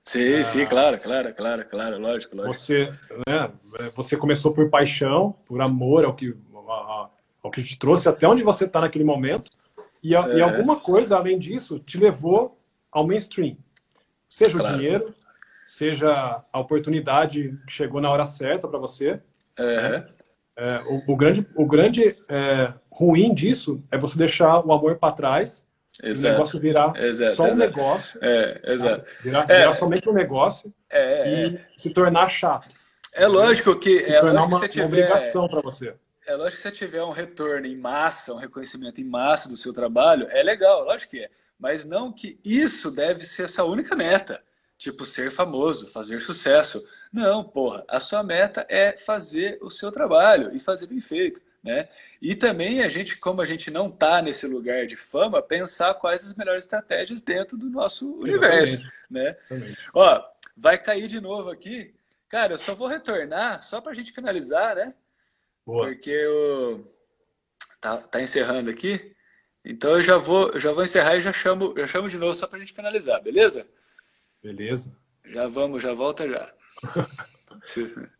Sim, ah, sim, claro, claro, claro, claro, lógico, lógico. Você, né, você começou por paixão, por amor ao que, ao que te trouxe até onde você está naquele momento, e, é. e, alguma coisa, além disso, te levou ao mainstream. Seja claro. o dinheiro, seja a oportunidade que chegou na hora certa para você. É. É, o, o, grande, o grande é, ruim disso é você deixar o amor para trás Exato. o negócio virar exato, só um exato. negócio. É, exato. Virar, é, virar somente um negócio é, e se tornar chato. É lógico que é lógico uma, que você tiver, uma obrigação para você. É lógico que se você tiver um retorno em massa, um reconhecimento em massa do seu trabalho, é legal, lógico que é. Mas não que isso deve ser a sua única meta. Tipo, ser famoso, fazer sucesso. Não, porra. A sua meta é fazer o seu trabalho e fazer bem feito. Né? E também a gente, como a gente não está nesse lugar de fama, pensar quais as melhores estratégias dentro do nosso universo, né? Ó, vai cair de novo aqui. Cara, eu só vou retornar só para a gente finalizar, né? Boa. Porque eu tá, tá encerrando aqui. Então eu já vou, eu já vou encerrar e já chamo, já chamo de novo só para a gente finalizar, beleza? Beleza. Já vamos, já volta já.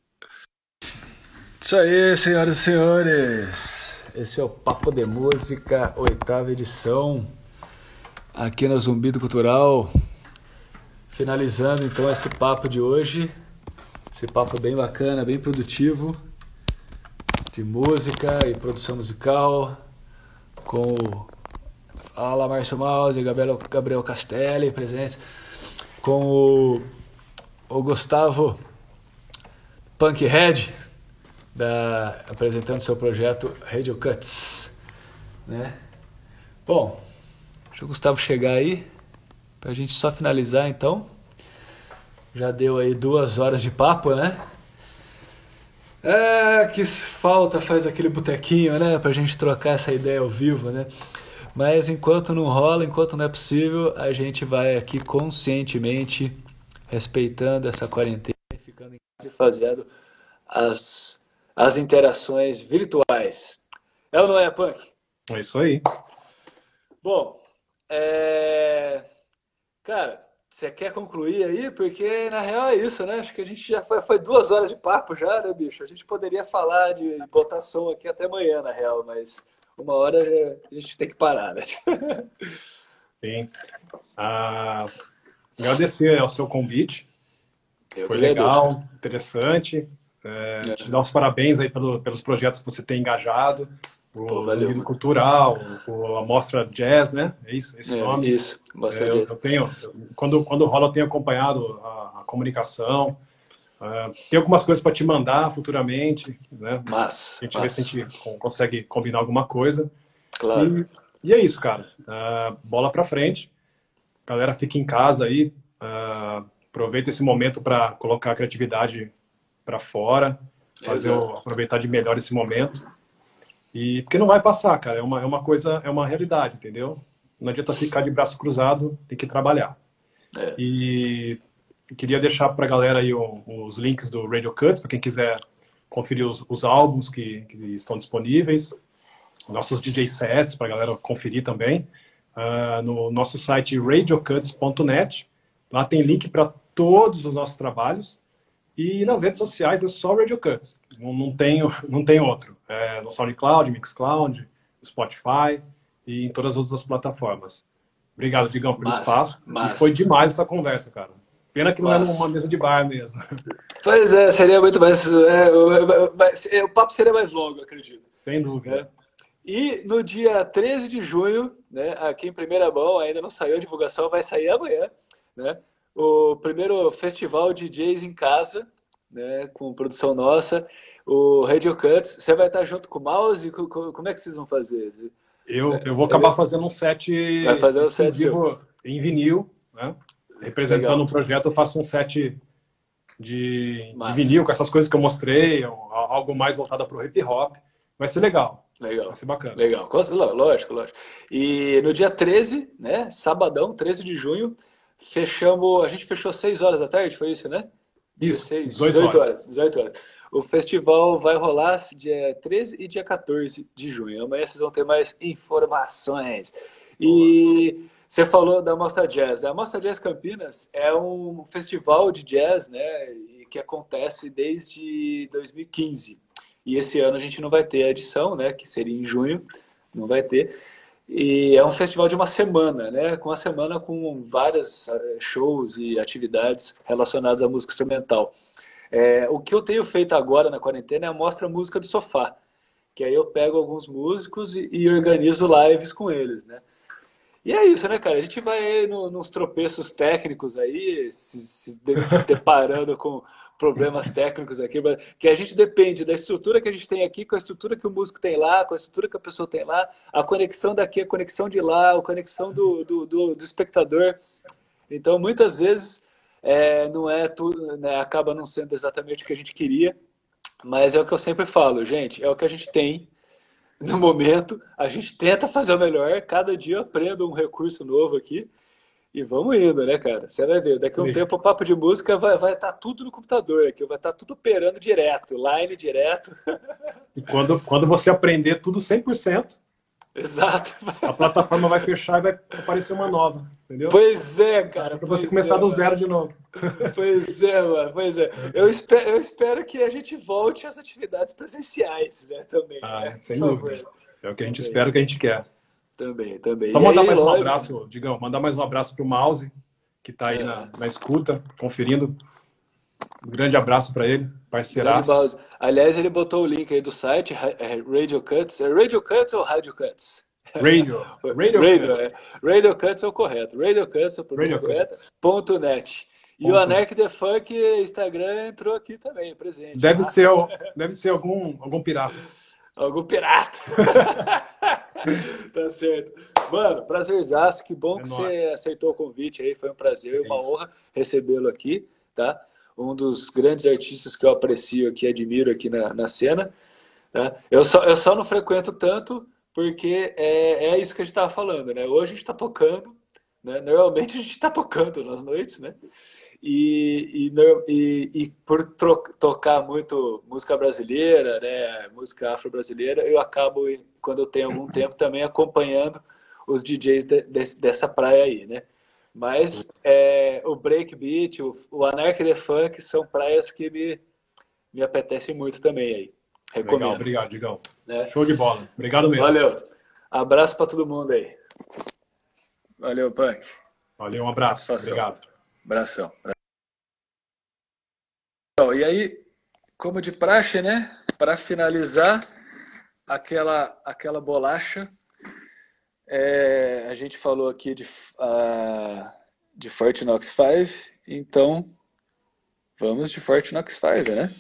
Isso aí, senhoras e senhores. Esse é o Papo de Música, oitava edição, aqui na Zumbido Cultural. Finalizando então esse papo de hoje, esse papo bem bacana, bem produtivo, de música e produção musical, com o Ala Márcio Mouse Gabriel, Gabriel Castelli presentes, com o, o Gustavo Punkhead da, apresentando seu projeto Radio Cuts. Né? Bom, deixa o Gustavo chegar aí para a gente só finalizar então. Já deu aí duas horas de papo, né? É, que falta faz aquele botequinho, né? Pra gente trocar essa ideia ao vivo, né? Mas enquanto não rola, enquanto não é possível, a gente vai aqui conscientemente respeitando essa quarentena, ficando em casa e fazendo as as interações virtuais. É ou não é, Punk? É isso aí. Bom, é... cara, você quer concluir aí? Porque na real é isso, né? Acho que a gente já foi, foi duas horas de papo já, né, bicho? A gente poderia falar de botação aqui até amanhã, na real, mas uma hora a gente tem que parar, né? Sim. Ah, agradecer ao seu convite. Eu foi legal, interessante. É, é. Te dar os parabéns aí pelo, pelos projetos que você tem engajado, o Zumbido Cultural, o, a Mostra Jazz, né? É isso, esse é, nome. Isso, Mostra é, eu, eu, tenho, quando, quando rola, eu tenho acompanhado a, a comunicação. Uh, tem algumas coisas para te mandar futuramente, né? Mas, a gente vê se a gente consegue combinar alguma coisa. Claro. E, e é isso, cara. Uh, bola para frente. Galera, fica em casa aí. Uh, aproveita esse momento para colocar a criatividade para fora, fazer o, aproveitar de melhor esse momento. E porque não vai passar, cara, é uma, é uma coisa, é uma realidade, entendeu? Não adianta ficar de braço cruzado, tem que trabalhar. É. E queria deixar para a galera aí os links do Radio Cuts, para quem quiser conferir os, os álbuns que, que, estão disponíveis, nossos DJ sets para a galera conferir também, uh, no nosso site radiocuts.net. Lá tem link para todos os nossos trabalhos, e nas redes sociais é só Radio Cuts, não, não, tem, não tem outro. É no SoundCloud, Mixcloud, Spotify e em todas as outras plataformas. Obrigado, Digão, pelo massa, espaço. Massa. E foi demais essa conversa, cara. Pena que não é numa mesa de bar mesmo. Pois é, seria muito mais. É, é, o papo seria mais longo, acredito. Sem dúvida. É. E no dia 13 de junho, né, aqui em primeira mão, ainda não saiu a divulgação, vai sair amanhã, né? O primeiro festival de DJs em casa, né, com produção nossa, o Radio Cuts. Você vai estar junto com o Mouse? Como é que vocês vão fazer? Eu, eu vou acabar fazendo um set vai fazer um set em vinil, né? representando Legal. o projeto. Eu faço um set de, de, vinil com essas coisas que eu mostrei, algo mais voltado para o hip hop. Vai ser legal. Legal. Vai ser bacana. Legal. Lógico, lógico. E no dia 13, né? Sabadão, 13 de junho, Fechamos, a gente fechou 6 horas da tarde, foi isso, né? Isso, 16, 18, 18 horas. 18 horas. O festival vai rolar dia 13 e dia 14 de junho. Amanhã vocês vão ter mais informações. E você falou da Mostra Jazz. A Mostra Jazz Campinas é um festival de jazz, né, que acontece desde 2015. E esse ano a gente não vai ter a edição, né, que seria em junho, não vai ter. E é um festival de uma semana, né? Com uma semana com vários eh, shows e atividades relacionadas à música instrumental. É, o que eu tenho feito agora na quarentena é a mostra música do sofá, que aí eu pego alguns músicos e, e organizo lives com eles, né? E é isso, né, cara? A gente vai no, nos tropeços técnicos aí, se, se deparando com problemas técnicos aqui, que a gente depende da estrutura que a gente tem aqui com a estrutura que o músico tem lá, com a estrutura que a pessoa tem lá, a conexão daqui, a conexão de lá, a conexão do, do, do, do espectador. Então, muitas vezes, é, não é tudo, né, acaba não sendo exatamente o que a gente queria, mas é o que eu sempre falo, gente, é o que a gente tem, no momento. A gente tenta fazer o melhor. Cada dia eu aprendo um recurso novo aqui. E vamos indo, né, cara? Você vai ver. Daqui a um tempo o papo de música vai estar vai tá tudo no computador aqui. Vai estar tá tudo operando direto, line direto. E quando, quando você aprender tudo 100%, Exato. A plataforma vai fechar e vai aparecer uma nova, entendeu? Pois é, cara. Para você começar é, do zero de novo. Pois é, mano. Pois é. Eu espero, eu espero que a gente volte às atividades presenciais, né? Também. Ah, né? sem dúvida. É o que a gente também. espera, o que a gente quer. Também, também. Então, mandar aí, mais um abraço, Digão. Mandar mais um abraço pro Mouse, que está aí é. na, na escuta, conferindo. Um grande abraço para ele, parceiraço. Aliás, ele botou o link aí do site, é Radio Cuts. É Radio Cuts ou Radio Cuts? Radio. Radio, Radio, Cuts. É. Radio Cuts é o correto. Radio Cuts é o Radio correto. Ponto net. E Ponto. o Anarch The Funk Instagram entrou aqui também, presente. Deve, tá? ser, deve ser algum, algum pirata. Algum pirata. tá certo. Mano, prazerzaço. Que bom é que nóis. você aceitou o convite aí. Foi um prazer, uma honra recebê-lo aqui, tá? um dos grandes artistas que eu aprecio aqui, admiro aqui na, na cena. Né? Eu, só, eu só não frequento tanto porque é, é isso que a gente estava falando, né? Hoje a gente está tocando, né? Normalmente a gente está tocando nas noites, né? E, e, e, e por tocar muito música brasileira, né? Música afro-brasileira, eu acabo, quando eu tenho algum tempo, também acompanhando os DJs de, de, dessa praia aí, né? Mas é, o breakbeat, o, o Anarch the Funk são praias que me, me apetecem muito também aí. Recomendo. Legal, obrigado, Digão. É. Show de bola. Obrigado mesmo. Valeu. Abraço para todo mundo aí. Valeu, Punk. Valeu, um abraço. Obrigado. Abração. Então, e aí, como de praxe, né? Para finalizar, aquela, aquela bolacha é, a gente falou aqui de, uh, de Fortinox 5, então vamos de Fortinox 5, né?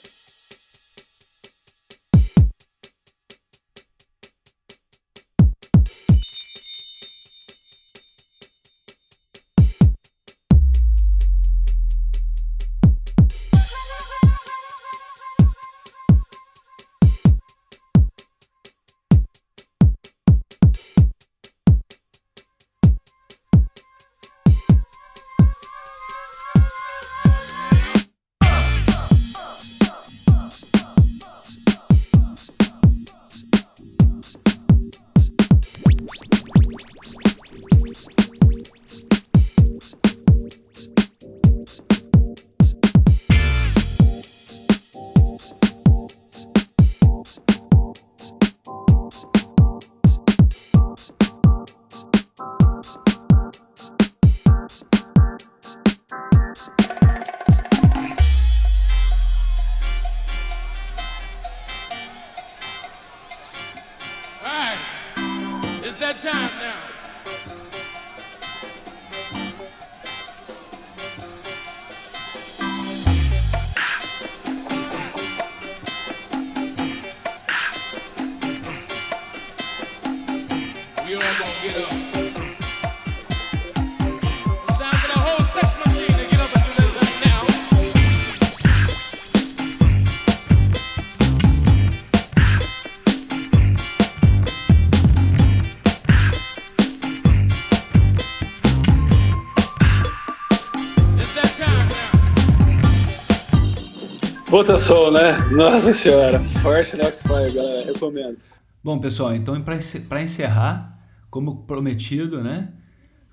Puta som, né? Nossa senhora. Forte Next Fire, galera. Recomendo. Bom, pessoal, então para encerrar, como prometido, né?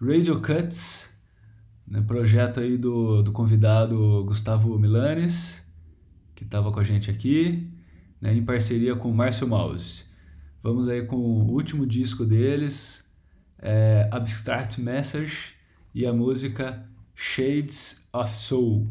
Radio Cuts, né? projeto aí do, do convidado Gustavo Milanes, que estava com a gente aqui, né? em parceria com o Márcio Mouse. Vamos aí com o último disco deles, é Abstract Message, e a música Shades of Soul.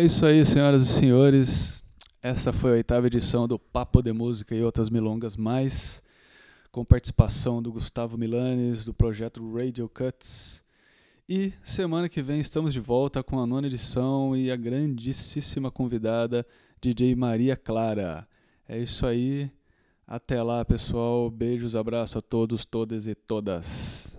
É isso aí, senhoras e senhores. Essa foi a oitava edição do Papo de Música e outras milongas mais, com participação do Gustavo Milanes, do projeto Radio Cuts. E semana que vem estamos de volta com a nona edição e a grandíssima convidada DJ Maria Clara. É isso aí. Até lá, pessoal. Beijos, abraço a todos, todas e todas.